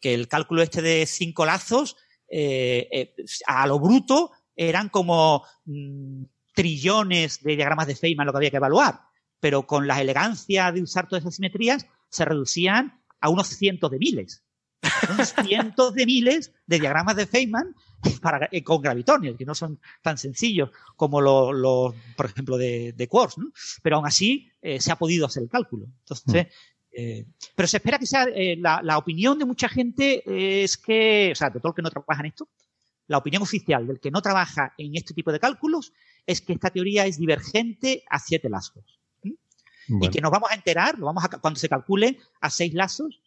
que el cálculo este de cinco lazos eh, eh, a lo bruto eran como mm, trillones de diagramas de Feynman lo que había que evaluar. Pero con la elegancia de usar todas esas simetrías se reducían a unos cientos de miles. Cientos de miles de diagramas de Feynman para, eh, con gravitones, que no son tan sencillos como los, por ejemplo, de, de quarks, ¿no? Pero aún así eh, se ha podido hacer el cálculo. Entonces, eh, pero se espera que sea, eh, la, la opinión de mucha gente es que, o sea, de todo el que no trabaja en esto, la opinión oficial del que no trabaja en este tipo de cálculos es que esta teoría es divergente a siete lazos. Y que nos vamos a enterar, lo vamos a, cuando se calcule a seis lazos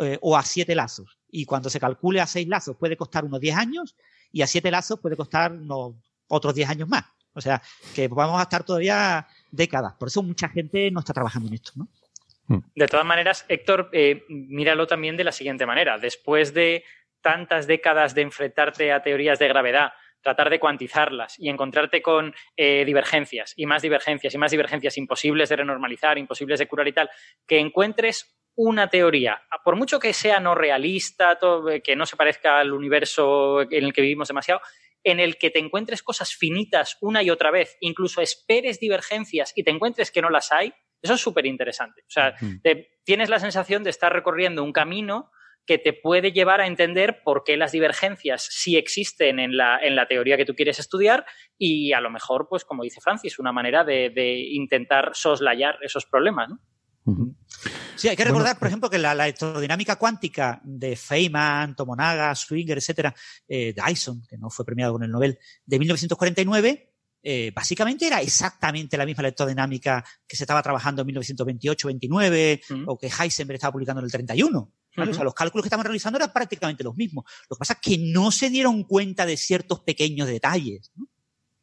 eh, o a siete lazos. Y cuando se calcule a seis lazos puede costar unos 10 años y a siete lazos puede costar unos otros 10 años más. O sea, que vamos a estar todavía décadas. Por eso mucha gente no está trabajando en esto, ¿no? De todas maneras, Héctor, eh, míralo también de la siguiente manera. Después de tantas décadas de enfrentarte a teorías de gravedad, tratar de cuantizarlas y encontrarte con eh, divergencias y más divergencias y más divergencias imposibles de renormalizar, imposibles de curar y tal, que encuentres una teoría, por mucho que sea no realista, todo, eh, que no se parezca al universo en el que vivimos demasiado, en el que te encuentres cosas finitas una y otra vez, incluso esperes divergencias y te encuentres que no las hay, eso es súper interesante. O sea, te- tienes la sensación de estar recorriendo un camino que te puede llevar a entender por qué las divergencias sí existen en la, en la teoría que tú quieres estudiar y a lo mejor, pues como dice Francis, una manera de, de intentar soslayar esos problemas. ¿no? Sí, hay que Bueno, recordar, por ejemplo, que la, la electrodinámica cuántica de Feynman, Tomonaga, Swinger, etcétera, eh, Dyson, que no fue premiado con el Nobel, de 1949, eh, básicamente era exactamente la misma electrodinámica que se estaba trabajando en 1928-29 o que Heisenberg estaba publicando en el 31. ¿vale? O sea, los cálculos que estaban realizando eran prácticamente los mismos. Lo que pasa es que no se dieron cuenta de ciertos pequeños detalles. ¿no?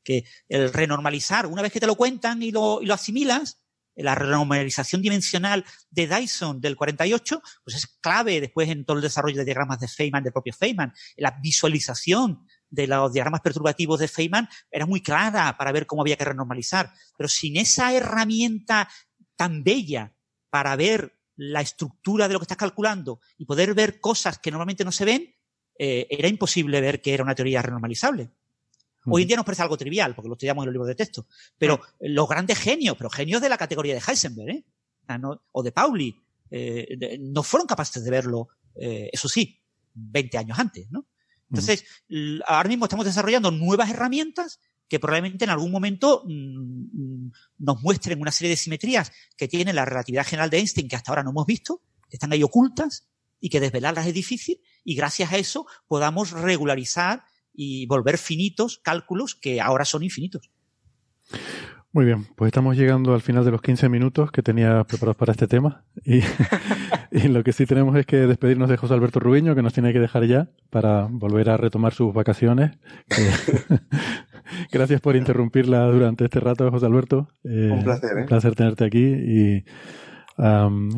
Que el renormalizar, una vez que te lo cuentan y lo, y lo asimilas, la renormalización dimensional de Dyson del 48, pues es clave después en todo el desarrollo de diagramas de Feynman, del propio Feynman. La visualización de los diagramas perturbativos de Feynman era muy clara para ver cómo había que renormalizar. Pero sin esa herramienta tan bella para ver la estructura de lo que estás calculando y poder ver cosas que normalmente no se ven, eh, era imposible ver que era una teoría renormalizable. Hoy en día nos parece algo trivial, porque lo estudiamos en los libros de texto. Pero los grandes genios, pero genios de la categoría de Heisenberg, ¿eh? O de Pauli, eh, de- no fueron capaces de verlo, eh, eso sí, 20 años antes, ¿no? Entonces, ahora mismo estamos desarrollando nuevas herramientas que probablemente en algún momento mm, mm, nos muestren una serie de simetrías que tiene la relatividad general de Einstein que hasta ahora no hemos visto, que están ahí ocultas y que desvelarlas es difícil y gracias a eso podamos regularizar y volver finitos cálculos que ahora son infinitos. Muy bien, pues estamos llegando al final de los 15 minutos que tenía preparados para este tema. Y, y lo que sí tenemos es que despedirnos de José Alberto Rubiño, que nos tiene que dejar ya para volver a retomar sus vacaciones. Gracias por interrumpirla durante este rato, José Alberto. Eh, Un placer, ¿eh? Un placer tenerte aquí y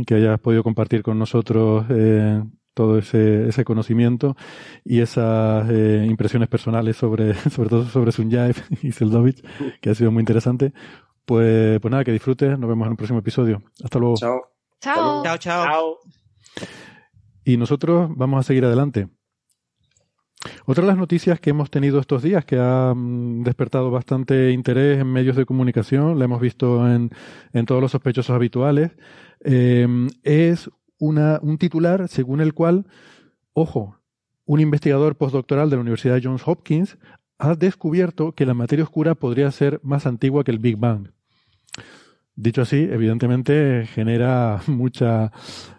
que hayas podido compartir con nosotros eh, todo ese, ese conocimiento y esas eh, impresiones personales sobre, sobre todo sobre Sunyaev y Seldovich, que ha sido muy interesante. Pues, pues nada, que disfrutes. Nos vemos en un próximo episodio. Hasta luego. Chao. Chao. Chao, chao. Y nosotros vamos a seguir adelante. Otra de las noticias que hemos tenido estos días, que ha mm, despertado bastante interés en medios de comunicación, la hemos visto en, en todos los sospechosos habituales, eh, es una, un titular según el cual, ojo, un investigador postdoctoral de la Universidad de Johns Hopkins ha descubierto que la materia oscura podría ser más antigua que el Big Bang. Dicho así, evidentemente genera mucha,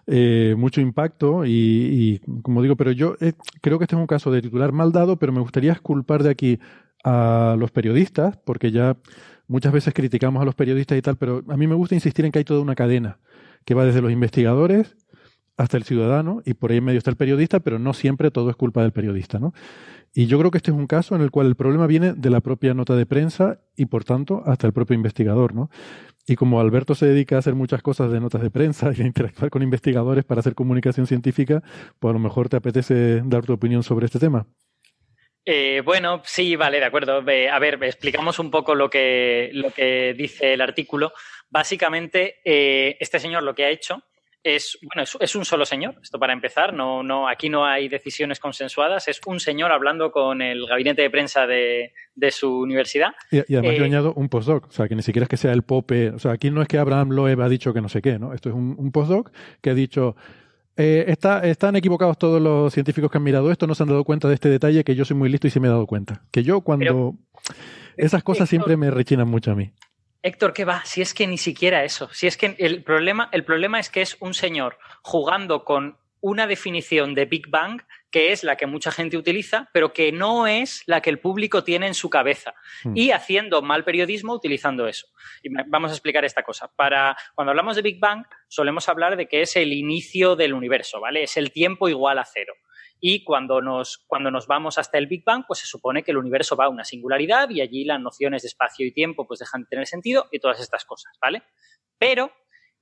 eh, mucho impacto y, y, como digo, pero yo eh, creo que este es un caso de titular mal dado, pero me gustaría culpar de aquí a los periodistas, porque ya muchas veces criticamos a los periodistas y tal, pero a mí me gusta insistir en que hay toda una cadena que va desde los investigadores hasta el ciudadano y por ahí en medio está el periodista, pero no siempre todo es culpa del periodista, ¿no? Y yo creo que este es un caso en el cual el problema viene de la propia nota de prensa y por tanto hasta el propio investigador, ¿no? Y como Alberto se dedica a hacer muchas cosas de notas de prensa y a interactuar con investigadores para hacer comunicación científica, pues a lo mejor te apetece dar tu opinión sobre este tema. Eh, bueno, sí, vale, de acuerdo. A ver, explicamos un poco lo que, lo que dice el artículo. Básicamente, eh, este señor lo que ha hecho es, bueno, es, es, un solo señor, esto para empezar, no, no, aquí no hay decisiones consensuadas, es un señor hablando con el gabinete de prensa de, de su universidad. Y, y además eh, yo añado un postdoc, o sea, que ni siquiera es que sea el pope, o sea, aquí no es que Abraham Loeb ha dicho que no sé qué, ¿no? Esto es un, un postdoc que ha dicho, eh, está, están equivocados todos los científicos que han mirado esto, no se han dado cuenta de este detalle, que yo soy muy listo y sí me he dado cuenta. Que yo cuando... Pero, esas cosas siempre me rechinan mucho a mí. Héctor, ¿qué va? Si es que ni siquiera eso. Si es que el problema, el problema es que es un señor jugando con una definición de Big Bang que es la que mucha gente utiliza, pero que no es la que el público tiene en su cabeza. Hmm. Y haciendo mal periodismo utilizando eso. Y vamos a explicar esta cosa. Para, cuando hablamos de Big Bang, solemos hablar de que es el inicio del universo, ¿vale? Es el tiempo igual a cero. Y cuando nos, cuando nos vamos hasta el Big Bang, pues se supone que el universo va a una singularidad y allí las nociones de espacio y tiempo pues dejan de tener sentido y todas estas cosas, ¿vale? Pero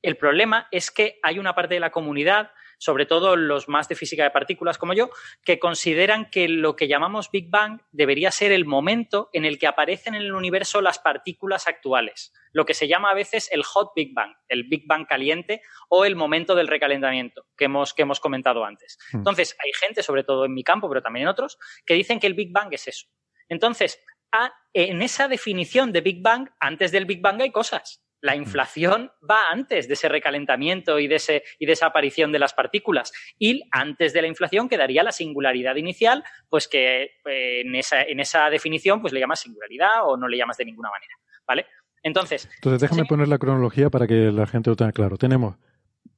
el problema es que hay una parte de la comunidad sobre todo los más de física de partículas como yo, que consideran que lo que llamamos Big Bang debería ser el momento en el que aparecen en el universo las partículas actuales, lo que se llama a veces el Hot Big Bang, el Big Bang caliente o el momento del recalentamiento que hemos, que hemos comentado antes. Hmm. Entonces, hay gente, sobre todo en mi campo, pero también en otros, que dicen que el Big Bang es eso. Entonces, a- en esa definición de Big Bang, antes del Big Bang hay cosas. La inflación va antes de ese recalentamiento y de, ese, y de esa aparición de las partículas. Y antes de la inflación quedaría la singularidad inicial, pues que eh, en, esa, en esa definición pues le llamas singularidad o no le llamas de ninguna manera. ¿Vale? Entonces, Entonces déjame poner la cronología para que la gente lo tenga claro. Tenemos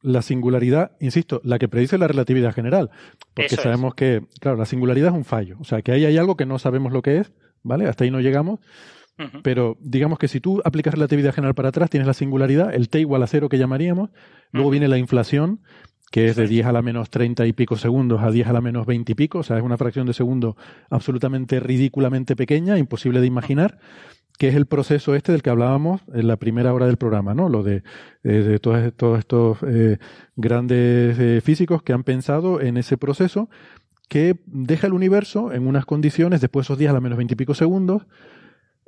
la singularidad, insisto, la que predice la relatividad general, porque Eso es. sabemos que, claro, la singularidad es un fallo, o sea, que ahí hay algo que no sabemos lo que es, ¿vale? Hasta ahí no llegamos, pero digamos que si tú aplicas relatividad general para atrás, tienes la singularidad, el t igual a cero que llamaríamos, luego viene la inflación, que es de 10 a la menos 30 y pico segundos a 10 a la menos 20 y pico, o sea, es una fracción de segundo absolutamente ridículamente pequeña, imposible de imaginar, que es el proceso este del que hablábamos en la primera hora del programa, ¿no? Lo de, eh, de todos, todos estos eh, grandes eh, físicos que han pensado en ese proceso que deja el universo en unas condiciones, después de esos 10 a la menos 20 y pico segundos,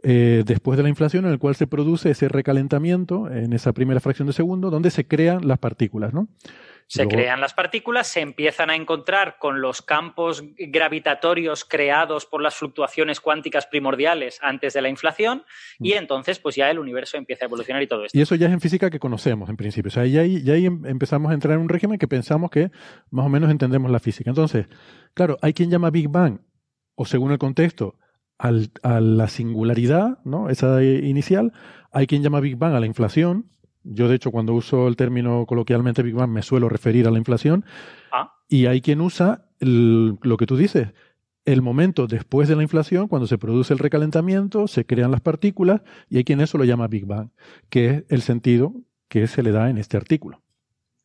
eh, después de la inflación, en el cual se produce ese recalentamiento en esa primera fracción de segundo, donde se crean las partículas, ¿no? Se Luego- crean las partículas, se empiezan a encontrar con los campos gravitatorios creados por las fluctuaciones cuánticas primordiales antes de la inflación y entonces pues ya el universo empieza a evolucionar y todo esto. Y eso ya es en física que conocemos, en principio. O sea, ya ahí, ya ahí em- empezamos a entrar en un régimen que pensamos que más o menos entendemos la física. Entonces, claro, hay quien llama Big Bang, o según el contexto, al- a la singularidad, ¿no? Esa inicial. Hay quien llama Big Bang a la inflación. Yo, de hecho, cuando uso el término coloquialmente Big Bang, me suelo referir a la inflación. Ah. Y hay quien usa el- lo que tú dices, el momento después de la inflación, cuando se produce el recalentamiento, se crean las partículas, y hay quien eso lo llama Big Bang, que es el sentido que se le da en este artículo.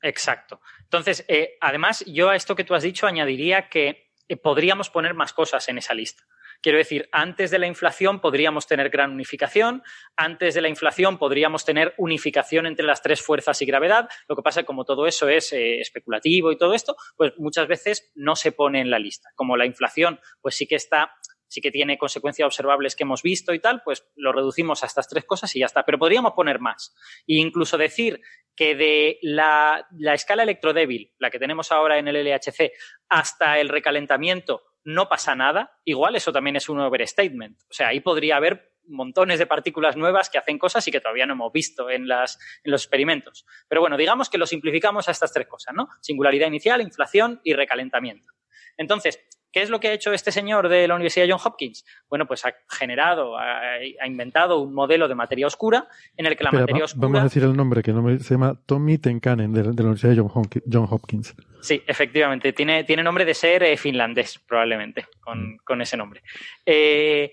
Exacto. Entonces, eh, además, yo a esto que tú has dicho añadiría que eh, podríamos poner más cosas en esa lista. Quiero decir, antes de la inflación podríamos tener gran unificación, antes de la inflación podríamos tener unificación entre las tres fuerzas y gravedad. Lo que pasa es que como todo eso es eh, especulativo y todo esto, pues muchas veces no se pone en la lista. Como la inflación, pues sí que está sí que tiene consecuencias observables que hemos visto y tal, pues lo reducimos a estas tres cosas y ya está. Pero podríamos poner más. E incluso decir que de la, la escala electrodébil, la que tenemos ahora en el LHC, hasta el recalentamiento no pasa nada, igual eso también es un overstatement. O sea, ahí podría haber montones de partículas nuevas que hacen cosas y que todavía no hemos visto en, las, en los experimentos. Pero bueno, digamos que lo simplificamos a estas tres cosas, ¿no? Singularidad inicial, inflación y recalentamiento. Entonces, ¿qué es lo que ha hecho este señor de la Universidad de Johns Hopkins? Bueno, pues ha generado, ha, ha inventado un modelo de materia oscura en el que la Espera, materia oscura... Vamos a decir el nombre, que se llama Tommy Tenkanen, de, de la Universidad de John Hopkins. John. Sí, efectivamente. Tiene, tiene nombre de ser eh, finlandés, probablemente, con, con ese nombre. Eh,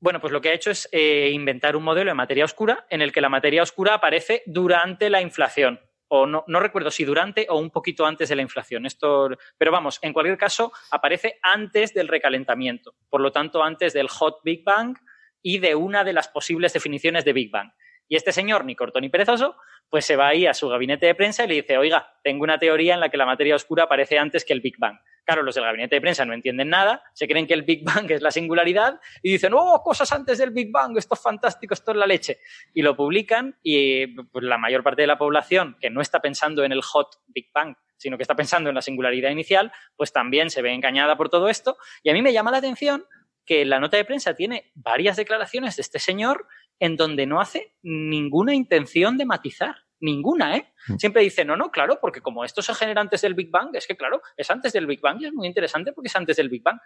bueno, pues lo que ha hecho es eh, inventar un modelo de materia oscura en el que la materia oscura aparece durante la inflación. O no, recuerdo si durante o un poquito antes de la inflación. Esto, pero vamos, en cualquier caso, aparece antes del recalentamiento. Por lo tanto, antes del hot Big Bang y de una de las posibles definiciones de Big Bang. Y este señor, ni corto ni perezoso, pues se va ahí a su gabinete de prensa y le dice, oiga, tengo una teoría en la que la materia oscura aparece antes que el Big Bang. Claro, los del gabinete de prensa no entienden nada, se creen que el Big Bang es la singularidad y dicen, oh, cosas antes del Big Bang, esto es fantástico, esto es la leche. Y lo publican y pues, la mayor parte de la población que no está pensando en el hot Big Bang, sino que está pensando en la singularidad inicial, pues también se ve engañada por todo esto. Y a mí me llama la atención que la nota de prensa tiene varias declaraciones de este señor en donde no hace ninguna intención de matizar. Ninguna, ¿eh? Siempre dice, no, no, claro, porque como esto se genera antes del Big Bang, es que, claro, es antes del Big Bang y es muy interesante porque es antes del Big Bang.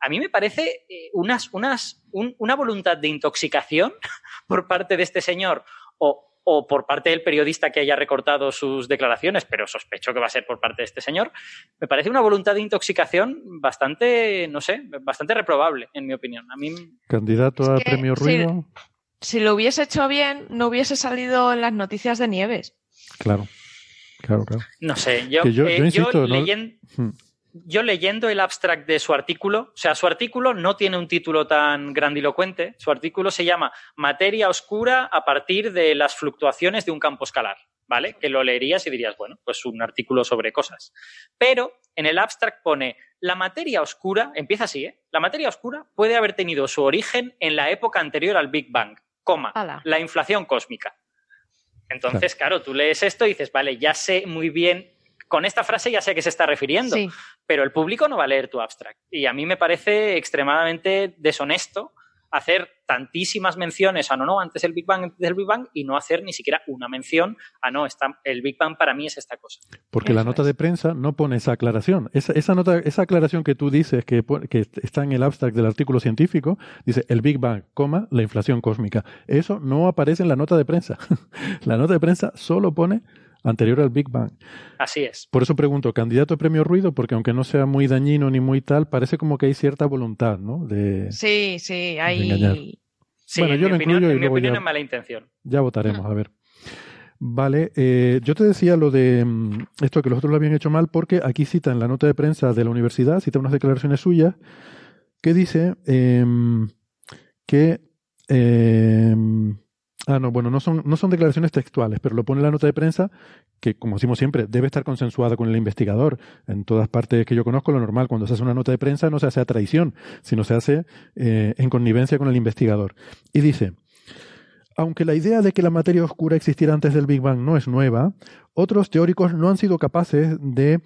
A mí me parece eh, unas, unas, un- una voluntad de intoxicación por parte de este señor o, o por parte del periodista que haya recortado sus declaraciones, pero sospecho que va a ser por parte de este señor, me parece una voluntad de intoxicación bastante, no sé, bastante reprobable, en mi opinión. A mí Candidato a que, premio sí. Si lo hubiese hecho bien, no hubiese salido en las noticias de Nieves. Claro. Claro, claro. No sé, yo, yo- eh, yo insisto, ¿no? leyen- Hmm. yo leyendo el abstract de su artículo, o sea, su artículo no tiene un título tan grandilocuente, su artículo se llama Materia oscura a partir de las fluctuaciones de un campo escalar, ¿vale? Que lo leerías y dirías, bueno, pues un artículo sobre cosas. Pero en el abstract pone, la materia oscura, empieza así, ¿eh? La materia oscura puede haber tenido su origen en la época anterior al Big Bang, coma, Ala. la inflación cósmica. Entonces, claro, tú lees esto y dices, vale, ya sé muy bien, con esta frase ya sé a qué se está refiriendo, Sí. pero el público no va a leer tu abstract. Y a mí me parece extremadamente deshonesto hacer tantísimas menciones a no, no, antes del Big Bang, antes del Big Bang, y no hacer ni siquiera una mención a no, está, el Big Bang para mí es esta cosa. Porque la nota es. de prensa no pone esa aclaración. Esa, esa nota, esa aclaración que tú dices que, que está en el abstract del artículo científico, dice el Big Bang, coma, la inflación cósmica. Eso no aparece en la nota de prensa. la nota de prensa solo pone anterior al Big Bang. Así es. Por eso pregunto, candidato a premio ruido, porque aunque no sea muy dañino ni muy tal, parece como que hay cierta voluntad, ¿no? De, Sí, sí, engañar. hay... Sí, Bueno, en yo mi lo opinión, incluyo y en mi opinión ya- es mala intención. Ya votaremos, a ver. Vale, eh, yo te decía lo de mm, esto que los otros lo habían hecho mal porque aquí cita en la nota de prensa de la universidad, cita unas declaraciones suyas que dice em, que... em, ah, no, bueno, no son, no son declaraciones textuales, pero lo pone la nota de prensa que, como decimos siempre, debe estar consensuada con el investigador. En todas partes que yo conozco, lo normal, cuando se hace una nota de prensa no se hace a traición, sino se hace eh, en connivencia con el investigador. Y dice... Aunque la idea de que la materia oscura existiera antes del Big Bang no es nueva, otros teóricos no han sido capaces de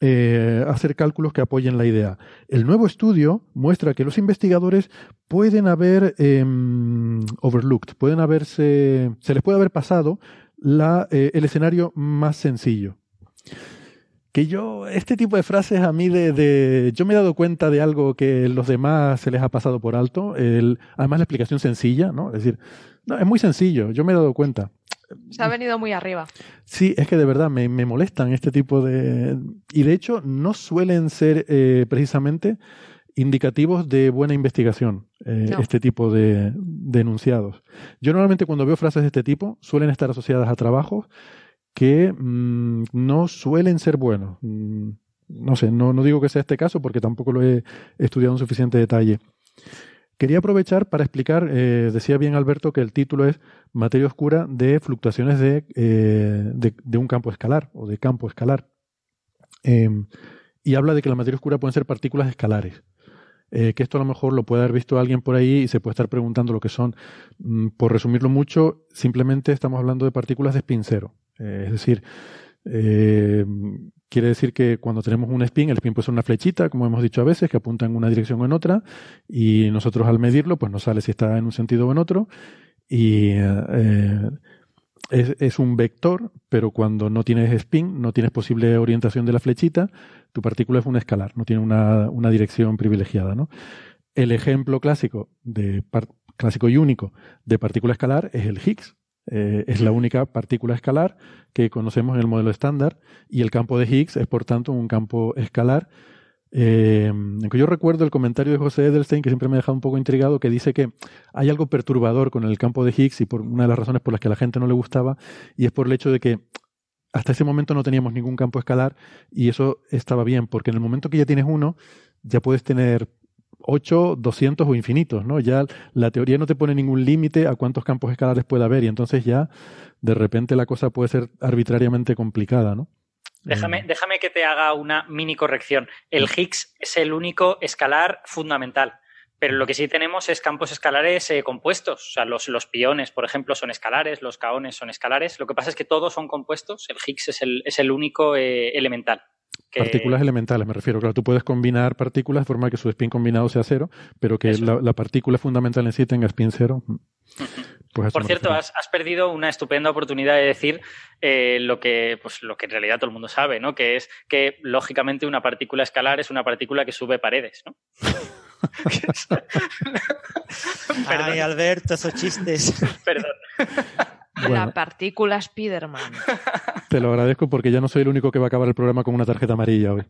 eh, hacer cálculos que apoyen la idea. El nuevo estudio muestra que los investigadores pueden haber em, overlooked, pueden haberse, se les puede haber pasado la, eh, el escenario más sencillo. Que yo, este tipo de frases a mí de, Yo me he dado cuenta de algo que los demás se les ha pasado por alto. Además, la explicación sencilla, ¿no? Es decir, no, es muy sencillo, yo me he dado cuenta. Se ha venido muy arriba. Sí, es que de verdad me, me molestan este tipo de... Y de hecho no suelen ser eh, precisamente indicativos de buena investigación, eh, No. este tipo de, de enunciados. Yo normalmente cuando veo frases de este tipo suelen estar asociadas a trabajos que mm, no suelen ser buenos. Mm, no sé, no, no digo que sea este caso porque tampoco lo he estudiado en suficiente detalle. Quería aprovechar para explicar, eh, decía bien Alberto que el título es Materia oscura de fluctuaciones de, eh, de, un campo escalar o de campo escalar. Eh, y habla de que la materia oscura pueden ser partículas escalares. Eh, que esto a lo mejor lo puede haber visto alguien por ahí y se puede estar preguntando lo que son. Mm, por resumirlo mucho, simplemente estamos hablando de partículas de spin cero. Es decir, quiere decir que cuando tenemos un spin, el spin puede ser una flechita, como hemos dicho a veces, que apunta en una dirección o en otra, y nosotros al medirlo, pues nos sale si está en un sentido o en otro, y eh, es, un vector, pero cuando no tienes spin, no tienes posible orientación de la flechita, tu partícula es un escalar, no tiene una, dirección privilegiada, ¿no? El ejemplo clásico de clásico y único de partícula escalar es el Higgs. Eh, es la única partícula escalar que conocemos en el modelo estándar y el campo de Higgs es por tanto un campo escalar. Eh, yo recuerdo el comentario de José Edelstein que siempre me ha dejado un poco intrigado que dice que hay algo perturbador con el campo de Higgs y por una de las razones por las que a la gente no le gustaba y es por el hecho de que hasta ese momento no teníamos ningún campo escalar y eso estaba bien porque en el momento que ya tienes uno ya puedes tener 8, 200 o infinitos, ¿no? Ya la teoría no te pone ningún límite a cuántos campos escalares puede haber y entonces ya de repente la cosa puede ser arbitrariamente complicada, ¿no? Déjame, Eh, déjame que te haga una mini corrección. El Higgs es el único escalar fundamental. Pero lo que sí tenemos es campos escalares eh, compuestos. O sea, los, los piones, por ejemplo, son escalares, los caones son escalares. Lo que pasa es que todos son compuestos. El Higgs es el, es el único eh, elemental. Que- Partículas elementales, me refiero. Claro, tú puedes combinar partículas de forma que su spin combinado sea cero, pero que la, la partícula fundamental en sí tenga spin cero. Pues a eso Por cierto, has, has perdido una estupenda oportunidad de decir eh, lo, que, pues, lo que en realidad todo el mundo sabe, ¿no? Que es que, lógicamente, una partícula escalar es una partícula que sube paredes, ¿no? Ay, Alberto, esos chistes. Perdón. Bueno. La partícula Spiderman. Te lo agradezco porque ya no soy el único que va a acabar el programa con una tarjeta amarilla hoy.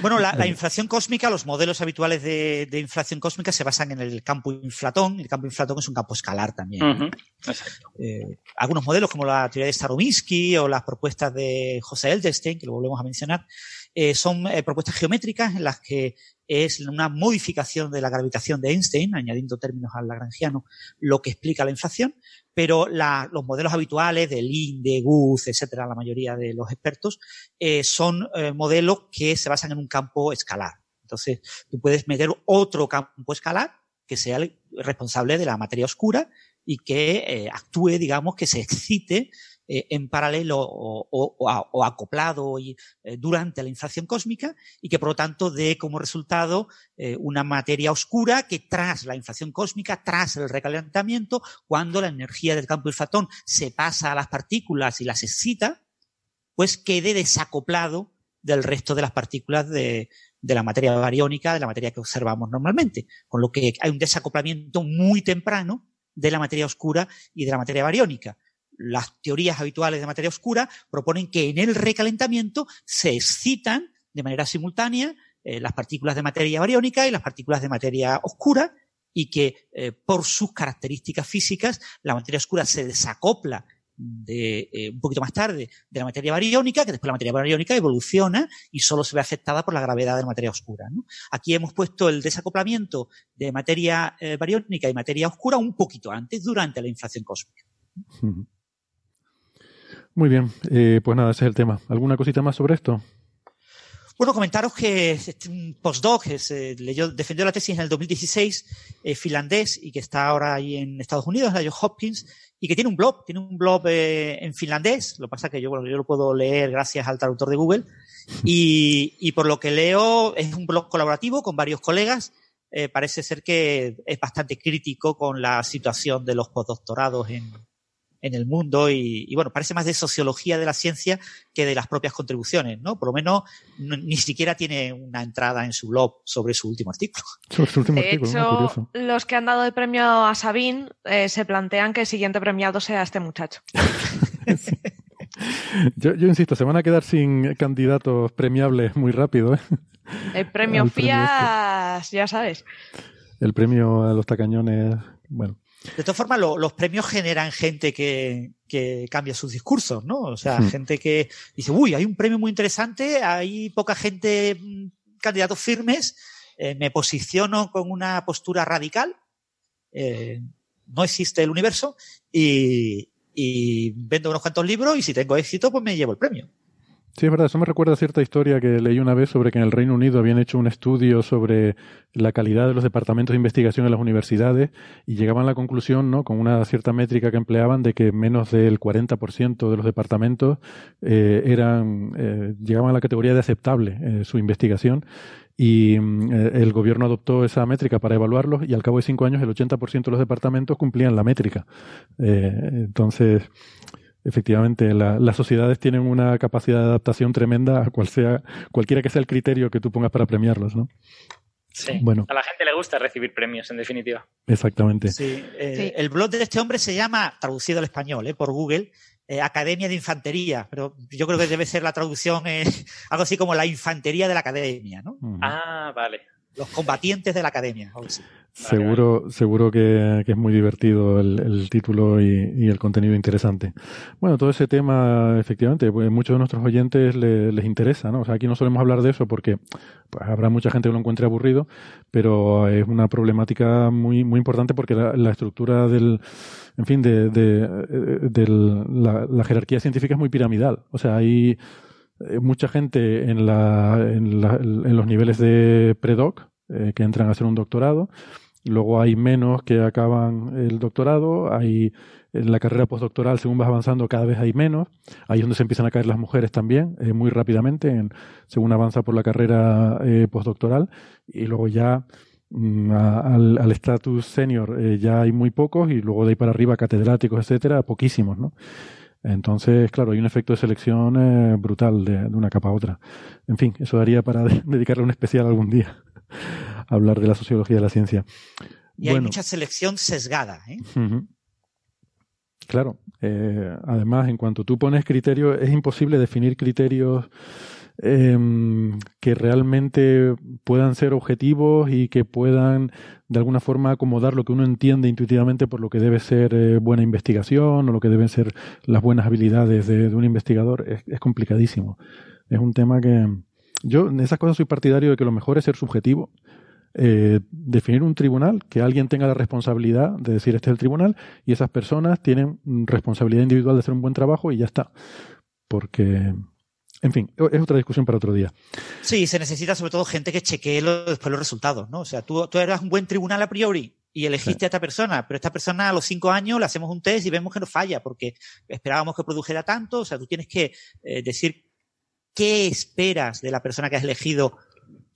Bueno, la, la inflación cósmica, los modelos habituales de, de inflación cósmica se basan en el campo inflatón. El campo inflatón es un campo escalar también. Eh, algunos modelos, como la teoría de Starobinsky o las propuestas de José Edelstein, que lo volvemos a mencionar, eh, son eh, propuestas geométricas en las que es una modificación de la gravitación de Einstein, añadiendo términos al lagrangiano, lo que explica la inflación, pero los modelos habituales de Lin, de Guth, etcétera, la mayoría de los expertos, eh, son eh, modelos que se basan en un campo escalar. Entonces, tú puedes meter otro campo escalar que sea el responsable de la materia oscura y que eh, actúe, digamos, que se excite eh, en paralelo o, acoplado y, eh, durante la inflación cósmica y que por lo tanto dé como resultado eh, una materia oscura que tras la inflación cósmica, tras el recalentamiento, cuando la energía del campo inflatón se pasa a las partículas y las excita, pues quede desacoplado del resto de las partículas de, de la materia bariónica, de la materia que observamos normalmente. Con lo que hay un desacoplamiento muy temprano de la materia oscura y de la materia bariónica. Las teorías habituales de materia oscura proponen que en el recalentamiento se excitan de manera simultánea eh, las partículas de materia bariónica y las partículas de materia oscura y que eh, por sus características físicas la materia oscura se desacopla de, eh, un poquito más tarde de la materia bariónica, que después la materia bariónica evoluciona y solo se ve afectada por la gravedad de la materia oscura. Aquí hemos puesto el desacoplamiento de materia bariónica y materia oscura un poquito antes, durante la inflación cósmica. Muy bien, eh, pues nada, ese es el tema. ¿Alguna cosita más sobre esto? Bueno, comentaros que este, un postdoc se leyó, defendió la tesis en el 2016, eh, finlandés, y que está ahora ahí en Estados Unidos, la Johns Hopkins, y que tiene un blog, tiene un blog eh, en finlandés, lo que pasa que yo, bueno, yo lo puedo leer gracias al traductor de Google, y, y por lo que leo es un blog colaborativo con varios colegas, eh, parece ser que es bastante crítico con la situación de los postdoctorados en, en el mundo y, y, bueno, parece más de sociología de la ciencia que de las propias contribuciones, ¿no? Por lo menos no- ni siquiera tiene una entrada en su blog sobre su último artículo. Sobre su último De artículo, hecho, Curioso. los que han dado el premio a Sabine eh, se plantean que el siguiente premiado sea este muchacho. Yo, yo insisto, se van a quedar sin candidatos premiables muy rápido, ¿eh? El premio premio FIAS, ya sabes. El premio a los tacañones, bueno. De todas formas, lo- los premios generan gente que, que cambia sus discursos, ¿no? O sea, Hmm. gente que dice, uy, hay un premio muy interesante, hay poca gente, mm, candidatos firmes, eh, me posiciono con una postura radical, eh, no existe el universo, y, y vendo unos cuantos libros y si tengo éxito, pues me llevo el premio. Sí, es verdad, eso me recuerda cierta historia que leí una vez sobre que en el Reino Unido habían hecho un estudio sobre la calidad de los departamentos de investigación en las universidades y llegaban a la conclusión, ¿no? con una cierta métrica que empleaban, de que menos del 40% de los departamentos eh, eran eh, llegaban a la categoría de aceptable eh, su investigación y mm, eh, el gobierno adoptó esa métrica para evaluarlos y al cabo de cinco años el 80% de los departamentos cumplían la métrica. Entonces, efectivamente, la- las sociedades tienen una capacidad de adaptación tremenda a cual sea, cualquiera que sea el criterio que tú pongas para premiarlos, ¿no? Sí. Bueno. A la gente le gusta recibir premios, en definitiva. Exactamente. Sí, eh, Sí. El blog de este hombre se llama, traducido al español eh, por Google, eh, Academia de Infantería, pero yo creo que debe ser la traducción eh, algo así como la infantería de la academia, ¿no? Ah, vale. Los combatientes de la academia. algo así. Seguro, seguro que, que es muy divertido el, el título y, y el contenido interesante. Bueno, todo ese tema, efectivamente, pues muchos de nuestros oyentes le- les interesa, ¿no? O sea, aquí no solemos hablar de eso porque pues, habrá mucha gente que lo encuentre aburrido, pero es una problemática muy, muy importante porque la, la estructura del, en fin, de, de, la, la jerarquía científica es muy piramidal. O sea, hay eh, mucha gente en, la, en, la- en los niveles de predoc eh, que entran a hacer un doctorado. Luego hay menos que acaban el doctorado. Hay en la carrera postdoctoral, según vas avanzando, cada vez hay menos. Ahí es donde se empiezan a caer las mujeres también, eh, muy rápidamente, en- según avanza por la carrera eh, postdoctoral. Y luego ya mm, al estatus senior eh, ya hay muy pocos y luego de ahí para arriba catedráticos, etcétera, poquísimos, ¿no? Entonces, claro, hay un efecto de selección eh, brutal de, de una capa a otra. En fin, eso daría para de- dedicarle un especial algún día a hablar de la sociología de la ciencia. Y hay mucha selección sesgada. ¿eh? Claro. Eh, además, en cuanto tú pones criterios, es imposible definir criterios em, que realmente puedan ser objetivos y que puedan de alguna forma acomodar lo que uno entiende intuitivamente por lo que debe ser eh, buena investigación o lo que deben ser las buenas habilidades de, un investigador. Es, es complicadísimo. Es un tema que yo en esas cosas soy partidario de que lo mejor es ser subjetivo eh, definir un tribunal, que alguien tenga la responsabilidad de decir este es el tribunal y esas personas tienen responsabilidad individual de hacer un buen trabajo y ya está. Porque, en fin, es otra discusión para otro día. Sí, se necesita sobre todo gente que chequee lo- después los resultados, ¿no? O sea, tú, tú eras un buen tribunal a priori y elegiste a esta persona, pero esta persona a los cinco años le hacemos un test y vemos que no falla porque esperábamos que produjera tanto. O sea, tú tienes que eh, decir qué esperas de la persona que has elegido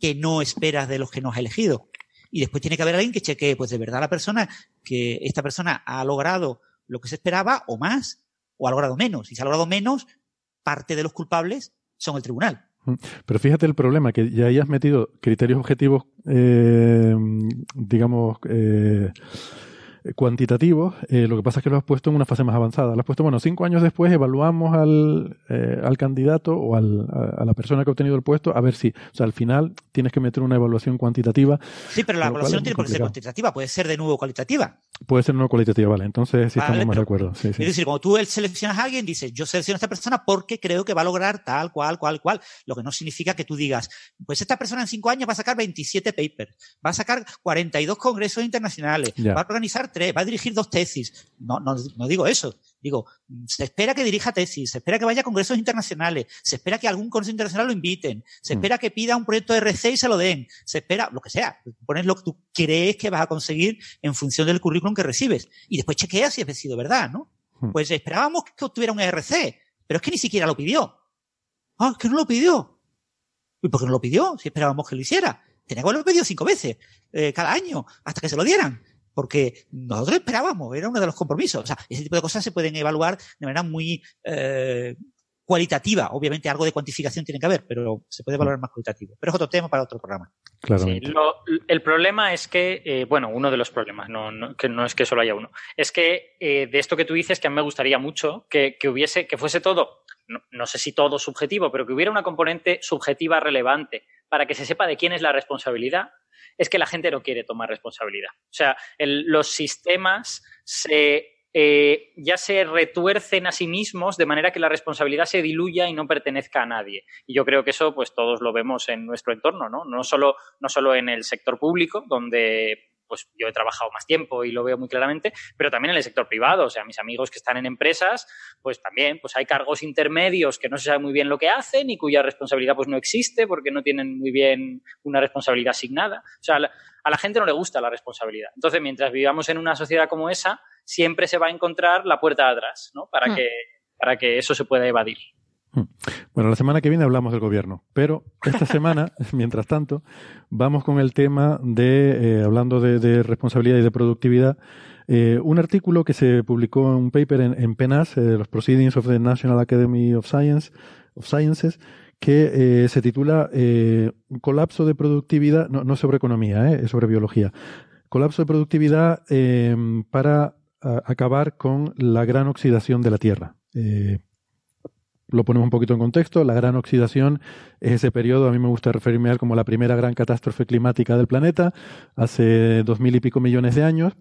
que no esperas de los que no has elegido. Y después tiene que haber alguien que chequee, pues de verdad la persona, que esta persona ha logrado lo que se esperaba o más, o ha logrado menos. Y si ha logrado menos, parte de los culpables son el tribunal. Pero fíjate el problema, que ya hayas metido criterios objetivos, eh, digamos, eh, cuantitativos, eh, lo que pasa es que lo has puesto en una fase más avanzada. Lo has puesto, bueno, cinco años después evaluamos al, eh, al candidato o al, a, a la persona que ha obtenido el puesto a ver si, o sea, al final tienes que meter una evaluación cuantitativa. Sí, pero la evaluación no tiene por qué ser cuantitativa, puede ser de nuevo cualitativa. Puede ser no cualitativa, vale. Entonces sí Vale, estamos más de acuerdo. Sí, sí. Es decir, cuando tú seleccionas a alguien, dices, yo selecciono a esta persona porque creo que va a lograr tal, cual, cual, cual. Lo que no significa que tú digas, pues esta persona en cinco años va a sacar 27 papers, va a sacar 42 congresos internacionales, Ya. va a organizar tres, va a dirigir dos tesis. No, no, no digo eso. Digo, se espera que dirija tesis, se espera que vaya a congresos internacionales, se espera que algún congreso internacional lo inviten, se Mm. espera que pida un proyecto de RC y se lo den, se espera, lo que sea. Pones lo que tú crees que vas a conseguir en función del currículum que recibes. Y después chequeas si es sido verdad, ¿no? Hmm. Pues esperábamos que obtuviera un ERC, pero es que ni siquiera lo pidió. Ah, es que no lo pidió. ¿Y por qué no lo pidió? Si esperábamos que lo hiciera. Tenía que haberlo pedido cinco veces eh, cada año hasta que se lo dieran. Porque nosotros esperábamos, era uno de los compromisos. O sea, ese tipo de cosas se pueden evaluar de manera muy eh, cualitativa. Obviamente algo de cuantificación tiene que haber, pero se puede evaluar más cualitativo. Pero es otro tema para otro programa. Sí, lo- el problema es que, eh, bueno, uno de los problemas, no, no- que no es que solo haya uno, es que eh, de esto que tú dices, que a mí me gustaría mucho que, que hubiese, que fuese todo, no, no sé si todo subjetivo, pero que hubiera una componente subjetiva relevante para que se sepa de quién es la responsabilidad, es que la gente no quiere tomar responsabilidad. O sea, los sistemas eh, ya se retuercen a sí mismos de manera que la responsabilidad se diluya y no pertenezca a nadie. Y yo creo que eso, pues todos lo vemos en nuestro entorno, ¿no? No solo, no solo en el sector público, donde pues yo he trabajado más tiempo y lo veo muy claramente, pero también en el sector privado, o sea, mis amigos que están en empresas, pues también, pues hay cargos intermedios que no se sabe muy bien lo que hacen y cuya responsabilidad pues no existe porque no tienen muy bien una responsabilidad asignada. O sea, a la, gente no le gusta la responsabilidad. Entonces, mientras vivamos en una sociedad como esa, siempre se va a encontrar la puerta atrás, ¿no? Para Hmm. que, para que eso se pueda evadir. Bueno, la semana que viene hablamos del gobierno, pero esta semana, mientras tanto, vamos con el tema de, eh, hablando de, de responsabilidad y de productividad, eh, un artículo que se publicó en un paper en, en PNAS, eh, los Proceedings of the National Academy of Science, of Sciences, que eh, se titula eh, Colapso de productividad, no, no sobre economía, eh, es sobre biología. Colapso de productividad para a, acabar con la gran oxidación de la Tierra. Lo ponemos un poquito en contexto. La gran oxidación es ese periodo, a mí me gusta referirme a él como la primera gran catástrofe climática del planeta, hace dos mil y pico millones de años,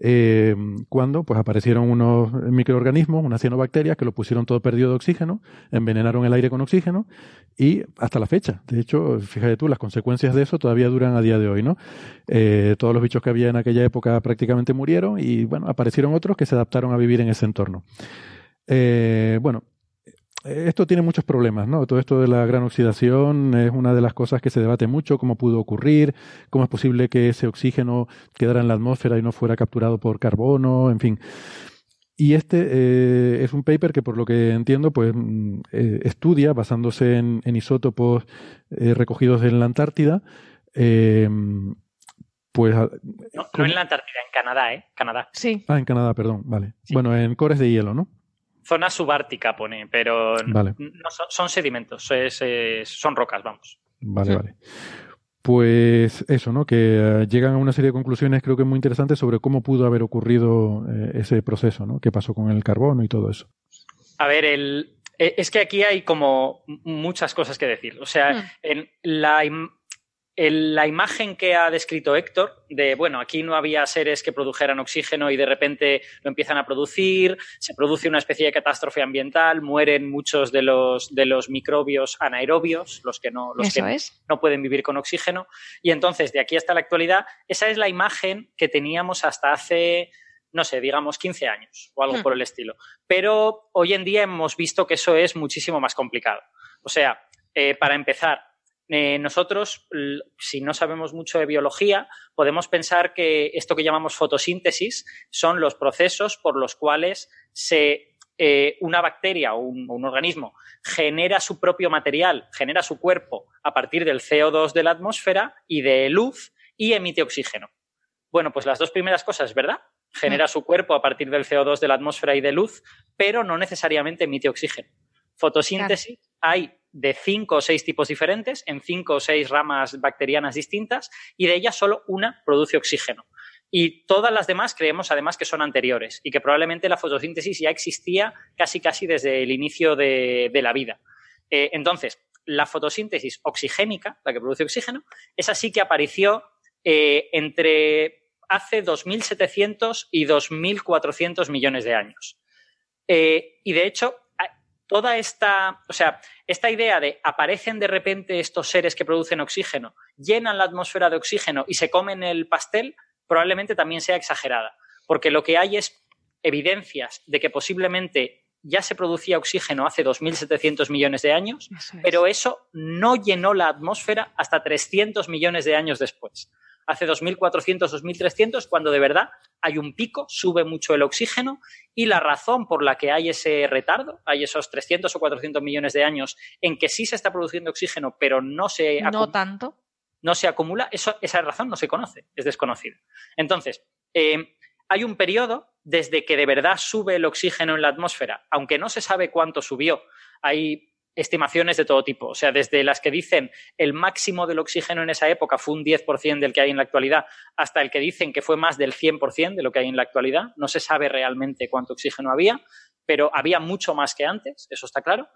eh, cuando pues aparecieron unos microorganismos, unas cianobacterias, que lo pusieron todo perdido de oxígeno, envenenaron el aire con oxígeno y hasta la fecha. De hecho, fíjate tú, las consecuencias de eso todavía duran a día de hoy, ¿no? Eh, todos los bichos que había en aquella época prácticamente murieron y bueno, aparecieron otros que se adaptaron a vivir en ese entorno. Eh, bueno, esto tiene muchos problemas, ¿no? Todo esto de la gran oxidación es una de las cosas que se debate mucho, cómo pudo ocurrir, cómo es posible que ese oxígeno quedara en la atmósfera y no fuera capturado por carbono, en fin. Y este eh, es un paper que, por lo que entiendo, pues mm, eh, estudia, basándose en, en isótopos eh, recogidos en la Antártida, eh, pues... no en la Antártida, en Canadá, ¿eh? Canadá. Sí. Ah, en Canadá, perdón, vale. Bueno, en cores de hielo, ¿no? Zona subártica pone, pero Vale. no son, son sedimentos, es- es- son rocas, vamos. Vale, Sí. vale. pues eso, ¿no? Que eh, llegan a una serie de conclusiones creo que muy interesantes sobre cómo pudo haber ocurrido eh, ese proceso, ¿no? ¿Qué pasó con el carbono y todo eso? A ver, el, eh, es que aquí hay como muchas cosas que decir. O sea, Hmm. en la, la imagen que ha descrito Héctor, de bueno, aquí no había seres que produjeran oxígeno y de repente lo empiezan a producir, se produce una especie de catástrofe ambiental, mueren muchos de los, de los microbios anaerobios, los que no, los Eso que es. no pueden vivir con oxígeno. Y entonces, de aquí hasta la actualidad, esa es la imagen que teníamos hasta hace, no sé, digamos 15 años o algo Hmm. por el estilo. Pero hoy en día hemos visto que eso es muchísimo más complicado. O sea, eh, para empezar, eh, nosotros, si no sabemos mucho de biología, podemos pensar que esto que llamamos fotosíntesis son los procesos por los cuales se, eh, una bacteria o un, o un organismo genera su propio material, genera su cuerpo a partir del CO2 de la atmósfera y de luz y emite oxígeno. Bueno, pues las dos primeras cosas, ¿verdad? Genera su cuerpo a partir del CO2 de la atmósfera y de luz, pero no necesariamente emite oxígeno. Fotosíntesis hay de cinco o seis tipos diferentes, en cinco o seis ramas bacterianas distintas, y de ellas solo una produce oxígeno. Y todas las demás creemos además que son anteriores y que probablemente la fotosíntesis ya existía casi casi desde el inicio de, la vida. Eh, entonces, la fotosíntesis oxigénica, la que produce oxígeno, esa sí que apareció eh, entre hace 2.700 y 2.400 millones de años. Eh, y de hecho, toda esta, o sea, esta idea de aparecen de repente estos seres que producen oxígeno, llenan la atmósfera de oxígeno y se comen el pastel, probablemente también sea exagerada, porque lo que hay es evidencias de que posiblemente ya se producía oxígeno hace 2.700 millones de años, Eso es. pero eso no llenó la atmósfera hasta 300 millones de años después. Hace 2.400, 2.300, cuando de verdad hay un pico, sube mucho el oxígeno y la razón por la que hay ese retardo, hay esos 300 o 400 millones de años en que sí se está produciendo oxígeno, pero no se, no tanto. no se acumula, eso, esa razón no se conoce, es desconocida. Entonces, eh, hay un periodo desde que de verdad sube el oxígeno en la atmósfera, aunque no se sabe cuánto subió. Hay estimaciones de todo tipo, o sea, desde las que dicen el máximo del oxígeno en esa época fue un 10% del que hay en la actualidad, hasta el que dicen que fue más del 100% de lo que hay en la actualidad. No se sabe realmente cuánto oxígeno había, pero había mucho más que antes, eso está claro,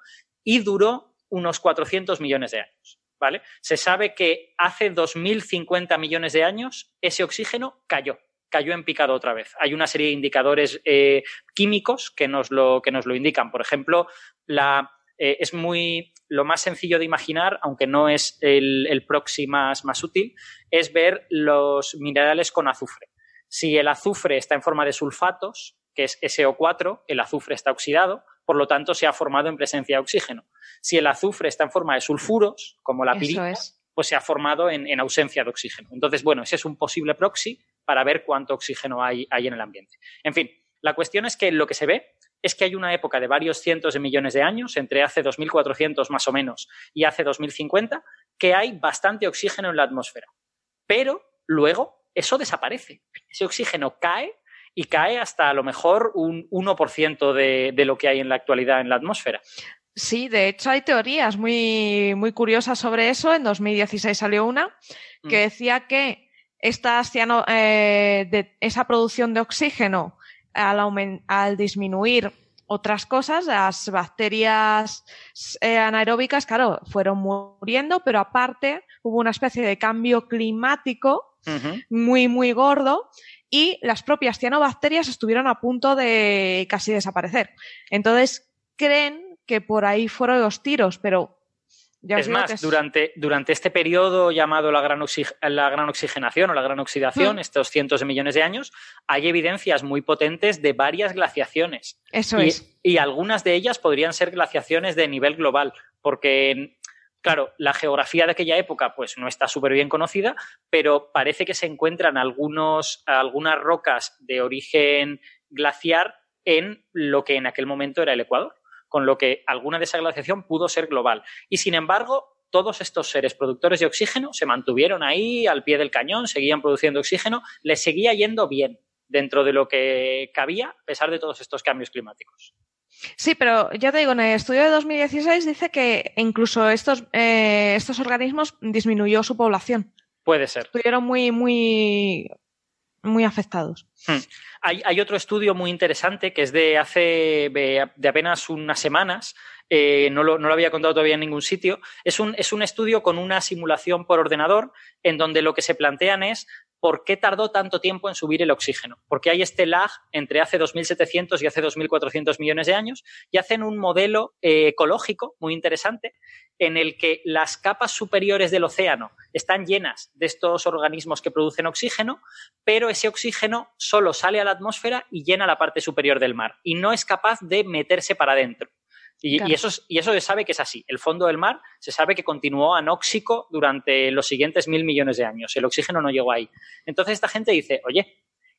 y duró unos 400 millones de años. ¿Vale? Se sabe que hace 2.050 millones de años ese oxígeno cayó, cayó en picado otra vez. Hay una serie de indicadores eh, químicos que nos, lo, que nos lo indican. Por ejemplo, la, eh, es muy lo más sencillo de imaginar, aunque no es el, el proxy más, más útil, es ver los minerales con azufre. Si el azufre está en forma de sulfatos, que es SO4, el azufre está oxidado, por lo tanto se ha formado en presencia de oxígeno. Si el azufre está en forma de sulfuros, como la pirita, es. pues se ha formado en, en ausencia de oxígeno. Entonces, bueno, ese es un posible proxy para ver cuánto oxígeno hay, hay en el ambiente. En fin, la cuestión es que lo que se ve es que hay una época de varios cientos de millones de años, entre hace 2400 más o menos y hace 2050, que hay bastante oxígeno en la atmósfera. Pero luego eso desaparece. Ese oxígeno cae y cae hasta a lo mejor un 1% de, de lo que hay en la actualidad en la atmósfera. Sí, de hecho hay teorías muy, muy curiosas sobre eso. En 2016 salió una que Mm. decía que esta ciano- eh, de esa producción de oxígeno al, al disminuir otras cosas, las bacterias eh, anaeróbicas, claro, fueron muriendo, pero aparte hubo una especie de cambio climático muy, muy gordo y las propias cianobacterias estuvieron a punto de casi desaparecer. Entonces, creen que por ahí fueron los tiros, pero ya es más, es- durante, durante este periodo llamado la gran, la gran oxigenación o la gran oxidación, Mm. estos cientos de millones de años, hay evidencias muy potentes de varias glaciaciones. Eso y, es. y algunas de ellas podrían ser glaciaciones de nivel global, porque, claro, la geografía de aquella época pues, no está súper bien conocida, pero parece que se encuentran algunos, algunas rocas de origen glaciar en lo que en aquel momento era el Ecuador, con lo que alguna de esa glaciación pudo ser global. Y sin embargo, todos estos seres productores de oxígeno se mantuvieron ahí al pie del cañón, seguían produciendo oxígeno, les seguía yendo bien dentro de lo que cabía, a pesar de todos estos cambios climáticos. Sí, pero ya te digo, en el estudio de 2016 dice que incluso estos, eh, estos organismos disminuyó su población. Puede ser. Estuvieron muy, muy, muy afectados. Hmm. Hay, hay, otro estudio muy interesante que es de hace de apenas unas semanas. Eh, no, lo, no, lo, había contado todavía en ningún sitio. Es un, es un estudio con una simulación por ordenador en donde lo que se plantean es por qué tardó tanto tiempo en subir el oxígeno. Porque hay este lag entre hace 2.700 y hace 2.400 millones de años y hacen un modelo eh, ecológico muy interesante en el que las capas superiores del océano están llenas de estos organismos que producen oxígeno, pero ese oxígeno solo sale a la atmósfera y llena la parte superior del mar y no es capaz de meterse para adentro. Y, claro. y, eso, y, eso, se sabe que es así. El fondo del mar se sabe que continuó anóxico durante los siguientes mil millones de años. El oxígeno no llegó ahí. Entonces esta gente dice, oye,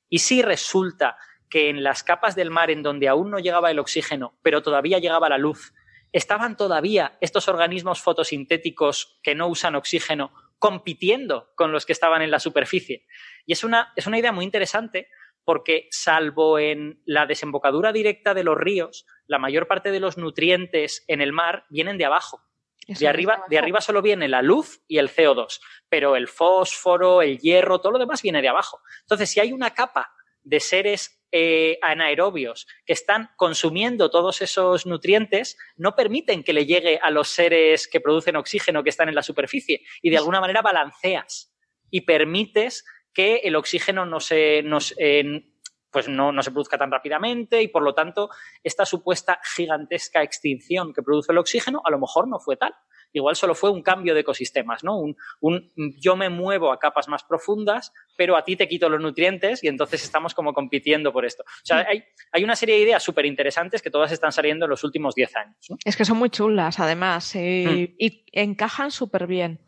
¿y si resulta que en las capas del mar en donde aún no llegaba el oxígeno, pero todavía llegaba la luz, estaban todavía estos organismos fotosintéticos que no usan oxígeno compitiendo con los que estaban en la superficie? Y es una, es una idea muy interesante porque salvo en la desembocadura directa de los ríos, la mayor parte de los nutrientes en el mar vienen de abajo. De arriba, de arriba solo viene la luz y el CO2, pero el fósforo, el hierro, todo lo demás viene de abajo. Entonces, si hay una capa de seres eh, anaerobios que están consumiendo todos esos nutrientes, no permiten que le llegue a los seres que producen oxígeno que están en la superficie y de alguna manera balanceas y permites que el oxígeno no se, no, eh, pues no, no, se produzca tan rápidamente y por lo tanto esta supuesta gigantesca extinción que produce el oxígeno a lo mejor no fue tal. Igual solo fue un cambio de ecosistemas, ¿no? Un, un, yo me muevo a capas más profundas, pero a ti te quito los nutrientes y entonces estamos como compitiendo por esto. O sea, hay, hay una serie de ideas súper interesantes que todas están saliendo en los últimos 10 años. ¿no? Es que son muy chulas, además, y, mm. y encajan súper bien.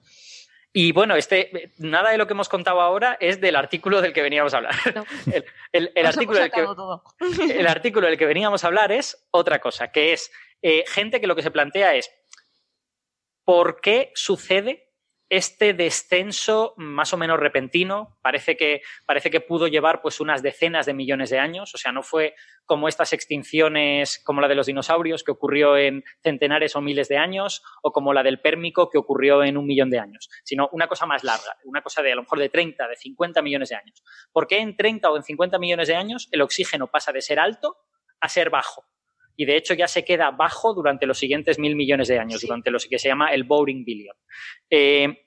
Y bueno, este, nada de lo que hemos contado ahora es del artículo del que veníamos a hablar. No. El, el, el, artículo del que, el, artículo del que, veníamos a hablar es otra cosa, que es eh, gente que lo que se plantea es ¿por qué sucede este descenso más o menos repentino? Parece que, parece que pudo llevar pues unas decenas de millones de años, o sea, no fue como estas extinciones como la de los dinosaurios que ocurrió en centenares o miles de años o como la del pérmico que ocurrió en un millón de años, sino una cosa más larga, una cosa de a lo mejor de 30, de 50 millones de años. ¿Por qué en 30 o en 50 millones de años el oxígeno pasa de ser alto a ser bajo? y de hecho ya se queda bajo durante los siguientes mil millones de años, sí. durante lo que se llama el Boring Billion. Eh,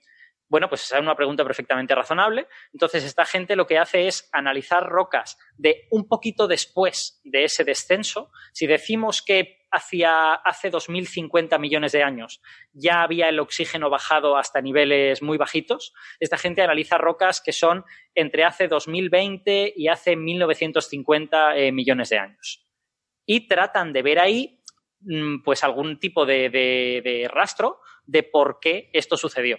bueno, pues esa es una pregunta perfectamente razonable. Entonces, esta gente lo que hace es analizar rocas de un poquito después de ese descenso. Si decimos que hacia hace 2050 millones de años ya había el oxígeno bajado hasta niveles muy bajitos, esta gente analiza rocas que son entre hace 2020 y hace 1950 eh, millones de años y tratan de ver ahí pues algún tipo de, rastro de por qué esto sucedió.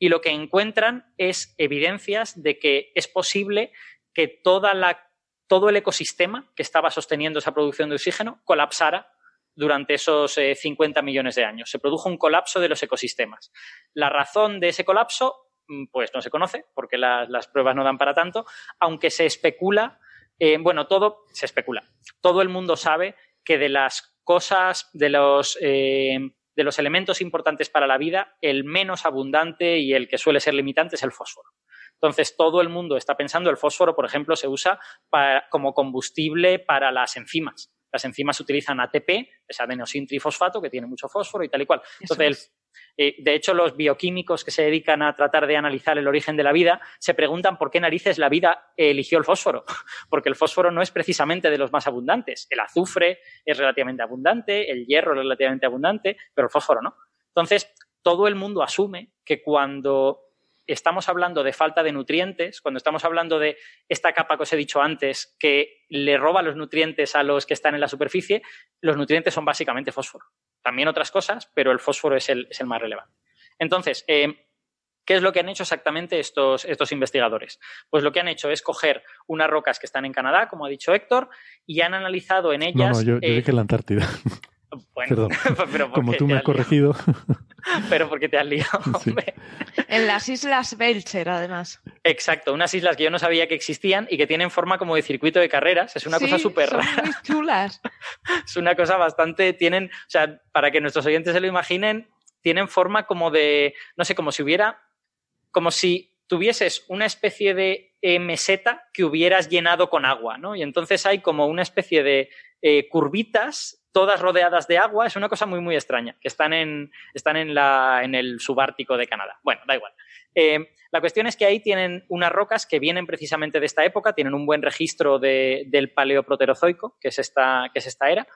Y lo que encuentran es evidencias de que es posible que toda la, todo el ecosistema que estaba sosteniendo esa producción de oxígeno colapsara durante esos eh, 50 millones de años. Se produjo un colapso de los ecosistemas. La razón de ese colapso, pues no se conoce, porque la, las pruebas no dan para tanto, aunque se especula eh, bueno, todo se especula. Todo el mundo sabe que de las cosas, de los, eh, de los elementos importantes para la vida, el menos abundante y el que suele ser limitante es el fósforo. Entonces, todo el mundo está pensando, el fósforo, por ejemplo, se usa para, como combustible para las enzimas. Las enzimas utilizan ATP, es adenosintrifosfato, que tiene mucho fósforo y tal y cual. Entonces, eh, de hecho, los bioquímicos que se dedican a tratar de analizar el origen de la vida se preguntan por qué narices la vida eligió el fósforo. Porque el fósforo no es precisamente de los más abundantes. El azufre es relativamente abundante, el hierro es relativamente abundante, pero el fósforo no. Entonces, todo el mundo asume que cuando estamos hablando de falta de nutrientes, cuando estamos hablando de esta capa que os he dicho antes, que le roba los nutrientes a los que están en la superficie, los nutrientes son básicamente fósforo. También otras cosas, pero el fósforo es el, es el más relevante. Entonces, eh, ¿Qué es lo que han hecho exactamente estos, estos, investigadores? Pues lo que han hecho es coger unas rocas que están en Canadá, como ha dicho Héctor, y han analizado en ellas. No, no yo, yo eh, dije la Antártida. Bueno, Perdón. pero ¿por Como tú me has corregido. Pero porque te has liado, Sí. hombre. En las Islas Belcher, además. Exacto, unas islas que yo no sabía que existían y que tienen forma como de circuito de carreras. Es una Sí, cosa súper rara. muy chulas. Es una cosa bastante. Tienen. O sea, para que nuestros oyentes se lo imaginen, tienen forma como de. No sé, como si hubiera. Como si tuvieses una especie de eh, meseta que hubieras llenado con agua, ¿no? Y entonces hay como una especie de eh, curvitas, todas rodeadas de agua. Es una cosa muy, muy extraña, que están en, están en, la, en el subártico de Canadá. Bueno, da igual. Eh, la cuestión es que ahí tienen unas rocas que vienen precisamente de esta época, tienen un buen registro de- del paleoproterozoico, que es esta, que es esta era.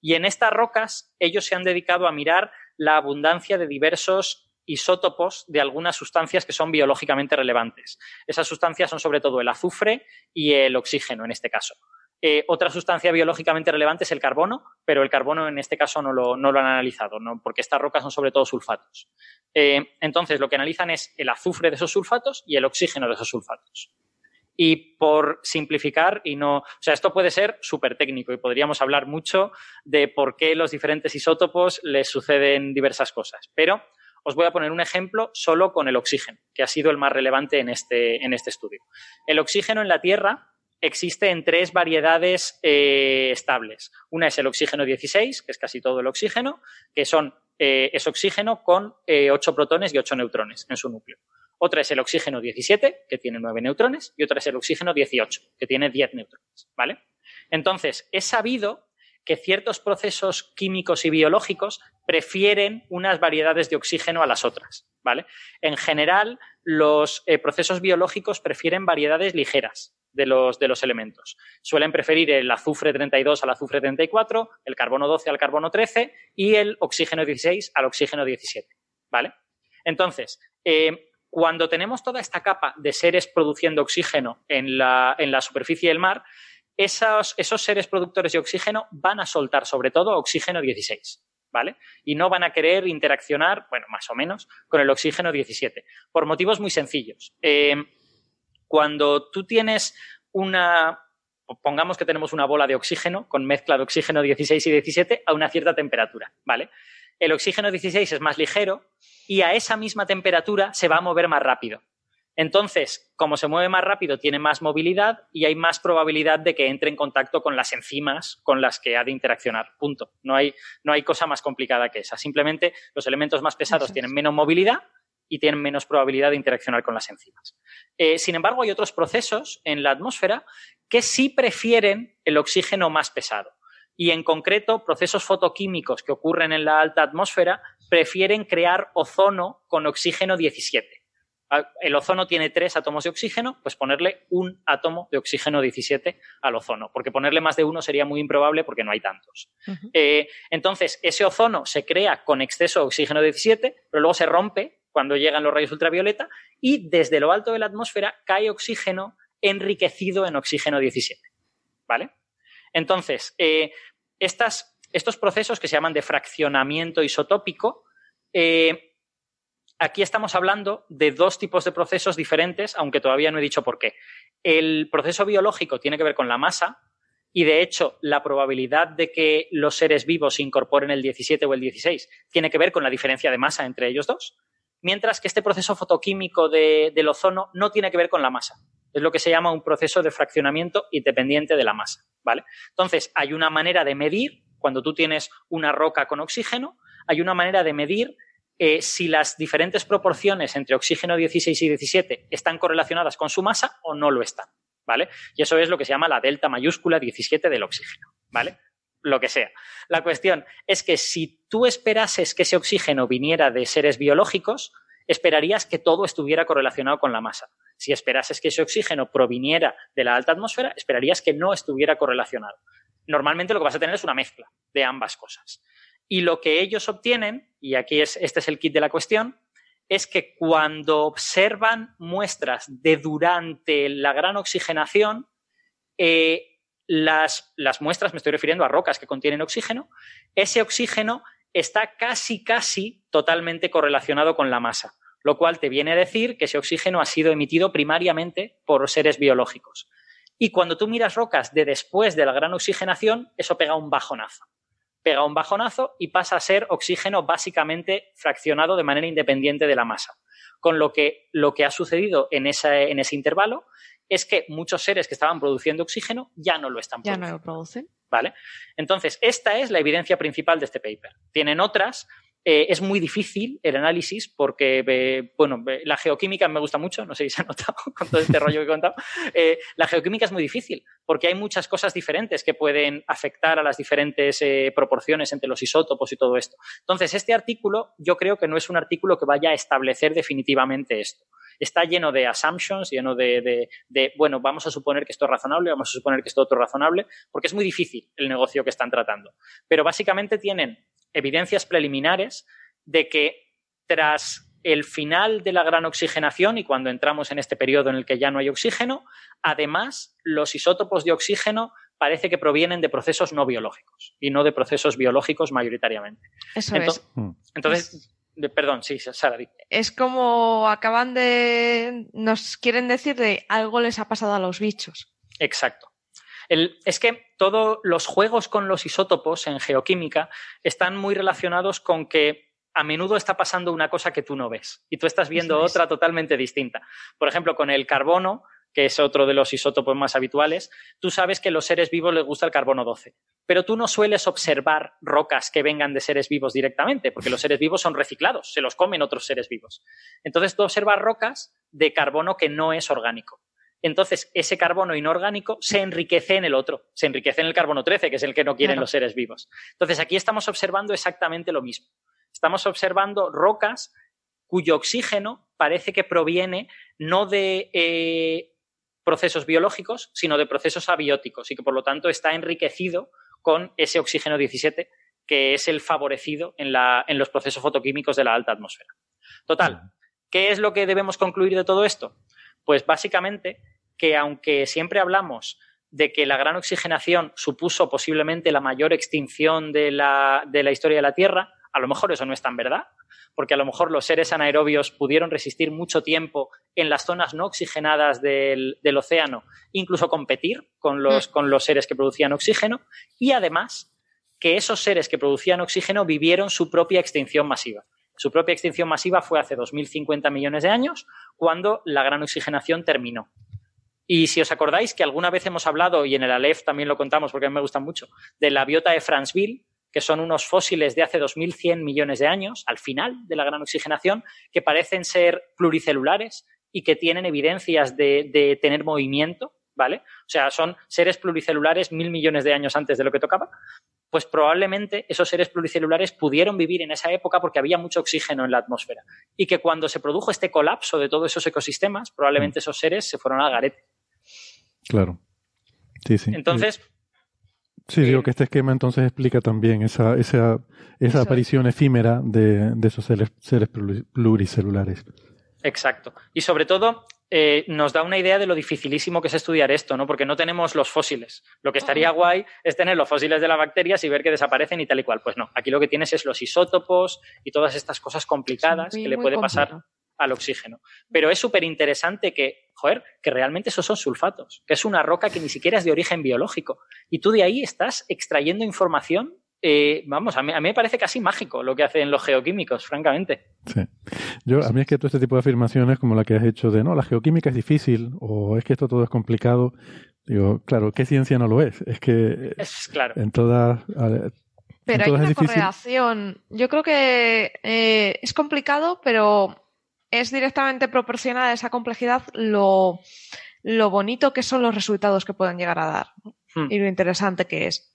Y en estas rocas ellos se han dedicado a mirar la abundancia de diversos isótopos de algunas sustancias que son biológicamente relevantes. Esas sustancias son sobre todo el azufre y el oxígeno en este caso. Eh, otra sustancia biológicamente relevante es el carbono, pero el carbono en este caso no lo, han analizado, ¿no? porque estas rocas son sobre todo sulfatos. Eh, entonces, lo que analizan es el azufre de esos sulfatos y el oxígeno de esos sulfatos. Y por simplificar, y no. O sea, esto puede ser súper técnico y podríamos hablar mucho de por qué los diferentes isótopos les suceden diversas cosas. Pero os voy a poner un ejemplo solo con el oxígeno, que ha sido el más relevante en este, en este estudio. El oxígeno en la Tierra existe en tres variedades eh, estables. Una es el oxígeno 16, que es casi todo el oxígeno, que son, eh, es oxígeno con eh, 8 protones y 8 neutrones en su núcleo. Otra es el oxígeno 17, que tiene 9 neutrones, y otra es el oxígeno 18, que tiene 10 neutrones. ¿vale? Entonces, es sabido que ciertos procesos químicos y biológicos prefieren unas variedades de oxígeno a las otras. ¿vale? En general, los eh, procesos biológicos prefieren variedades ligeras de los, de los elementos. Suelen preferir el azufre 32 al azufre 34, el carbono 12 al carbono 13 y el oxígeno 16 al oxígeno 17. ¿Vale? Entonces, eh, cuando tenemos toda esta capa de seres produciendo oxígeno en la, en la superficie del mar, esos, seres productores de oxígeno van a soltar sobre todo oxígeno 16. ¿Vale? Y no van a querer interaccionar, bueno, más o menos, con el oxígeno 17, por motivos muy sencillos. Eh, cuando tú tienes una, pongamos que tenemos una bola de oxígeno con mezcla de oxígeno 16 y 17 a una cierta temperatura, ¿vale? El oxígeno 16 es más ligero y a esa misma temperatura se va a mover más rápido. Entonces, como se mueve más rápido, tiene más movilidad y hay más probabilidad de que entre en contacto con las enzimas con las que ha de interaccionar. Punto. No hay, no hay cosa más complicada que esa. Simplemente los elementos más pesados tienen menos movilidad y tienen menos probabilidad de interaccionar con las enzimas. Eh, sin embargo, hay otros procesos en la atmósfera que sí prefieren el oxígeno más pesado. Y en concreto, procesos fotoquímicos que ocurren en la alta atmósfera prefieren crear ozono con oxígeno 17. El ozono tiene tres átomos de oxígeno, pues ponerle un átomo de oxígeno 17 al ozono, porque ponerle más de uno sería muy improbable porque no hay tantos. Eh, entonces, ese ozono se crea con exceso de oxígeno 17, pero luego se rompe cuando llegan los rayos ultravioleta y desde lo alto de la atmósfera cae oxígeno enriquecido en oxígeno 17. ¿Vale? Entonces, eh, estas, estos procesos que se llaman de fraccionamiento isotópico, eh, aquí estamos hablando de dos tipos de procesos diferentes, aunque todavía no he dicho por qué. El proceso biológico tiene que ver con la masa y, de hecho, la probabilidad de que los seres vivos incorporen el 17 o el 16 tiene que ver con la diferencia de masa entre ellos dos, mientras que este proceso fotoquímico de- del ozono no tiene que ver con la masa. Es lo que se llama un proceso de fraccionamiento independiente de la masa. ¿vale? Entonces, hay una manera de medir, cuando tú tienes una roca con oxígeno, hay una manera de medir eh, si las diferentes proporciones entre oxígeno 16 y 17 están correlacionadas con su masa o no lo están. ¿Vale? Y eso es lo que se llama la delta mayúscula 17 del oxígeno. ¿Vale? Lo que sea. La cuestión es que si tú esperases que ese oxígeno viniera de seres biológicos, esperarías que todo estuviera correlacionado con la masa. Si esperases que ese oxígeno proviniera de la alta atmósfera, esperarías que no estuviera correlacionado. Normalmente lo que vas a tener es una mezcla de ambas cosas. Y lo que ellos obtienen, y aquí es, este es el kit de la cuestión, es que cuando observan muestras de durante la gran oxigenación, eh, las, las muestras, me estoy refiriendo a rocas que contienen oxígeno, ese oxígeno está casi, casi totalmente correlacionado con la masa, lo cual te viene a decir que ese oxígeno ha sido emitido primariamente por seres biológicos. Y cuando tú miras rocas de después de la gran oxigenación, eso pega un bajonazo. Pega un bajonazo y pasa a ser oxígeno básicamente fraccionado de manera independiente de la masa. Con lo que lo que ha sucedido en, esa, en ese intervalo es que muchos seres que estaban produciendo oxígeno ya no lo están Ya produciendo. no lo producen. ¿Vale? Entonces, esta es la evidencia principal de este paper. Tienen otras. Eh, es muy difícil el análisis porque, eh, bueno, eh, la geoquímica me gusta mucho, no sé si se ha notado con todo este rollo que he contado. La geoquímica es muy difícil porque hay muchas cosas diferentes que pueden afectar a las diferentes proporciones entre los isótopos y todo esto. Entonces, este artículo yo creo que no es un artículo que vaya a establecer definitivamente esto. Está lleno de assumptions, lleno de, de- bueno, vamos a suponer que esto es razonable, vamos a suponer que esto otro razonable, porque es muy difícil el negocio que están tratando. Pero básicamente tienen evidencias preliminares de que tras el final de la gran oxigenación y cuando entramos en este periodo en el que ya no hay oxígeno, además los isótopos de oxígeno parece que provienen de procesos no biológicos y no de procesos biológicos mayoritariamente. Eso Ento- es. Entonces, de- perdón, sí, Sara, di. Es como acaban de. Nos quieren decir de algo les ha pasado a los bichos. Exacto. El- es que todos los juegos con los isótopos en geoquímica están muy relacionados con que a menudo está pasando una cosa que tú no ves y tú estás viendo es. otra totalmente distinta. Por ejemplo, con el carbono, que es otro de los isótopos más habituales, tú sabes que a los seres vivos les gusta el carbono 12, pero tú no sueles observar rocas que vengan de seres vivos directamente, porque los seres vivos son reciclados, se los comen otros seres vivos. Entonces tú observas rocas de carbono que no es orgánico. Entonces, ese carbono inorgánico se enriquece en el otro, se enriquece en el carbono 13, que es el que no quieren Claro. los seres vivos. Entonces, aquí estamos observando exactamente lo mismo. Estamos observando rocas cuyo oxígeno parece que proviene no de eh, procesos biológicos, sino de procesos abióticos y que por lo tanto está enriquecido con ese oxígeno 17 que es el favorecido en, la- en los procesos fotoquímicos de la alta atmósfera. Total, ¿qué es lo que debemos concluir de todo esto? Pues básicamente que aunque siempre hablamos de que la gran oxigenación supuso posiblemente la mayor extinción de la, de la historia de la Tierra, a lo mejor eso no es tan verdad, porque a lo mejor los seres anaerobios pudieron resistir mucho tiempo en las zonas no oxigenadas del, del océano, incluso competir con los, con los seres que producían oxígeno, y además que esos seres que producían oxígeno vivieron su propia extinción masiva. Su propia extinción masiva fue hace 2.050 millones de años, cuando la gran oxigenación terminó. Y si os acordáis que alguna vez hemos hablado, y en el Aleph también lo contamos porque a mí me gustan mucho, de la biota de Franceville, que son unos fósiles de hace 2.100 millones de años, al final de la gran oxigenación, que parecen ser pluricelulares y que tienen evidencias de, de tener movimiento, ¿vale? O sea, son seres pluricelulares mil millones de años antes de lo que tocaba. Pues probablemente esos seres pluricelulares pudieron vivir en esa época porque había mucho oxígeno en la atmósfera. Y que cuando se produjo este colapso de todos esos ecosistemas, probablemente esos seres se fueron al garete. Claro. Sí, sí. Entonces, Sí, digo que este esquema entonces explica también esa, esa, esa aparición efímera de, de esos seres, seres pluri- pluricelulares. Exacto. Y sobre todo, eh, nos da una idea de lo dificilísimo que es estudiar esto, ¿no? Porque no tenemos los fósiles. Lo que estaría guay es tener los fósiles de las bacterias y ver que desaparecen y tal y cual. Pues no, aquí lo que tienes es los isótopos y todas estas cosas complicadas muy- que le puede pasar al oxígeno. Pero es súper interesante que, joder, que realmente esos son sulfatos, que es una roca que ni siquiera es de origen biológico. Y tú de ahí estás extrayendo información. Eh, vamos, a mí, a mí me parece casi mágico lo que hacen los geoquímicos, francamente. Sí. Yo, a mí es que todo este tipo de afirmaciones como la que has hecho de no, la geoquímica es difícil o es que esto todo es complicado, digo, claro, ¿qué ciencia no lo es? Es que Es claro. en todas... a- Pero en hay una es correlación. Yo creo que eh, es complicado, pero es directamente proporcional a esa complejidad lo, lo bonito que son los resultados que pueden llegar a dar. Hmm. y lo interesante que es.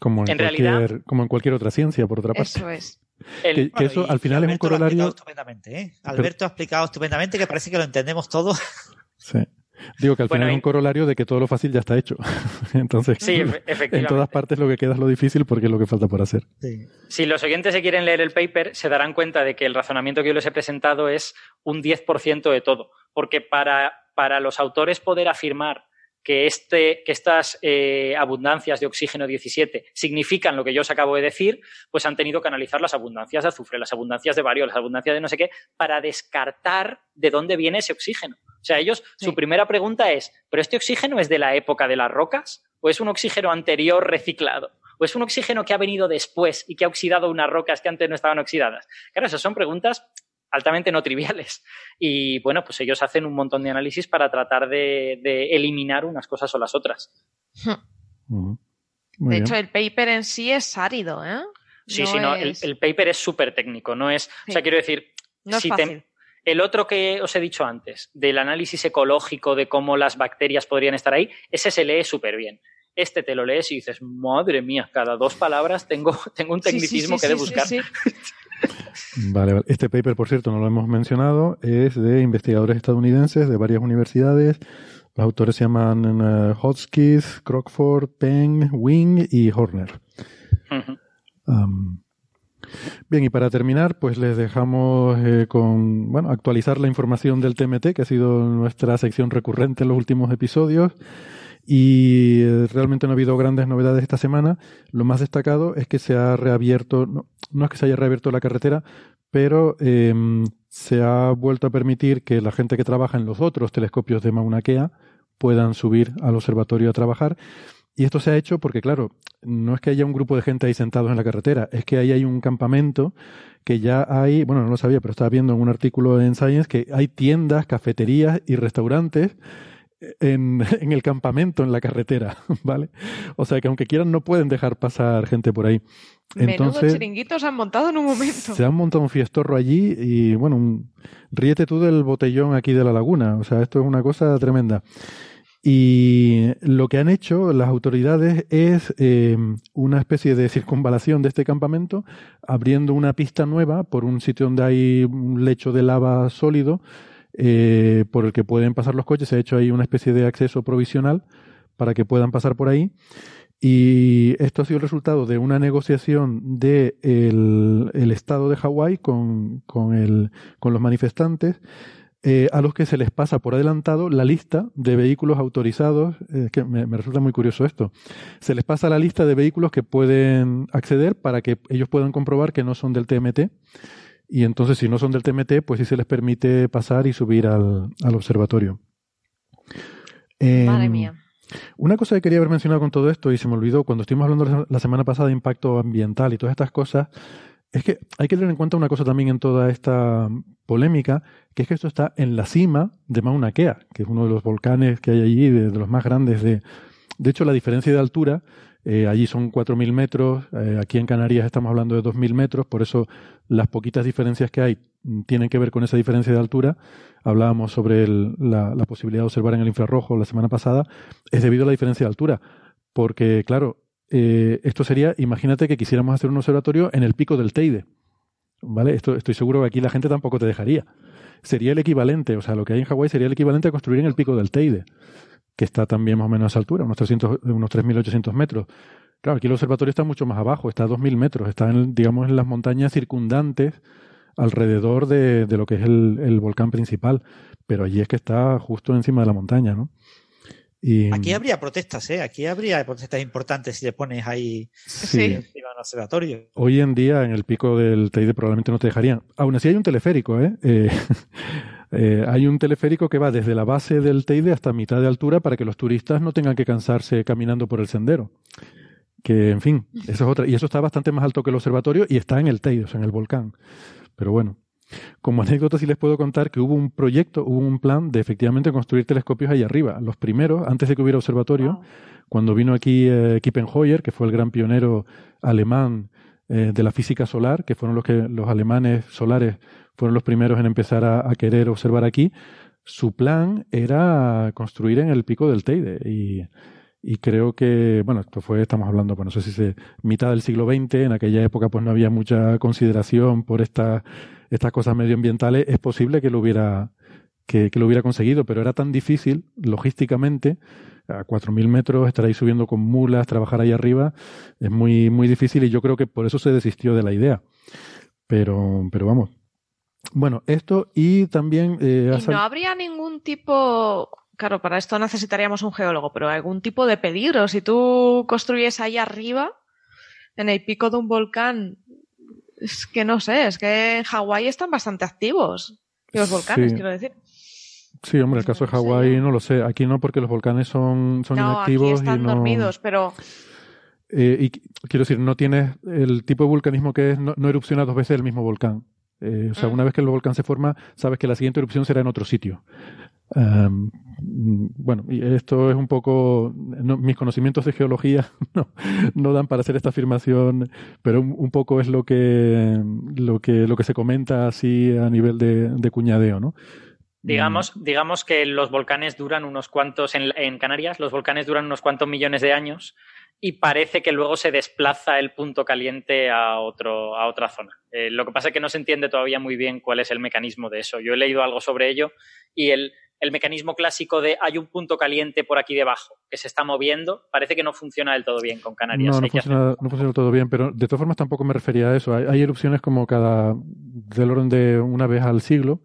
Como en, En cualquier, realidad- como en cualquier otra ciencia, por otra parte. Eso es. El- Que, eso al final es un Alberto lo ha corolario. explicado estupendamente, ¿eh? Alberto ha explicado estupendamente que parece que lo entendemos todo. Sí. Digo que al Bueno, final es un corolario de que todo lo fácil ya está hecho. Entonces, Sí, en todas partes lo que queda es lo difícil porque es lo que falta por hacer. Si los oyentes se quieren leer el paper, se darán cuenta de que el razonamiento que yo les he presentado es un 10% de todo. Porque para, para los autores poder afirmar que, este, que estas eh, abundancias de oxígeno 17 significan lo que yo os acabo de decir, pues han tenido que analizar las abundancias de azufre, las abundancias de bario, las abundancias de no sé qué, para descartar de dónde viene ese oxígeno. O sea, ellos, su primera pregunta es, ¿pero este oxígeno es de la época de las rocas? ¿O es un oxígeno anterior reciclado? ¿O ¿O es un oxígeno que ha venido después y que ha oxidado unas rocas que antes no estaban oxidadas? Claro, esas son preguntas altamente no triviales. Y bueno, pues ellos hacen un montón de análisis para tratar de, de eliminar unas cosas o las otras. De bien. hecho, el paper en sí es árido, ¿eh? Sí, No sí, no, el, es- el paper es súper técnico, no es, o sea, Sí. quiero decir, No es si te- fácil. el otro que os he dicho antes, del análisis ecológico de cómo las bacterias podrían estar ahí, ese se lee súper bien. Este te lo lees y dices, madre mía, cada dos palabras tengo, tengo un Sí, sí, tecnicismo sí, que he de sí, sí, buscar. Vale, vale. Este paper, por cierto, no lo hemos mencionado, es de investigadores estadounidenses de varias universidades. Los autores se llaman eh, Hotchkiss, Crockford, Peng, Wing y Horner. Bien, y para terminar, pues les dejamos eh, con, bueno, actualizar la información del TMT, que ha sido nuestra sección recurrente en los últimos episodios. Y eh, realmente no ha habido grandes novedades esta semana. Lo más destacado es que se ha reabierto, no, no es que se haya reabierto la carretera, pero em, se ha vuelto a permitir que la gente que trabaja en los otros telescopios de Mauna Kea puedan subir al observatorio a trabajar. Y esto se ha hecho porque, claro, no es que haya un grupo de gente ahí sentados en la carretera, es que ahí hay un campamento que ya hay, bueno, no lo sabía, pero estaba viendo en un artículo en Science que hay tiendas, cafeterías y restaurantes en, en el campamento, en la carretera, ¿vale? O sea que aunque quieran no pueden dejar pasar gente por ahí. Menudo Entonces, chiringuitos han montado en un momento. se han montado un fiestorro allí y, bueno, un- ríete tú del botellón aquí de la laguna. O sea, esto es una cosa tremenda. Y lo que han hecho las autoridades es eh, una especie de circunvalación de este campamento, abriendo una pista nueva por un sitio donde hay un lecho de lava sólido eh, por el que pueden pasar los coches. Se ha hecho ahí una especie de acceso provisional para que puedan pasar por ahí. Y esto ha sido el resultado de una negociación de el, Estado de Hawái con, con, con los manifestantes, eh, a los que se les pasa por adelantado la lista de vehículos autorizados. Que me resulta muy curioso esto. Se les pasa la lista de vehículos que pueden acceder para que ellos puedan comprobar que no son del TMT. Y entonces, si no son del TMT, pues sí se les permite pasar y subir al, al observatorio. Madre Em, mía. una cosa que quería haber mencionado con todo esto y se me olvidó cuando estuvimos hablando la- la semana pasada de impacto ambiental y todas estas cosas, es que hay que tener en cuenta una cosa también en toda esta polémica, que es que esto está en la cima de Mauna Kea, que es uno de los volcanes que hay allí, de, de los más grandes de... De hecho, la diferencia de altura, eh, allí son 4.000 metros, eh, aquí en Canarias estamos hablando de 2.000 metros, por eso las poquitas diferencias que hay tienen que ver con esa diferencia de altura. Hablábamos sobre el- la, la posibilidad de observar en el infrarrojo la semana pasada, es debido a la diferencia de altura. Porque, claro, eh, esto sería, imagínate que quisiéramos hacer un observatorio en el pico del Teide. ¿Vale? Esto, estoy seguro que aquí la gente tampoco te dejaría. Sería el equivalente, o sea, lo que hay en Hawái sería el equivalente a construir en el pico del Teide, que está también más o menos a esa altura, unos, 300, unos 3.800 metros. Claro, aquí el observatorio está mucho más abajo, está a 2.000 metros, está, en, digamos, en las montañas circundantes alrededor de, de lo que es el, el volcán principal, pero allí es que está justo encima de la montaña, ¿no? Y, Aquí habría protestas, ¿eh? Aquí habría protestas importantes si le pones ahí sí. encima del observatorio. Hoy en día en el pico del Teide probablemente no te dejarían. Aún así hay un teleférico, ¿eh? Eh, eh, hay un teleférico que va desde la base del Teide hasta mitad de altura para que los turistas no tengan que cansarse caminando por el sendero. Que, en fin, eso es otra. Y eso está bastante más alto que el observatorio y está en el Teide, o sea, en el volcán. Pero bueno, como anécdota sí les puedo contar que hubo un proyecto, hubo un plan de efectivamente construir telescopios ahí arriba. Los primeros, antes de que hubiera observatorio, cuando vino aquí eh, Kippenheuer, que fue el gran pionero alemán eh, de la física solar, que fueron los que los alemanes solares fueron los primeros en empezar a, querer observar aquí, su plan era construir en el pico del Teide y creo que, bueno, esto fue, estamos hablando, pues no sé si se, mitad del siglo XX, en aquella época pues no había mucha consideración por esta, estas cosas medioambientales, es posible que lo hubiera, que, que lo hubiera conseguido, pero era tan difícil, logísticamente, a 4.000 metros, estar ahí subiendo con mulas, trabajar ahí arriba, es muy, muy difícil y yo creo que por eso se desistió de la idea. Pero, pero vamos. Bueno, esto y también... eh, Y no habría ningún tipo, claro, para esto necesitaríamos un geólogo, pero algún tipo de peligro. Si tú construyes ahí arriba, en el pico de un volcán, es que no sé, es que en Hawái están bastante activos los volcanes, Sí. quiero decir. Sí, hombre, el caso de Hawái no lo sé. Aquí no, porque los volcanes son, son no, aquí inactivos están y no... dormidos, pero Eh, y quiero decir, no tienes el tipo de vulcanismo que es, no, no erupciona dos veces el mismo volcán. Eh, o sea, Mm. una vez que el volcán se forma, sabes que la siguiente erupción será en otro sitio. Bueno, y esto es un poco. no- mis conocimientos de geología no, no dan para hacer esta afirmación, pero un, un poco es lo que, lo que lo que se comenta así a nivel de, de cuñadeo, ¿no? Digamos, digamos que los volcanes duran unos cuantos, en, en Canarias, los volcanes duran unos cuantos millones de años y parece que luego se desplaza el punto caliente a, otro, a otra zona. Eh, lo que pasa es que no se entiende todavía muy bien cuál es el mecanismo de eso. Yo he leído algo sobre ello y el, el mecanismo clásico de hay un punto caliente por aquí debajo que se está moviendo parece que no funciona del todo bien con Canarias. No, no funciona, no funciona todo bien, pero de todas formas tampoco me refería a eso. Hay, hay erupciones como cada, del orden de una vez al siglo,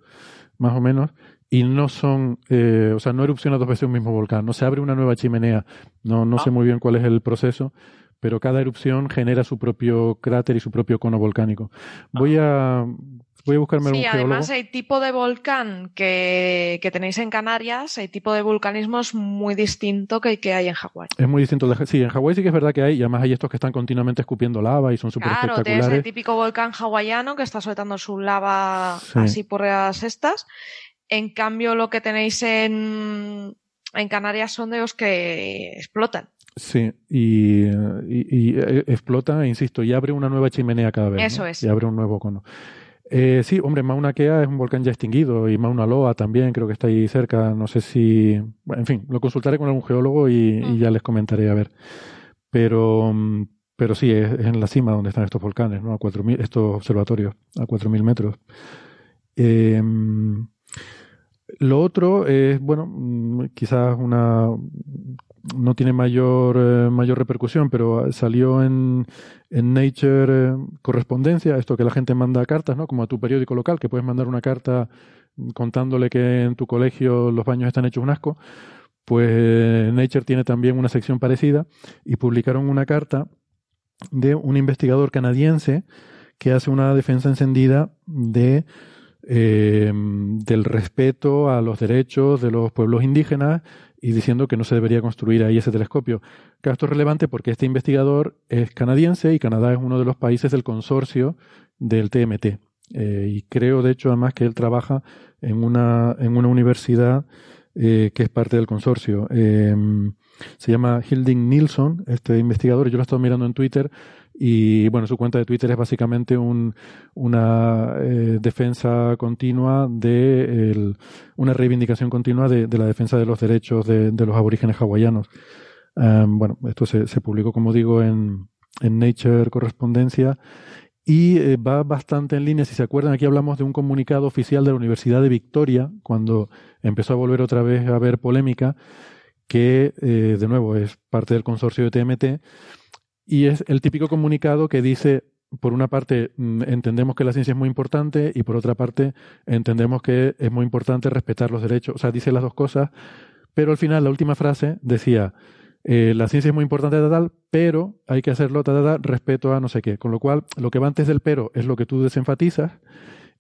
más o menos, y no son, eh, o sea, no erupciona dos veces un mismo volcán, no se abre una nueva chimenea. No, no sé muy bien cuál es el proceso, pero cada erupción genera su propio cráter y su propio cono volcánico. Voy a, voy a buscarme Sí, un geólogo. además hay tipo de volcán que, que tenéis en Canarias, hay tipo de vulcanismos muy distinto que el que hay en Hawái. Es muy distinto. Sí, en Hawái sí que es verdad que hay, y además hay estos que están continuamente escupiendo lava y son súper Claro, tienes espectaculares. el típico volcán hawaiano que está soltando su lava Sí. así por las estas. En cambio, lo que tenéis en, en Canarias son de los que explotan. Sí, y, eh, y- y, explota, insisto, y abre una nueva chimenea cada vez. Eso ¿no? es. Y abre un nuevo cono. Eh, sí, hombre, Mauna Kea es un volcán ya extinguido y Mauna Loa también creo que está ahí cerca. No sé si. bueno, en fin, lo consultaré con algún geólogo y, y ya les comentaré a ver. Pero, mm, pero sí, es, es en la cima donde están estos volcanes, ¿no? A 4.000, estos observatorios, a 4.000 metros. Eh, lo otro es, bueno, mm, quizás una no tiene mayor eh, mayor repercusión, pero salió en, en Nature eh, correspondencia, esto que la gente manda cartas, ¿no? Como a tu periódico local, que puedes mandar una carta contándole que en tu colegio los baños están hechos un asco. Pues eh, Nature tiene también una sección parecida y publicaron una carta de un investigador canadiense que hace una defensa encendida de eh, del respeto a los derechos de los pueblos indígenas y diciendo que no se debería construir ahí ese telescopio. Esto es relevante porque este investigador es canadiense y Canadá es uno de los países del consorcio del TMT. Eh, y creo, de hecho, además que él trabaja en una, en una universidad eh, que es parte del consorcio. Eh, se llama Hilding Nilsson, este investigador. Yo lo he estado mirando en Twitter y, bueno, su cuenta de Twitter es básicamente un, una eh, defensa continua de una reivindicación continua de, la defensa de los derechos de, los aborígenes hawaianos. Um, bueno, esto se, se publicó, como digo, en, en Nature Correspondencia y eh, va bastante en línea. Si se acuerdan, aquí hablamos de un comunicado oficial de la Universidad de Victoria, cuando empezó a volver otra vez a haber polémica, que eh, de nuevo es parte del consorcio de TMT, y es el típico comunicado que dice, por una parte, mm, entendemos que la ciencia es muy importante y por otra parte, entendemos que es muy importante respetar los derechos. O sea, dice las dos cosas, pero al final, la última frase decía, eh, la ciencia es muy importante, tal, pero hay que hacerlo, tal, respeto a no sé qué. Con lo cual, lo que va antes del pero es lo que tú desenfatizas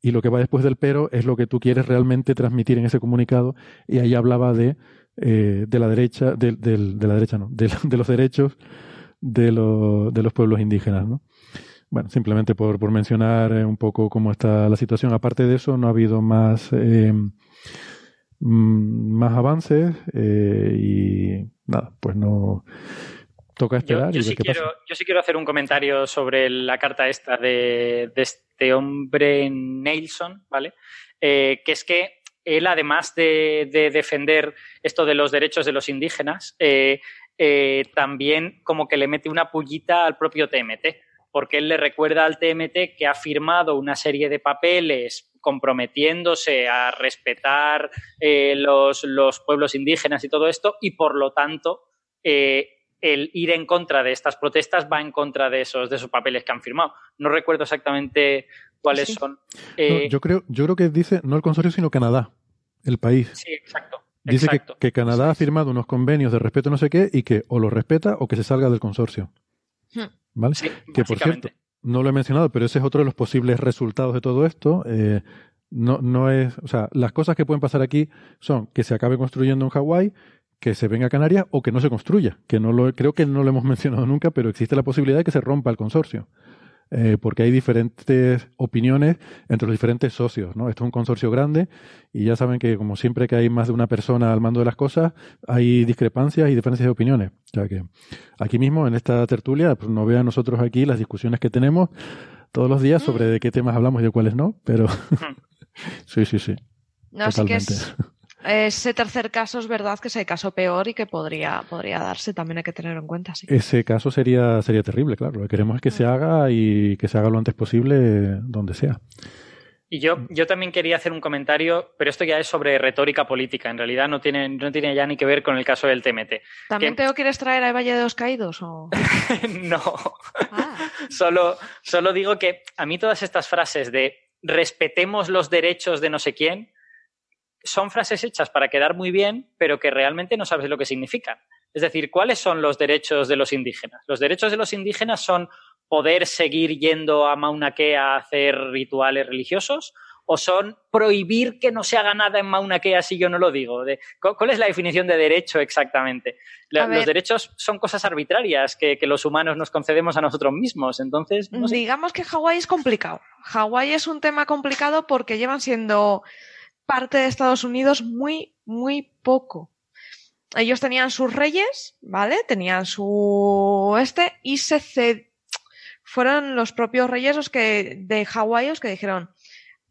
y lo que va después del pero es lo que tú quieres realmente transmitir en ese comunicado. Y ahí hablaba de, eh, de la derecha, del- de, la derecha no, de, de los derechos de, lo- de los pueblos indígenas, ¿no? Bueno, simplemente por, por mencionar eh, un poco cómo está la situación. Aparte de eso, no ha habido más, eh, mm, más avances eh, y nada, pues no toca esperar yo y sí ver qué quiero, pasa. yo sí quiero hacer un comentario sobre la carta esta de, de este hombre Nelson, ¿vale? Eh, que es que él, además de, de defender esto de los derechos de los indígenas, eh, eh, también como que le mete una pullita al propio TMT, porque él le recuerda al TMT que ha firmado una serie de papeles comprometiéndose a respetar eh, los, los pueblos indígenas y todo esto, y por lo tanto eh, el ir en contra de estas protestas va en contra de esos, de esos papeles que han firmado. No recuerdo exactamente cuáles Sí. son. No, yo creo, yo creo que dice no el consorcio sino Canadá, el país. Sí, exacto. Dice que, que Canadá ha firmado unos convenios de respeto no sé qué y que o lo respeta o que se salga del consorcio. Hmm. ¿Vale? Sí, que por cierto, no lo he mencionado, pero ese es otro de los posibles resultados de todo esto. Eh, no, no es, o sea, las cosas que pueden pasar aquí son que se acabe construyendo en Hawái, que se venga a Canarias o que no se construya, que no lo, creo que no lo hemos mencionado nunca, pero existe la posibilidad de que se rompa el consorcio. Eh, porque hay diferentes opiniones entre los diferentes socios, ¿no? Esto es un consorcio grande y ya saben que como siempre que hay más de una persona al mando de las cosas, hay discrepancias y diferencias de opiniones. O sea que aquí mismo en esta tertulia, pues no vean nosotros aquí las discusiones que tenemos todos los días sobre de qué temas hablamos y de cuáles no, pero sí, sí, sí. No, sí que es, ese tercer caso es verdad que es el caso peor y que podría, podría darse, también hay que tenerlo en cuenta. Sí. Ese caso sería, sería terrible, claro. Lo que queremos es que se haga y que se haga lo antes posible donde sea. Y yo, yo también quería hacer un comentario, pero esto ya es sobre retórica política. En realidad no tiene, no tiene ya ni que ver con el caso del TMT. ¿También Que- te quieres traer al Valle de los Caídos? O... no. Ah. Solo, solo digo que a mí todas estas frases de respetemos los derechos de no sé quién son frases hechas para quedar muy bien, pero que realmente no sabes lo que significan. Es decir, ¿cuáles son los derechos de los indígenas? Los derechos de los indígenas son poder seguir yendo a Mauna Kea a hacer rituales religiosos o son prohibir que no se haga nada en Mauna Kea si yo no lo digo. De- ¿cu- ¿Cuál es la definición de derecho exactamente? La- los derechos son cosas arbitrarias que, que los humanos nos concedemos a nosotros mismos. Entonces, no sé. Digamos que Hawái es complicado. Hawái es un tema complicado porque llevan siendo parte de Estados Unidos muy, muy poco. Ellos tenían sus reyes, ¿vale? Tenían su este y se ced- fueron los propios reyes los que de Hawái los que dijeron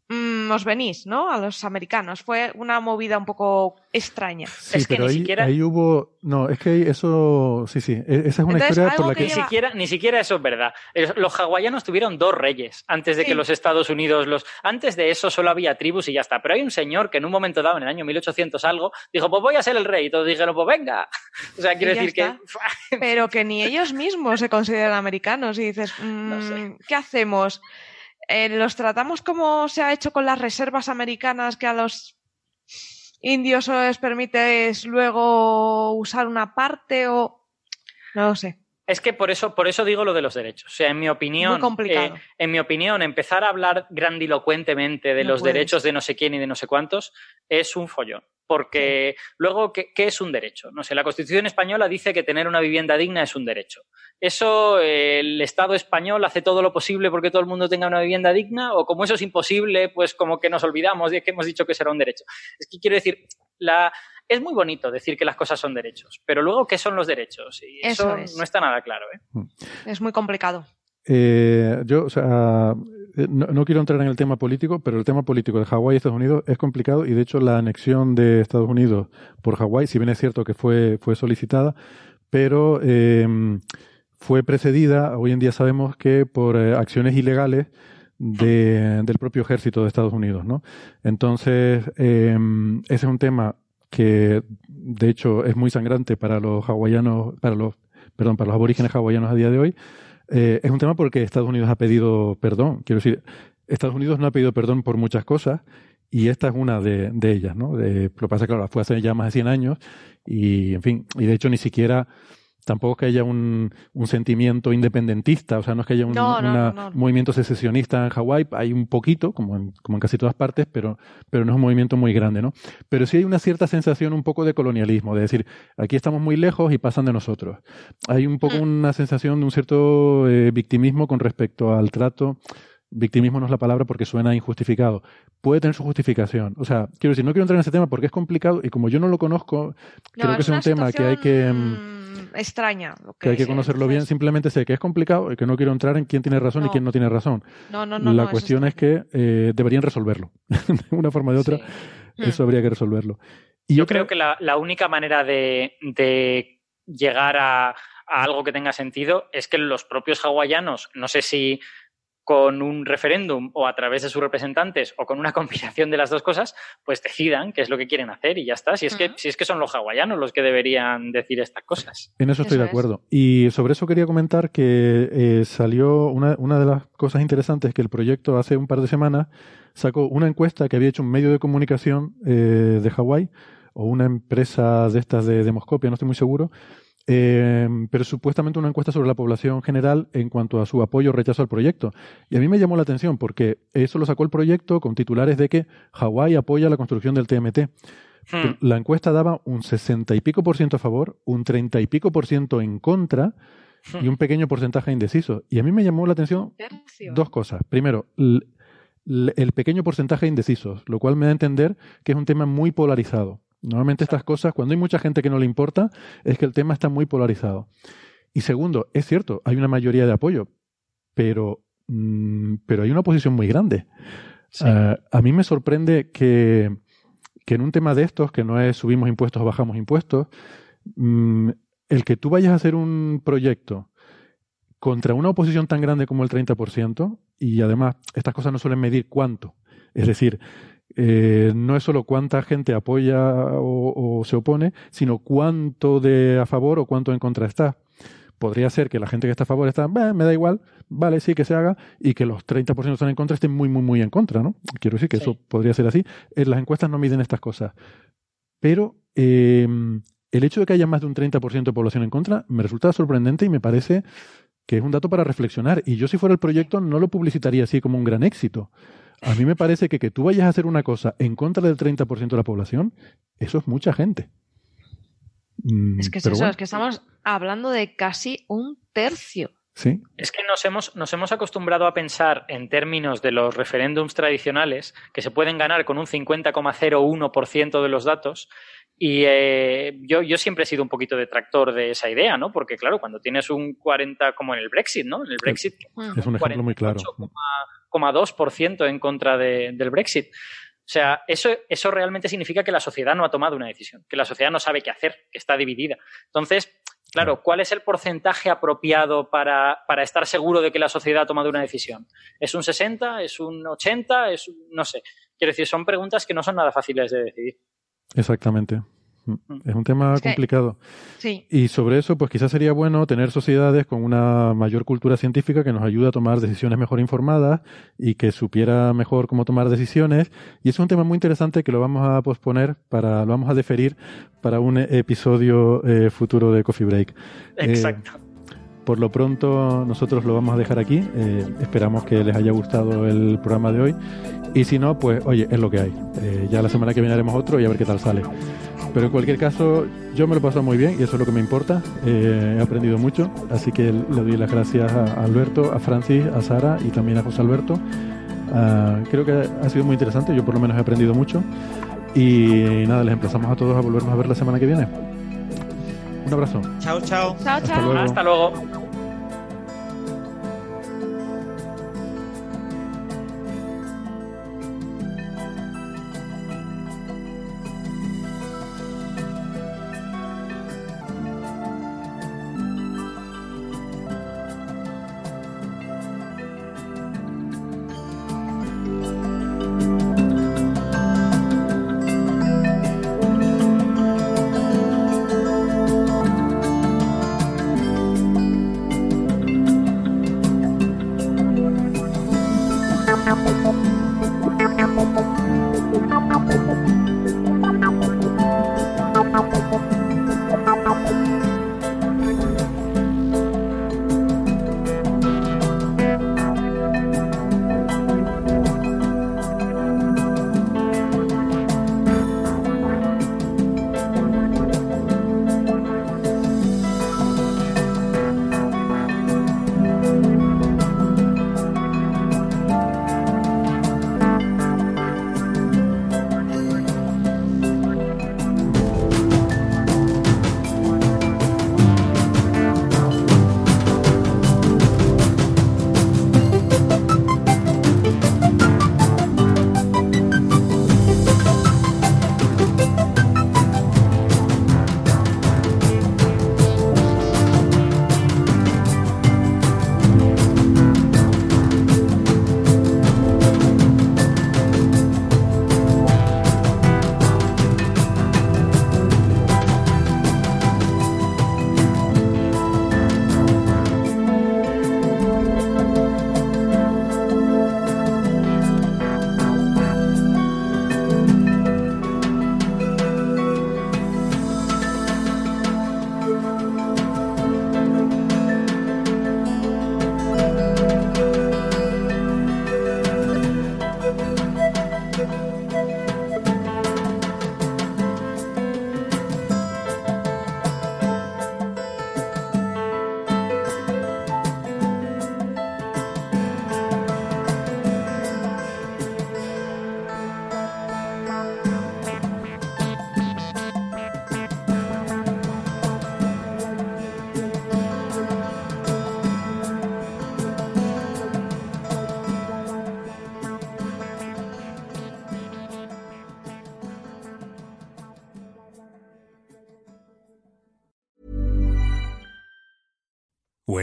"Mm, os venís, ¿no? A los americanos. Fue una movida un poco extraña. Sí, pero ahí, ahí hubo. No, es que eso. Sí, sí. e- Esa es una Entonces, historia por la que que. Ni siquiera, ni siquiera eso es verdad. Los hawaianos tuvieron dos reyes antes de que los Estados Unidos los. Antes de eso solo había tribus y ya está. Pero hay un señor que en un momento dado, en el año 1800 algo, dijo: Pues voy a ser el rey. Y todos dijeron: Pues venga. O sea, quiero decir que. Pero que ni ellos mismos se consideran americanos y dices, mm, ¿qué hacemos? Eh, ¿Los tratamos como se ha hecho con las reservas americanas que a los indios les permites luego usar una parte o... No lo sé. Es que por eso, por eso digo lo de los derechos. O sea, en mi opinión, eh, en mi opinión, empezar a hablar grandilocuentemente de No los puedes. derechos de no sé quién y de no sé cuántos es un follón. Porque luego, ¿qué, qué es un derecho? No sé, la Constitución española dice que tener una vivienda digna es un derecho. ¿Eso eh, el Estado español hace todo lo posible porque todo el mundo tenga una vivienda digna? ¿O como eso es imposible, pues como que nos olvidamos de que hemos dicho que será un derecho? Es que quiero decir, la, es muy bonito decir que las cosas son derechos, pero luego, ¿qué son los derechos? Y Eso eso, es. no está nada claro. ¿eh? Es muy complicado. Eh, yo, o sea, eh, no, no quiero entrar en el tema político, pero el tema político de Hawái y Estados Unidos es complicado y de hecho la anexión de Estados Unidos por Hawái, si bien es cierto que fue, fue solicitada, pero eh, fue precedida, hoy en día sabemos que por eh, acciones ilegales de- del propio ejército de Estados Unidos, ¿no? Entonces, eh, ese es un tema que de hecho es muy sangrante para los hawaianos, para los, perdón, para los aborígenes hawaianos a día de hoy. Eh, es un tema porque Estados Unidos ha pedido perdón. Quiero decir, Estados Unidos no ha pedido perdón por muchas cosas y esta es una de, de ellas, ¿no? De, lo que pasa que, claro, fue hace ya más de 100 años y, en fin, y de hecho ni siquiera tampoco es que haya un, un sentimiento independentista, o sea, no es que haya un No, no, una- no, no. movimiento secesionista en Hawái, hay un poquito, como en, como en casi todas partes, pero, pero no es un movimiento muy grande, ¿no? Pero sí hay una cierta sensación un poco de colonialismo, de decir, aquí estamos muy lejos y pasan de nosotros. Hay un poco una sensación de un cierto eh, victimismo con respecto al trato. Victimismo no es la palabra porque suena injustificado. Puede tener su justificación. O sea, quiero decir, no quiero entrar en ese tema porque es complicado y como yo no lo conozco, No, creo que es un tema que hay que, mm, extraña. lo que hay que conocerlo bien. Simplemente sé que es complicado y que no quiero entrar en quién tiene razón y quién no tiene razón. No, no, no. la cuestión es que eh, deberían resolverlo. de una forma o de otra, Sí. eso habría que resolverlo. Y Yo otra- creo que la, la única manera de, de llegar a, a algo que tenga sentido es que los propios hawaianos, no sé si con un referéndum o a través de sus representantes o con una combinación de las dos cosas, pues decidan qué es lo que quieren hacer y ya está. Si es, que, si es que son los hawaianos los que deberían decir estas cosas. En eso estoy Eso de es. acuerdo. Y sobre eso quería comentar que eh, salió una, una de las cosas interesantes que el proyecto hace un par de semanas sacó una encuesta que había hecho un medio de comunicación eh, de Hawái o una empresa de estas de Demoscopia, no estoy muy seguro, eh, pero supuestamente una encuesta sobre la población general en cuanto a su apoyo o rechazo al proyecto. Y a mí me llamó la atención porque eso lo sacó el proyecto con titulares de que Hawái apoya la construcción del TMT. Hmm. La encuesta daba un 60 y pico por ciento a favor, un 30 y pico por ciento en contra y un pequeño porcentaje indeciso. Y a mí me llamó la atención dos cosas. Primero, el pequeño porcentaje de indecisos, lo cual me da a entender que es un tema muy polarizado. Normalmente estas cosas, cuando hay mucha gente que no le importa, es que el tema está muy polarizado. Y segundo, es cierto, hay una mayoría de apoyo, pero, mm, pero hay una oposición muy grande. Sí. Ah, a mí me sorprende que, que en un tema de estos, que no es subimos impuestos o bajamos impuestos, mm, el que tú vayas a hacer un proyecto contra una oposición tan grande como el 30%, y además estas cosas no suelen medir cuánto. Es decir, eh, no es solo cuánta gente apoya o, o se opone, sino cuánto de a favor o cuánto en contra está. Podría ser que la gente que está a favor está, "Bah, me da igual, vale, sí, que se haga, y que los 30% están en contra estén muy, muy, muy en contra, ¿no? Quiero decir que Sí. eso podría ser así. Eh, las encuestas no miden estas cosas. Pero eh, el hecho de que haya más de un 30% de población en contra me resulta sorprendente y me parece que es un dato para reflexionar. Y yo si fuera el proyecto no lo publicitaría así como un gran éxito. A mí me parece que que tú vayas a hacer una cosa en contra del 30% de la población, eso es mucha gente. Mm, Es que es eso, bueno, es que estamos hablando de casi un tercio. Sí, Es que nos hemos, nos hemos acostumbrado a pensar en términos de los referéndums tradicionales que se pueden ganar con un 50,01% de los datos. Y eh, yo, yo siempre he sido un poquito detractor de esa idea, ¿no? Porque, claro, cuando tienes un 40, como en el Brexit, ¿no? En el Brexit, es un ejemplo muy claro. 48,2% en contra de- del Brexit. O sea, eso, eso realmente significa que la sociedad no ha tomado una decisión, que la sociedad no sabe qué hacer, que está dividida. Entonces, claro, ¿cuál es el porcentaje apropiado para, para estar seguro de que la sociedad ha tomado una decisión? ¿Es un 60? ¿Es un 80? ¿Es un- no sé. Quiero decir, son preguntas que no son nada fáciles de decidir. Exactamente. Mm, Es un tema Es que- complicado. Sí. Y sobre eso, pues quizás sería bueno tener sociedades con una mayor cultura científica que nos ayude a tomar decisiones mejor informadas y que supiera mejor cómo tomar decisiones. Y es un tema muy interesante que lo vamos a posponer para, lo vamos a deferir para un episodio eh, futuro de Coffee Break. Eh, Exacto. Por lo pronto, nosotros lo vamos a dejar aquí. Eh, esperamos que les haya gustado el programa de hoy. Y si no, pues oye, es lo que hay. Eh, ya la semana que viene haremos otro y a ver qué tal sale. Pero en cualquier caso, yo me lo he pasado muy bien y eso es lo que me importa. Eh, he aprendido mucho, así que le doy las gracias a Alberto, a Francis, a Sara y también a José Alberto. Ah, creo que ha sido muy interesante, yo por lo menos he aprendido mucho. Y nada, les emplazamos a todos a volvernos a ver la semana que viene. Un abrazo. Chao, chao. Chao, Hasta chao. luego. Hasta luego.